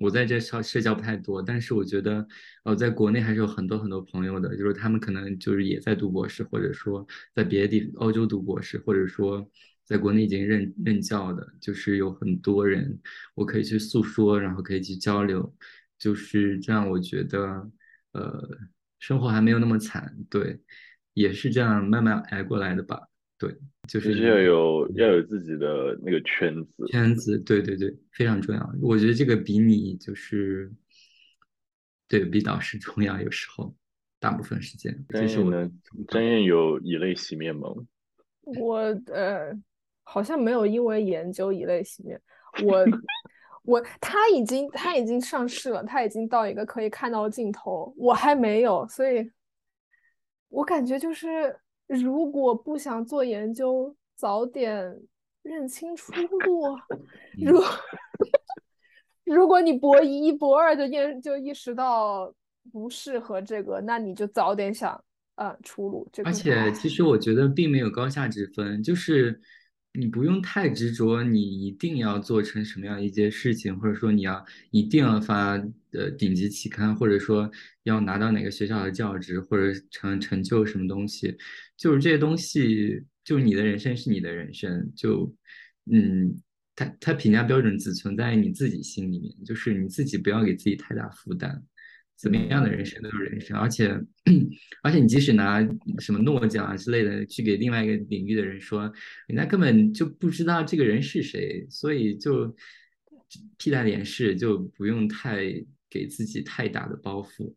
我在这社社交不太多，但是我觉得呃，在国内还是有很多很多朋友的，就是他们可能就是也在读博士，或者说在别的地欧洲读博士，或者说在国内已经任任教的，就是有很多人我可以去诉说，然后可以去交流，就是这样，我觉得呃，生活还没有那么惨，对，也是这样慢慢挨过来的吧，对，就就是是要有要有自己的那个圈子。圈子，对对对，非常重要。我觉得这个比你就是对比导师重要。有时候，大部分时间，这是我张燕呢？张燕有以泪洗面吗？我呃，好像没有因为研究以泪洗面。我 我他已经他已经上市了，他已经到一个可以看到尽头，我还没有，所以我感觉就是如果不想做研究，早点认清出路。如如果你博一博二就验就意识到不适合这个，那你就早点想呃出路。这个而且其实我觉得并没有高下之分，就是你不用太执着，你一定要做成什么样一件事情，或者说你要一定要发呃顶级期刊，或者说要拿到哪个学校的教职，或者成成就什么东西，就是这些东西，就你的人生是你的人生，就嗯。它它评价标准只存在于你自己心里面，就是你自己不要给自己太大负担。怎么样的人生都是人生，而且而且你即使拿什么诺奖啊之类的去给另外一个领域的人说，人家根本就不知道这个人是谁，所以就屁大点事就不用太给自己太大的包袱，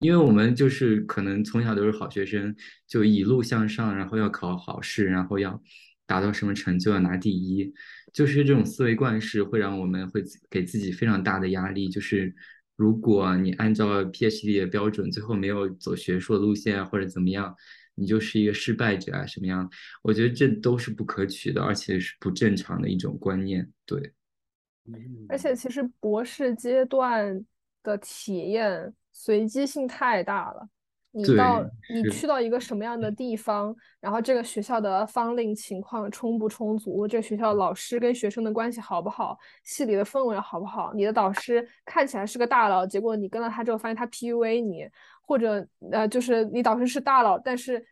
因为我们就是可能从小都是好学生，就一路向上，然后要考好试，然后要达到什么成就，要拿第一。就是这种思维惯式会让我们会给自己非常大的压力。就是如果你按照 PhD 的标准，最后没有走学术路线啊，或者怎么样，你就是一个失败者啊，什么样？我觉得这都是不可取的，而且是不正常的一种观念。对，而且其实博士阶段的体验随机性太大了。你到你去到一个什么样的地方，然后这个学校的方令情况充不充足，这个学校老师跟学生的关系好不好，系里的氛围好不好，你的导师看起来是个大佬，结果你跟了他之后发现他 PUA 你，或者呃就是你导师是大佬，但是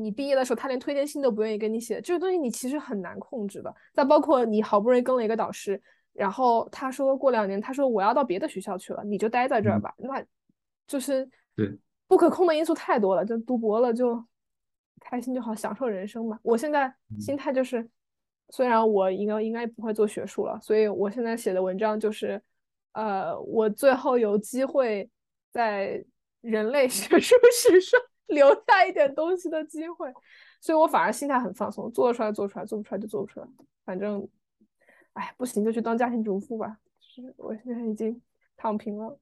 你毕业的时候他连推荐信都不愿意给你写，这个东西你其实很难控制的。再包括你好不容易跟了一个导师，然后他说过两年他说我要到别的学校去了，你就待在这儿吧，那就是对。不可控的因素太多了，就读博了就开心就好，享受人生吧。我现在心态就是，虽然我应该应该不会做学术了，所以我现在写的文章就是，呃，我最后有机会在人类 学术史上留下一点东西的机会，所以我反而心态很放松，做得出来做出来，做不出来就做不出来，反正，哎，不行就去当家庭主妇吧。是我现在已经躺平了。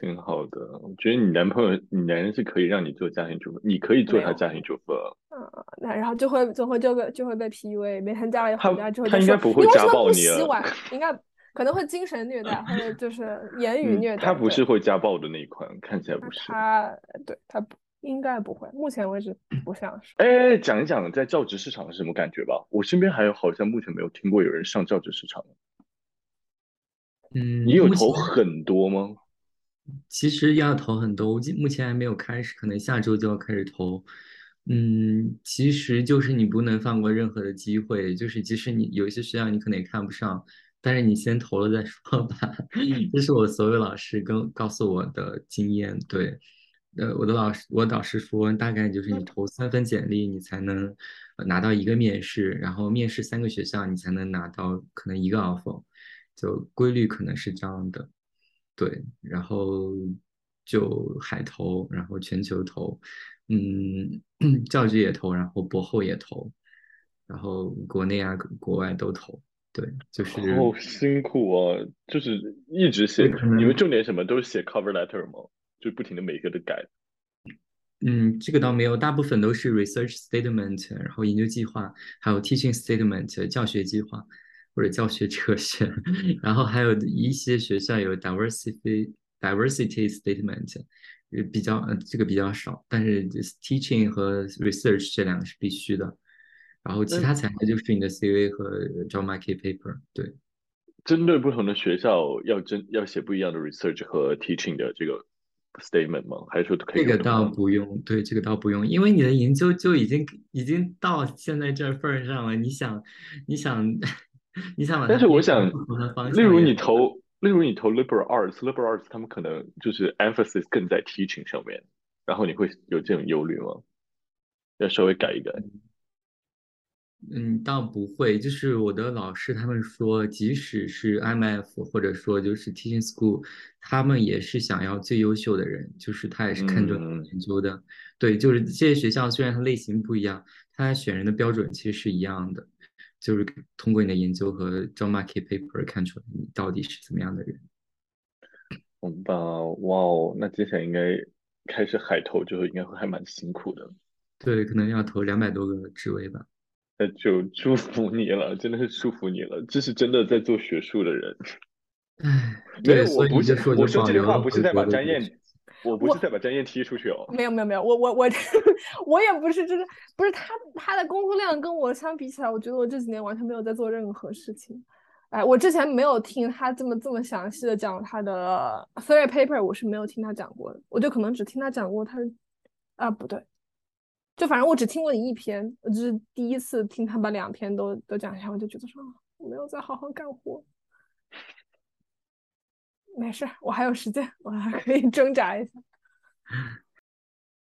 挺好的，我觉得你男朋友，你男人是可以让你做家庭主妇，你可以做他家庭主妇。嗯，那然后就会就会就会就会被 PUA，每天家里回家之后他应该不会家暴你洗碗，应该可能会精神虐待或者就是言语虐待。他不是会家暴的那一款，看起来不是。他对他应该不会，目前为止不像是。哎，讲一讲在教职市场是什么感觉吧。我身边还有好像目前没有听过有人上教职市场。嗯，你有投很多吗？其实要投很多，我目前还没有开始，可能下周就要开始投。嗯，其实就是你不能放过任何的机会，就是即使你有一些学校你可能也看不上，但是你先投了再说吧。这是我所有老师跟告诉我的经验。对，呃，我的老师，我导师说，大概就是你投三份简历，你才能拿到一个面试，然后面试三个学校，你才能拿到可能一个 offer，就规律可能是这样的。对，然后就海投，然后全球投，嗯，教职也投，然后博后也投，然后国内啊、国外都投。对，就是好辛苦啊，就是一直写。你们重点什么都是写 cover letter 吗？就不停的每个都改。嗯，这个倒没有，大部分都是 research statement，然后研究计划，还有 teaching statement 教学计划。或者教学哲学，然后还有一些学校有 diversity diversity statement，比较呃这个比较少，但是 teaching 和 research 这两个是必须的，然后其他材料就是你的 CV 和 job market paper。对，针对不同的学校要针要写不一样的 research 和 teaching 的这个 statement 吗？还是说可以？这个倒不用，对，这个倒不用，因为你的研究就已经已经到现在这份上了，你想你想。你想，但是我想，例如你投，例如你投 liberal arts，liberal arts 他们可能就是 emphasis 更在 teaching 上面，然后你会有这种忧虑吗？要稍微改一改。嗯，倒不会，就是我的老师他们说，即使是 IMF 或者说就是 Teaching School，他们也是想要最优秀的人，就是他也是看重嗯研究的。对，就是这些学校虽然它类型不一样，它选人的标准其实是一样的，就是通过你的研究和 job market paper 看出来你到底是怎么样的人。好吧，哇哦，那接下来应该开始海投之后，应该会还蛮辛苦的。对，可能要投两百多个职位吧。那就祝福你了，真的是祝福你了，这是真的在做学术的人。唉，没有，对，我不，是说我说这句话不是在把张燕我不是在把张燕踢出去哦。没有没有没有，我我我 我也不是这个，不是他他的工作量跟我相比起来，我觉得我这几年完全没有在做任何事情。哎，我之前没有听他这么这么详细的讲他的 theory paper，我是没有听他讲过的，我就可能只听他讲过他，啊不对，就反正我只听过你一篇，我就是第一次听他把两篇都都讲一下，我就觉得说啊我没有在好好干活。没事，我还有时间，我还可以 挣扎一下。